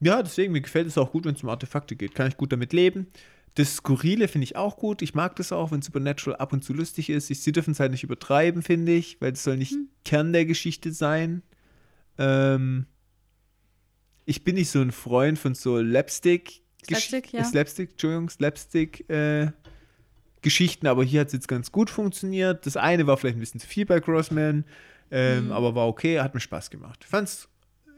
ja, deswegen, mir gefällt es auch gut, wenn es um Artefakte geht. Kann ich gut damit leben. Das Skurrile finde ich auch gut. Ich mag das auch, wenn Supernatural ab und zu lustig ist. Ich, sie dürfen es halt nicht übertreiben, finde ich, weil es soll nicht Kern der Geschichte sein. Ähm, ich bin nicht so ein Freund von so Lapstick. Slapstick, ja. Slapstick, Entschuldigung, Slapstick äh, Geschichten, aber hier hat es jetzt ganz gut funktioniert. Das eine war vielleicht ein bisschen zu viel bei Grossman, ähm, aber war okay, hat mir Spaß gemacht. Ich fand es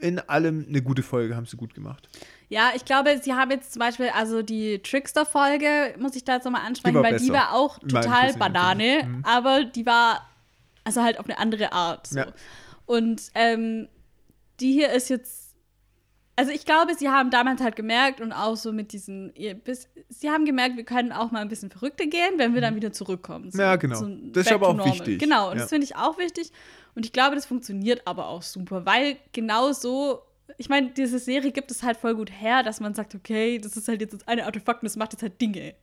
in allem eine gute Folge, haben sie gut gemacht. Ja, ich glaube, sie haben jetzt zum Beispiel, also die Trickster-Folge, muss ich da jetzt nochmal ansprechen, Die weil die besser. war auch total Banane. Mhm. aber die war, also halt auf eine andere Art. So. Ja. Und ähm, die hier ist jetzt, also ich glaube, sie haben damals halt gemerkt und auch so mit diesen, sie haben gemerkt, wir können auch mal ein bisschen verrückter gehen, wenn wir dann wieder zurückkommen. So, Mhm. Ja, genau. so Das ist aber auch normal. wichtig. Genau, und Ja. das finde ich auch wichtig. Und ich glaube, das funktioniert aber auch super, weil genau so, ich meine, diese Serie gibt es halt voll gut her, dass man sagt, okay, das ist halt jetzt eine Artefakt und das macht jetzt halt Dinge.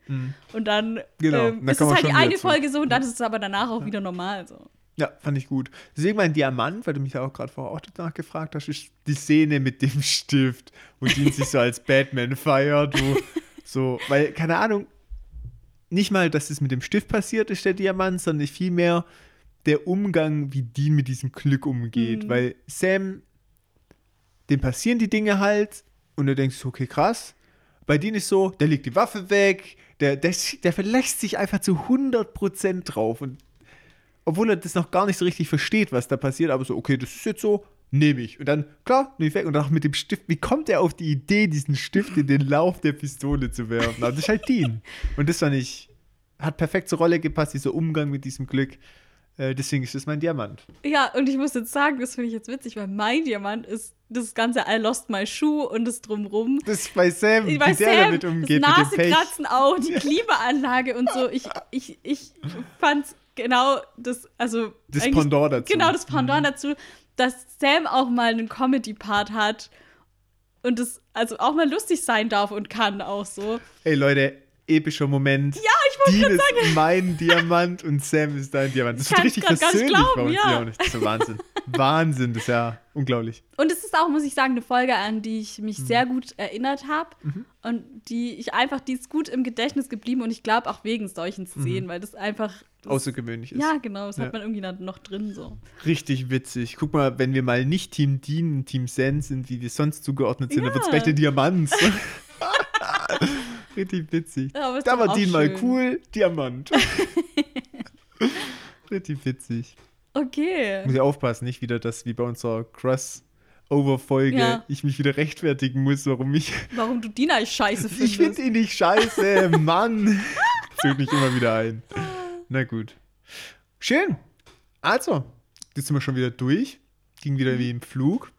Und dann Genau, ähm, dann ist es halt die eine Folge so und dann ist es aber danach auch wieder normal so. Ja, fand ich gut. Deswegen mein Diamant, weil du mich ja auch gerade vorher auch danach gefragt hast, ist die Szene mit dem Stift, wo Dean sich so als Batman feiert, wo so, weil, keine Ahnung, nicht mal, dass es mit dem Stift passiert ist, der Diamant, sondern vielmehr der Umgang, wie Dean mit diesem Glück umgeht. Mhm. Weil Sam, dem passieren die Dinge halt und du denkst, okay, krass. Bei Dean ist so, der legt die Waffe weg, der, der, der verlässt sich einfach zu 100% drauf. Und obwohl er das noch gar nicht so richtig versteht, was da passiert, aber so, okay, das ist jetzt so, nehme ich. Und dann, klar, nehme ich weg. Und dann auch mit dem Stift, wie kommt er auf die Idee, diesen Stift in den Lauf der Pistole zu werfen? Aber das ist halt Dean. Und das fand ich, hat perfekt zur Rolle gepasst, dieser Umgang mit diesem Glück. Äh, deswegen ist das mein Diamant. Ja, und ich muss jetzt sagen, das finde ich jetzt witzig, weil mein Diamant ist das ganze I lost my shoe und das drumrum. Das ist bei Sam, wie Bei der Sam, damit umgeht, das. Nasekratzen auch, die Klimaanlage und so. Ich, ich, ich fand genau das, also Das Pendant dazu. Genau, das Pendant dazu, dass Sam auch mal einen Comedy-Part hat und das also auch mal lustig sein darf und kann auch so. Ey Leute, epischer Moment. Ja, ich wollte gerade sagen, ist mein Diamant und Sam ist dein Diamant. Das Ich ist kann's richtig persönlich bei glauben, uns. ja. nicht. Das ist ja Wahnsinn. Wahnsinn, das ist ja unglaublich. Und es ist auch, muss ich sagen, eine Folge, an die ich mich Mhm. sehr gut erinnert habe und die ich einfach, die ist gut im Gedächtnis geblieben und ich glaube auch wegen solchen Szenen, weil das einfach Außergewöhnlich ist. Ja, genau, das Mhm. Ja. hat man irgendwie dann noch drin so. Richtig witzig. Guck mal, wenn wir mal nicht Team Dean und Team Sen sind, wie wir sonst zugeordnet sind, dann Ja. wird es gleich der Diamant. Richtig witzig. Ja, da war Dean mal cool, Diamant. Richtig witzig. Okay. Muss ich aufpassen, nicht wieder das wie bei unserer Crossover-Folge, Ja. ich mich wieder rechtfertigen muss, warum ich. Warum du Dina scheiße findest. Ich finde ihn nicht scheiße, Mann. Zählt mich immer wieder ein. Na gut. Schön. Also, jetzt sind wir schon wieder durch. Ging wieder wie im Flug.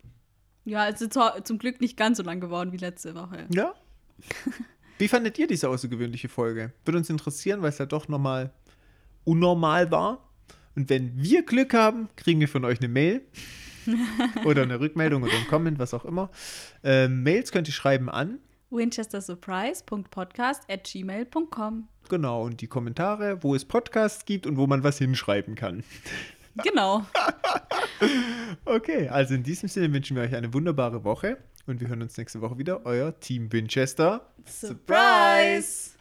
Ja, es ist zum Glück nicht ganz so lang geworden wie letzte Woche. Ja. Wie fandet ihr diese außergewöhnliche Folge? Würde uns interessieren, weil es ja doch nochmal unnormal war. Und wenn wir Glück haben, kriegen wir von euch eine Mail oder eine Rückmeldung oder ein Comment, was auch immer. Ähm, Mails könnt ihr schreiben an. winchestersurprise.podcast at gmail.com. Genau, und die Kommentare, wo es Podcasts gibt und wo man was hinschreiben kann. Genau. Okay, also in diesem Sinne wünschen wir euch eine wunderbare Woche und wir hören uns nächste Woche wieder. Euer Team Winchester. Surprise!